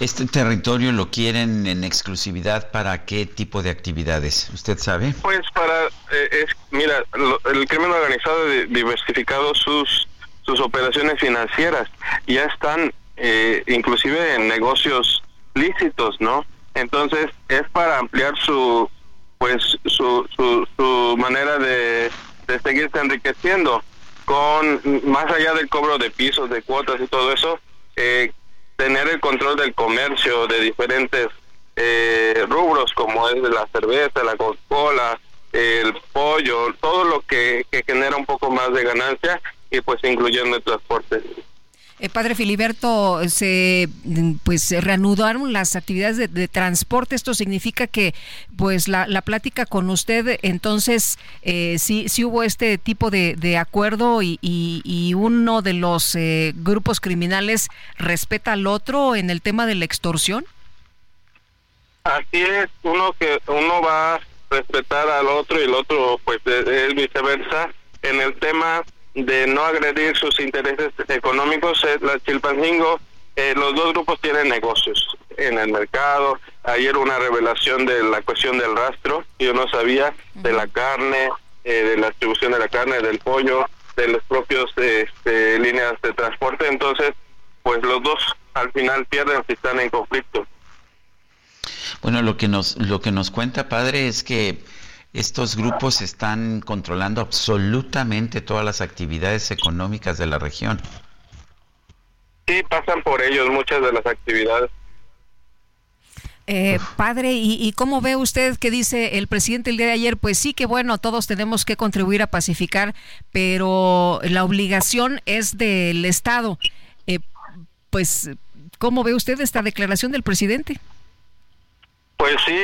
¿Este territorio lo quieren en exclusividad para qué tipo de actividades? ¿Usted sabe? Pues para, eh, es, mira, el crimen organizado ha diversificado sus, sus operaciones financieras. Ya están eh, inclusive en negocios lícitos, ¿no? Entonces es para ampliar su pues su, su, manera de, de seguirse enriqueciendo con más allá del cobro de pisos, de cuotas y todo eso, eh, tener el control del comercio de diferentes eh, rubros como es la cerveza, la Coca-Cola, el pollo, todo lo que, que genera un poco más de ganancia y pues incluyendo el transporte. Eh, padre Filiberto, se pues reanudaron las actividades de, transporte. Esto significa que pues la, la plática con usted, entonces eh, sí, sí hubo este tipo de, acuerdo y, y, uno de los eh, grupos criminales respeta al otro en el tema de la extorsión. Así es, uno que uno va a respetar al otro y el otro pues es viceversa. En el tema de no agredir sus intereses económicos. La Chilpancingo, eh, los dos grupos tienen negocios en el mercado. Ayer una revelación de la cuestión del rastro, yo no sabía, de la carne, eh, de la distribución de la carne, del pollo, de los propios este, líneas de transporte. Entonces, pues los dos al final pierden si están en conflicto. Bueno, lo que nos lo que nos cuenta padre es que estos grupos están controlando absolutamente todas las actividades económicas de la región. Sí, pasan por ellos muchas de las actividades. Eh, padre, ¿y, cómo ve usted que dice el presidente el día de ayer? Pues sí que bueno, todos tenemos que contribuir a pacificar, pero la obligación es del Estado. Eh, pues, ¿cómo ve usted esta declaración del presidente? Pues sí,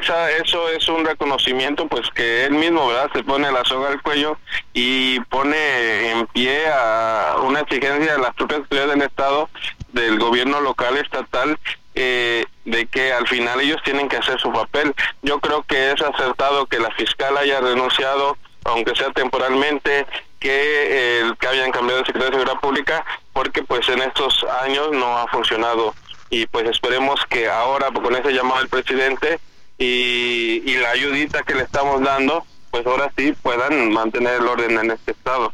esa, eso es un reconocimiento, pues que él mismo, ¿verdad? Se pone la soga al cuello y pone en pie a una exigencia de las propias autoridades del Estado, del gobierno local, estatal, eh, de que al final ellos tienen que hacer su papel. Yo creo que es acertado que la fiscal haya renunciado, aunque sea temporalmente, que el que habían cambiado de secretario de Seguridad Pública porque pues en estos años no ha funcionado y pues esperemos que ahora con ese llamado del presidente y, y la ayudita que le estamos dando pues ahora sí puedan mantener el orden en este estado.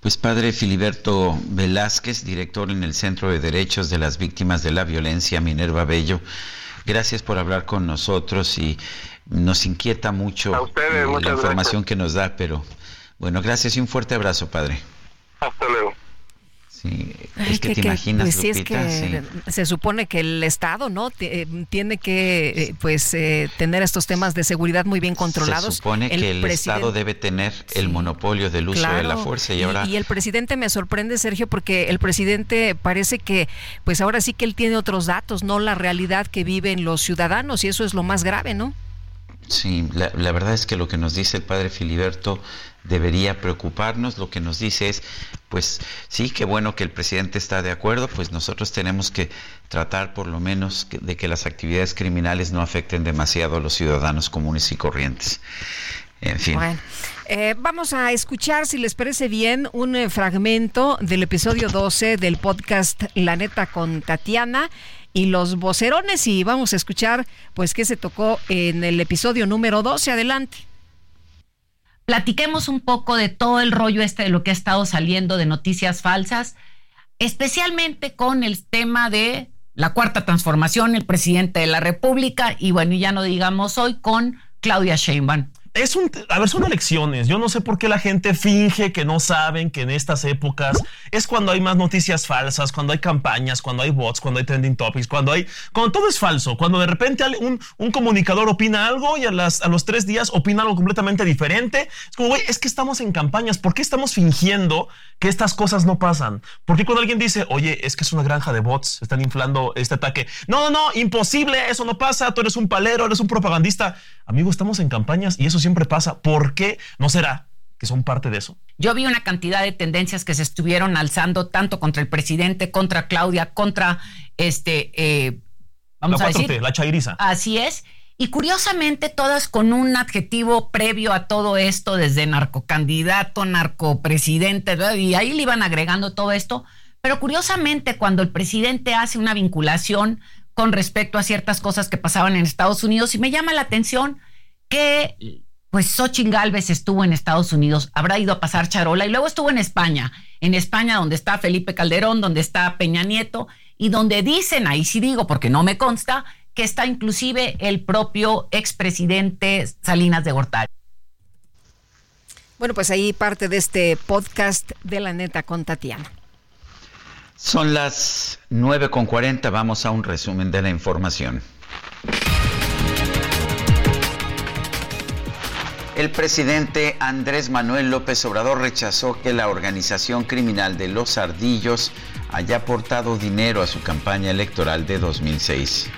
Pues padre Filiberto Velázquez, director en el Centro de Derechos de las Víctimas de la Violencia Minerva Bello, gracias por hablar con nosotros y nos inquieta mucho la información que nos da, pero bueno, gracias y un fuerte abrazo, padre. Hasta luego. Sí, es que, te imaginas, pues es que se supone que el Estado, ¿no? Eh, tiene que, eh, pues, eh, tener estos temas de seguridad muy bien controlados. Se supone que el Estado debe tener el monopolio del uso de la fuerza y ahora... Y, el presidente me sorprende, Sergio, porque el presidente parece que, pues ahora sí que él tiene otros datos, no la realidad que viven los ciudadanos y eso es lo más grave, ¿no? Sí, la, la verdad es que lo que nos dice el padre Filiberto debería preocuparnos. Lo que nos dice es, pues sí, qué bueno que el presidente está de acuerdo, pues nosotros tenemos que tratar por lo menos de que las actividades criminales no afecten demasiado a los ciudadanos comunes y corrientes. En fin. Bueno, eh, vamos a escuchar, si les parece bien, un eh, fragmento del episodio 12 del podcast La Neta con Tatiana y los vocerones y vamos a escuchar pues qué se tocó en el episodio número 12. Adelante platiquemos un poco de todo el rollo este de lo que ha estado saliendo de noticias falsas, especialmente con el tema de la cuarta transformación, el presidente de la República y bueno, ya no digamos hoy con Claudia Sheinbaum es un, a ver, son elecciones. Yo no sé por qué la gente finge que no saben que en estas épocas es cuando hay más noticias falsas, cuando hay campañas, cuando hay bots, cuando hay trending topics, cuando hay, cuando todo es falso, cuando de repente un, un comunicador opina algo y a, las, a los tres días opina algo completamente diferente. Es como, güey, es que estamos en campañas. ¿Por qué estamos fingiendo que estas cosas no pasan? ¿Por qué cuando alguien dice, oye, es que es una granja de bots, están inflando este ataque? No, no, no, imposible, eso no pasa, tú eres un palero, eres un propagandista. Amigo, estamos en campañas y eso siempre pasa. ¿Por qué no será que son parte de eso? Yo vi una cantidad de tendencias que se estuvieron alzando tanto contra el presidente, contra Claudia, contra este, eh, vamos la a decir, la chairiza. Así es. Y curiosamente todas con un adjetivo previo a todo esto, desde narcocandidato, narcopresidente, y ahí le iban agregando todo esto. Pero curiosamente cuando el presidente hace una vinculación con respecto a ciertas cosas que pasaban en Estados Unidos y me llama la atención que pues Xochitl Galvez estuvo en Estados Unidos, habrá ido a pasar charola y luego estuvo en España, en España donde está Felipe Calderón, donde está Peña Nieto y donde dicen, ahí sí digo porque no me consta, que está inclusive el propio expresidente Salinas de Gortari. Bueno, pues ahí parte de este podcast de la neta con Tatiana. Son las 9.40, vamos a un resumen de la información. El presidente Andrés Manuel López Obrador rechazó que la organización criminal de Los Ardillos haya aportado dinero a su campaña electoral de 2006.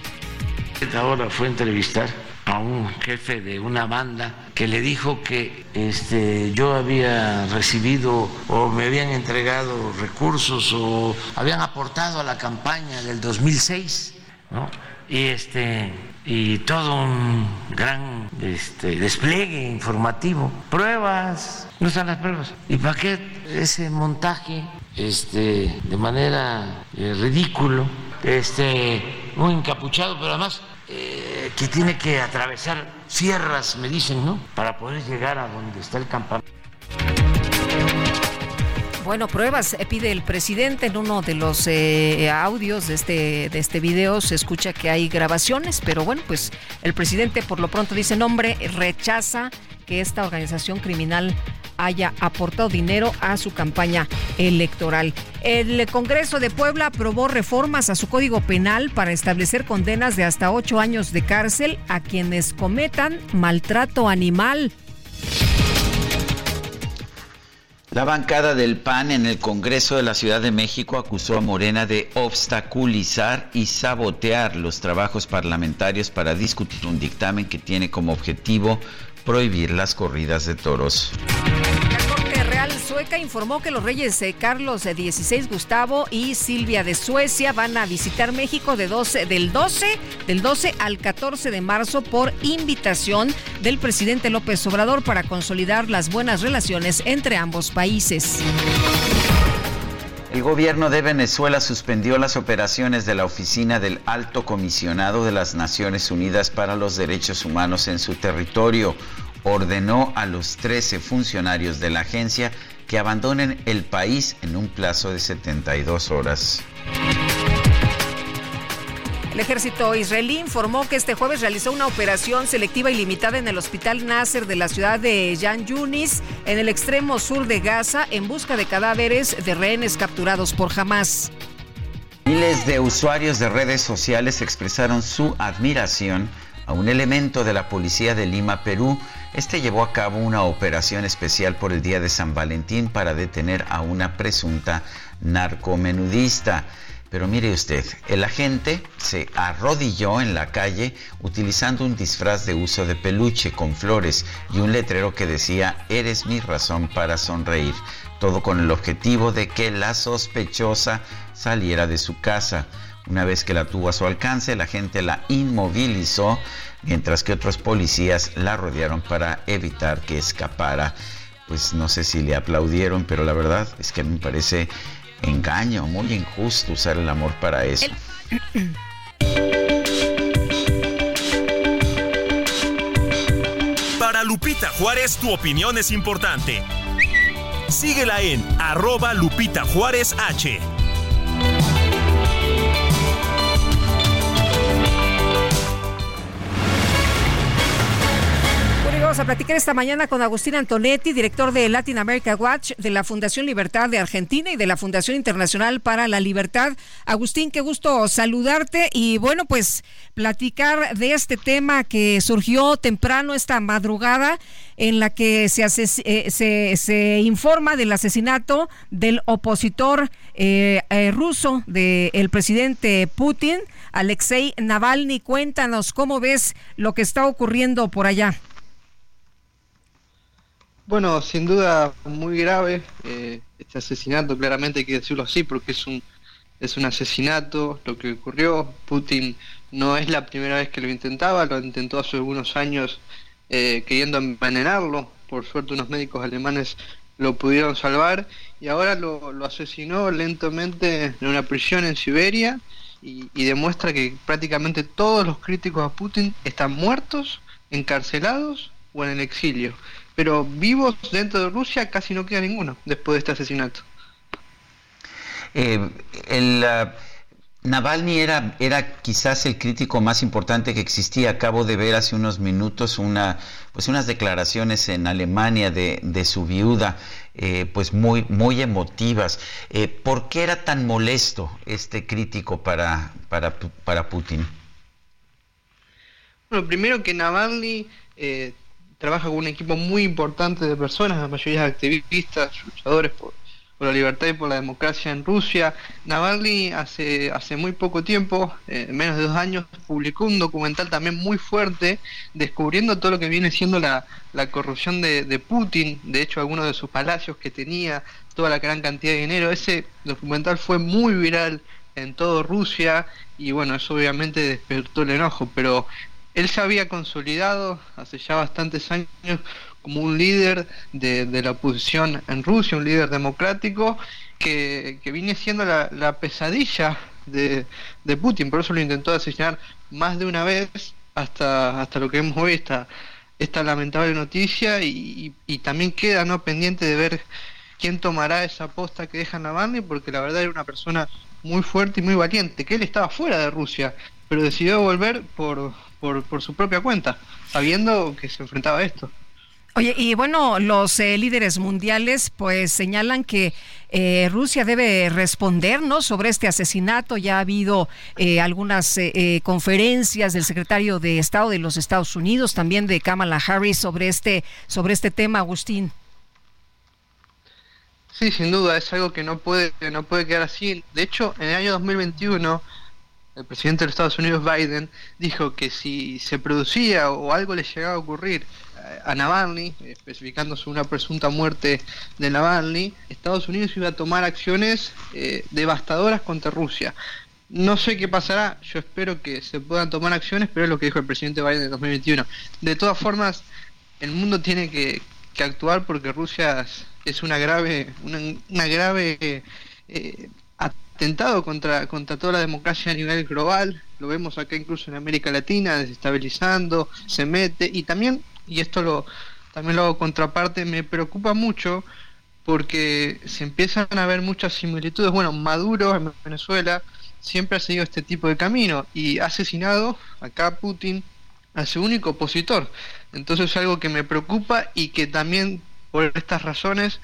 Ahora fue a entrevistar a un jefe de una banda que le dijo que este, yo había recibido o me habían entregado recursos o habían aportado a la campaña del 2006, ¿no? Y, este, y todo un gran este, despliegue informativo. Pruebas, no están las pruebas. ¿Y para qué ese montaje este, de manera eh, ridículo, este, muy encapuchado, pero además eh, que tiene que atravesar sierras, me dicen, ¿no? Para poder llegar a donde está el campamento. Bueno, pruebas eh, pide el presidente en uno de los eh, audios de este, de este video. Se escucha que hay grabaciones, pero bueno, pues el presidente por lo pronto dice nombre, rechaza que esta organización criminal haya aportado dinero a su campaña electoral. El Congreso de Puebla aprobó reformas a su Código Penal para establecer condenas de hasta ocho años de cárcel a quienes cometan maltrato animal. La bancada del PAN en el Congreso de la Ciudad de México acusó a Morena de obstaculizar y sabotear los trabajos parlamentarios para discutir un dictamen que tiene como objetivo prohibir las corridas de toros sueca informó que los reyes Carlos XVI Gustavo y Silvia de Suecia van a visitar México de 12, del 12 del 12 al 14 de marzo por invitación del presidente López Obrador para consolidar las buenas relaciones entre ambos países. El gobierno de Venezuela suspendió las operaciones de la oficina del Alto Comisionado de las Naciones Unidas para los Derechos Humanos en su territorio. Ordenó a los 13 funcionarios de la agencia que abandonen el país en un plazo de 72 horas. El ejército israelí informó que este jueves realizó una operación selectiva y limitada en el hospital Nasser de la ciudad de Yan Yunis, en el extremo sur de Gaza, en busca de cadáveres de rehenes capturados por Hamas. Miles de usuarios de redes sociales expresaron su admiración a un elemento de la policía de Lima, Perú. Este llevó a cabo una operación especial por el día de San Valentín para detener a una presunta narcomenudista. Pero mire usted, el agente se arrodilló en la calle utilizando un disfraz de uso de peluche con flores y un letrero que decía, eres mi razón para sonreír. Todo con el objetivo de que la sospechosa saliera de su casa. Una vez que la tuvo a su alcance, la gente la inmovilizó, mientras que otros policías la rodearon para evitar que escapara. Pues no sé si le aplaudieron, pero la verdad es que me parece engaño, muy injusto usar el amor para eso. Para Lupita Juárez, tu opinión es importante. Síguela en arroba Lupita Juárez H. Vamos a platicar esta mañana con Agustín Antonetti, director de Latin America Watch, de la Fundación Libertad de Argentina y de la Fundación Internacional para la Libertad. Agustín, qué gusto saludarte y bueno, pues platicar de este tema que surgió temprano esta madrugada en la que se, eh, se, se, informa del asesinato del opositor eh, eh, ruso del presidente Putin, Alexei Navalny. Cuéntanos cómo ves lo que está ocurriendo por allá. Bueno, sin duda muy grave eh, este asesinato, claramente hay que decirlo así porque es un es un asesinato lo que ocurrió. Putin no es la primera vez que lo intentaba, lo intentó hace algunos años eh, queriendo envenenarlo. Por suerte unos médicos alemanes lo pudieron salvar y ahora lo, asesinó lentamente en una prisión en Siberia y, y demuestra que prácticamente todos los críticos a Putin están muertos, encarcelados o en el exilio pero vivos dentro de Rusia casi no queda ninguno después de este asesinato. Eh, el, Navalny era, era quizás el crítico más importante que existía. Acabo de ver hace unos minutos una, pues unas declaraciones en Alemania de, de su viuda, eh, pues muy, muy emotivas. Eh, ¿Por qué era tan molesto este crítico para, para, para Putin? Bueno, primero que Navalny eh, trabaja con un equipo muy importante de personas, la mayoría activistas, luchadores por, la libertad y por la democracia en Rusia. Navalny hace, hace muy poco tiempo, eh, menos de dos años, publicó un documental también muy fuerte descubriendo todo lo que viene siendo la, corrupción de, de, Putin, de hecho algunos de sus palacios que tenía, toda la gran cantidad de dinero. Ese documental fue muy viral en toda Rusia y bueno, eso obviamente despertó el enojo, pero él se había consolidado hace ya bastantes años como un líder de, la oposición en Rusia, un líder democrático que, que viene siendo la, pesadilla de, Putin, por eso lo intentó asesinar más de una vez hasta, hasta lo que vemos hoy, esta, esta lamentable noticia. Y, también queda no pendiente de ver quién tomará esa posta que deja Navalny, porque la verdad era una persona muy fuerte y muy valiente, que él estaba fuera de Rusia, pero decidió volver por, por, su propia cuenta, sabiendo que se enfrentaba a esto. Oye, y bueno, los eh, líderes mundiales pues señalan que eh, Rusia debe responder ¿no? sobre este asesinato. Ya ha habido eh, algunas conferencias del secretario de Estado de los Estados Unidos, también de Kamala Harris sobre este, sobre este tema, Agustín. Sí, sin duda, es algo que no puede, no puede quedar así. De hecho, en el año 2021 el presidente de Estados Unidos, Biden, dijo que si se producía o algo le llegaba a ocurrir a Navalny, especificando sobre una presunta muerte de Navalny, Estados Unidos iba a tomar acciones eh, devastadoras contra Rusia. No sé qué pasará, yo espero que se puedan tomar acciones, pero es lo que dijo el presidente Biden en 2021. De todas formas, el mundo tiene que, actuar porque Rusia es una grave, una, grave eh, atentado contra, contra toda la democracia a nivel global. Lo vemos acá incluso en América Latina, desestabilizando, se mete. Y también, y esto lo también lo hago contraparte, me preocupa mucho porque se empiezan a ver muchas similitudes. Bueno, Maduro en Venezuela siempre ha seguido este tipo de camino y ha asesinado acá Putin a su único opositor. Entonces es algo que me preocupa y que también por estas razones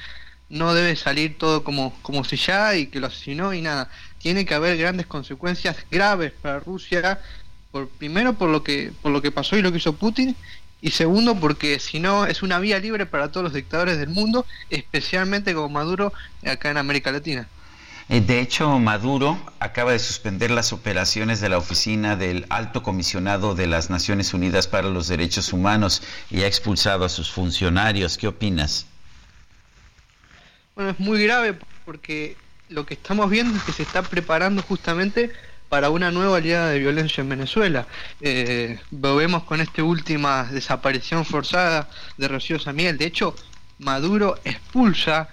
no debe salir todo como, como si ya y que lo asesinó y nada. Tiene que haber grandes consecuencias graves para Rusia, por, primero por lo que por lo que pasó y lo que hizo Putin y segundo porque si no es una vía libre para todos los dictadores del mundo, especialmente como Maduro acá en América Latina. Eh, de hecho, Maduro acaba de suspender las operaciones de la oficina del Alto Comisionado de las Naciones Unidas para los Derechos Humanos y ha expulsado a sus funcionarios. ¿Qué opinas? Bueno, es muy grave porque lo que estamos viendo es que se está preparando justamente para una nueva oleada de violencia en Venezuela. Eh, lo vemos con esta última desaparición forzada de Rocío Samiel. De hecho, Maduro expulsa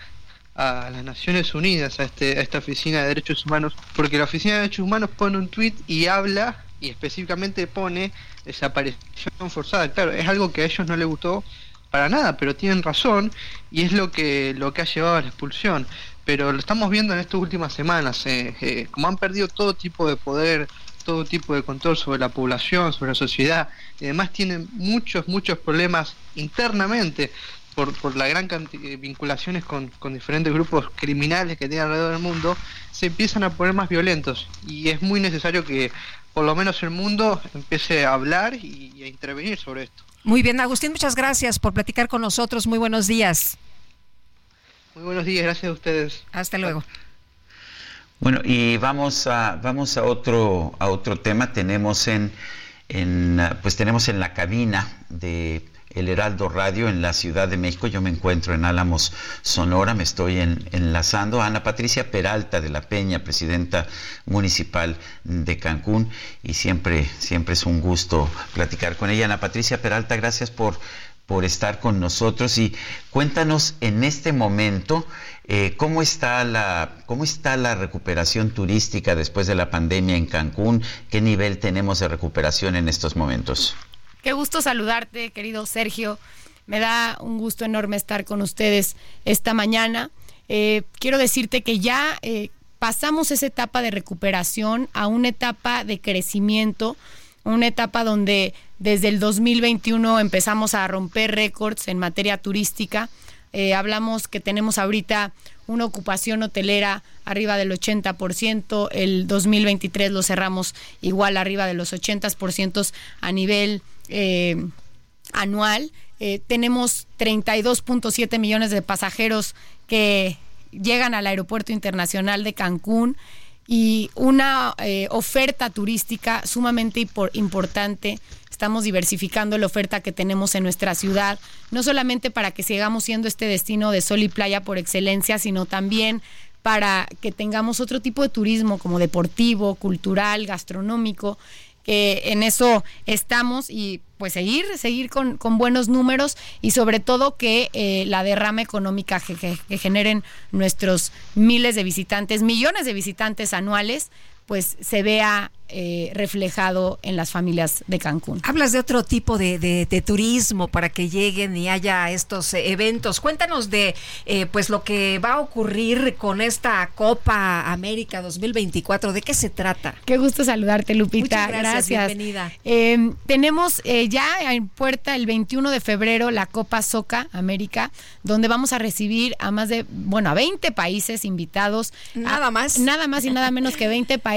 a las Naciones Unidas, a, este, a esta Oficina de Derechos Humanos, porque la Oficina de Derechos Humanos pone un tuit y habla y específicamente pone desaparición forzada. Claro, es algo que a ellos no les gustó para nada, pero tienen razón y es lo que, lo que ha llevado a la expulsión. Pero lo estamos viendo en estas últimas semanas, eh, eh, como han perdido todo tipo de poder, todo tipo de control sobre la población, sobre la sociedad, y además tienen muchos, muchos problemas internamente por, por la gran cantidad de vinculaciones con, diferentes grupos criminales que tienen alrededor del mundo, se empiezan a poner más violentos. Y es muy necesario que por lo menos el mundo empiece a hablar y, a intervenir sobre esto. Muy bien, Agustín, muchas gracias por platicar con nosotros. Muy buenos días. Muy buenos días, gracias a ustedes. Hasta luego. Bueno, y vamos a vamos a otro a otro tema. Tenemos en, en pues tenemos en la cabina de el Heraldo Radio en la Ciudad de México. Yo me encuentro en Álamos, Sonora, me estoy enlazando a Ana Patricia Peralta de la Peña, presidenta municipal de Cancún, y siempre, siempre es un gusto platicar con ella. Ana Patricia Peralta, gracias por, por estar con nosotros y cuéntanos en este momento eh, cómo, está la, cómo está la recuperación turística después de la pandemia en Cancún, qué nivel tenemos de recuperación en estos momentos. Qué gusto saludarte, querido Sergio. Me da un gusto enorme estar con ustedes esta mañana. Eh, quiero decirte que ya eh, pasamos esa etapa de recuperación a una etapa de crecimiento, una etapa donde desde el 2021 empezamos a romper récords en materia turística. Eh, hablamos que tenemos ahorita una ocupación hotelera arriba del 80%, el 2023 lo cerramos igual arriba de los 80% a nivel eh, anual. Eh, tenemos 32.7 millones de pasajeros que llegan al Aeropuerto Internacional de Cancún y una eh, oferta turística sumamente importante. Estamos diversificando la oferta que tenemos en nuestra ciudad, no solamente para que sigamos siendo este destino de sol y playa por excelencia, sino también para que tengamos otro tipo de turismo como deportivo, cultural, gastronómico en eso estamos y pues seguir, seguir con, buenos números y sobre todo que eh, la derrama económica que generen nuestros miles de visitantes, millones de visitantes anuales, pues se vea eh, reflejado en las familias de Cancún. Hablas de otro tipo de, turismo para que lleguen y haya estos eh, eventos. Cuéntanos de eh, pues lo que va a ocurrir con esta Copa América 2024. ¿De qué se trata? Qué gusto saludarte, Lupita. Muchas gracias. Bienvenida. Em, tenemos ya en puerta el 21 de febrero la Copa Soca América, donde vamos a recibir a más de, bueno, a 20 países invitados. Nada más. Nada más y nada menos que 20 países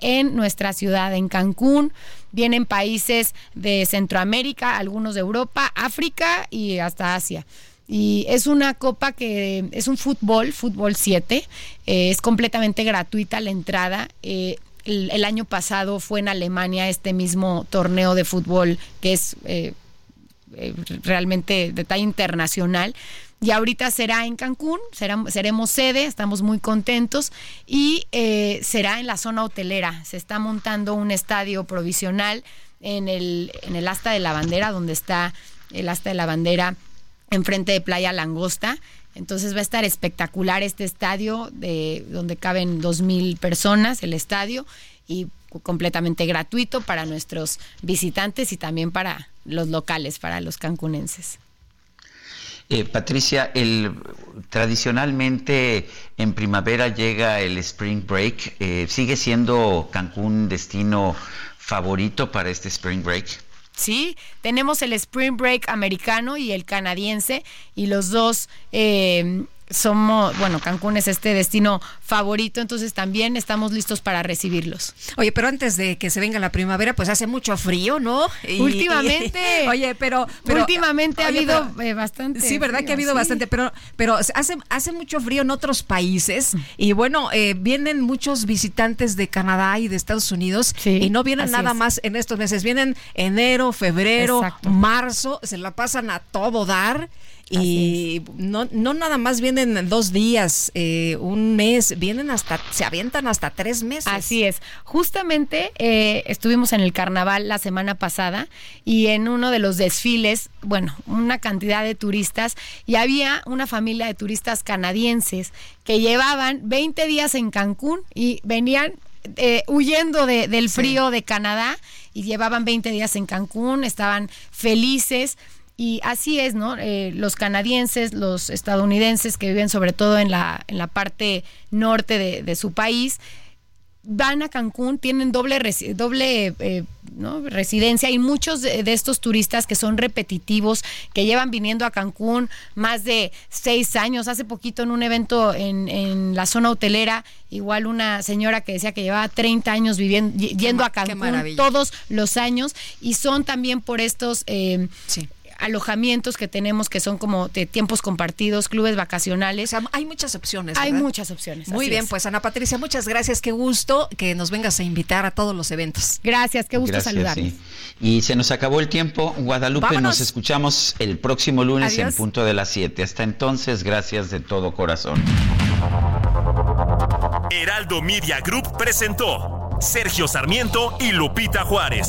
en nuestra ciudad, en Cancún. Vienen países de Centroamérica, algunos de Europa, África y hasta Asia. Y es una copa que es un fútbol, fútbol 7, eh, es completamente gratuita la entrada. Eh, el, año pasado fue en Alemania este mismo torneo de fútbol que es... Eh, eh, realmente de talla internacional. Y ahorita será en Cancún, seremos sede, estamos muy contentos y eh, será en la zona hotelera. Se está montando un estadio provisional en el, en el asta de la bandera, donde está el asta de la bandera enfrente de Playa Langosta. Entonces va a estar espectacular este estadio de donde caben dos mil personas, el estadio, y completamente gratuito para nuestros visitantes y también para los locales, para los cancunenses. Eh, Patricia, el, tradicionalmente en primavera llega el Spring Break. Eh, ¿Sigue siendo Cancún destino favorito para este Spring Break? Sí, tenemos el Spring Break americano y el canadiense y los dos eh, somos, bueno, Cancún es este destino favorito, entonces también estamos listos para recibirlos. Oye, pero antes de que se venga la primavera, pues hace mucho frío, ¿no? últimamente. oye, pero, últimamente ha habido eh, bastante. Sí, verdad que ha habido bastante, pero pero hace hace mucho frío en otros países y bueno, eh, vienen muchos visitantes de Canadá y de Estados Unidos y no vienen nada más en estos meses, vienen enero, febrero, marzo, se la pasan a todo dar. Y no, no nada más vienen dos días, eh, un mes, vienen hasta, se avientan hasta tres meses. Así es. Justamente eh, estuvimos en el carnaval la semana pasada y en uno de los desfiles, bueno, una cantidad de turistas y había una familia de turistas canadienses que llevaban 20 días en Cancún y venían eh, huyendo del frío de Canadá y llevaban 20 días en Cancún, estaban felices y así es, ¿no? Eh, los canadienses, los estadounidenses que viven sobre todo en la, en la parte norte de, su país, van a Cancún, tienen doble, doble eh, residencia y muchos de, estos turistas que son repetitivos, que llevan viniendo a Cancún más de seis años. Hace poquito en un evento en, en la zona hotelera, igual una señora que decía que llevaba 30 años viviendo, yendo a Cancún todos los años y son también por estos... Eh, alojamientos que tenemos que son como de tiempos compartidos, clubes vacacionales. hay muchas opciones. Hay muchas opciones. Muy bien, pues Ana Patricia, muchas gracias. Qué gusto que nos vengas a invitar a todos los eventos. Gracias, qué gusto saludarles. Y se nos acabó el tiempo. Guadalupe, nos escuchamos el próximo lunes en punto de las 7. Hasta entonces, gracias de todo corazón. Heraldo Media Group presentó Sergio Sarmiento y Lupita Juárez.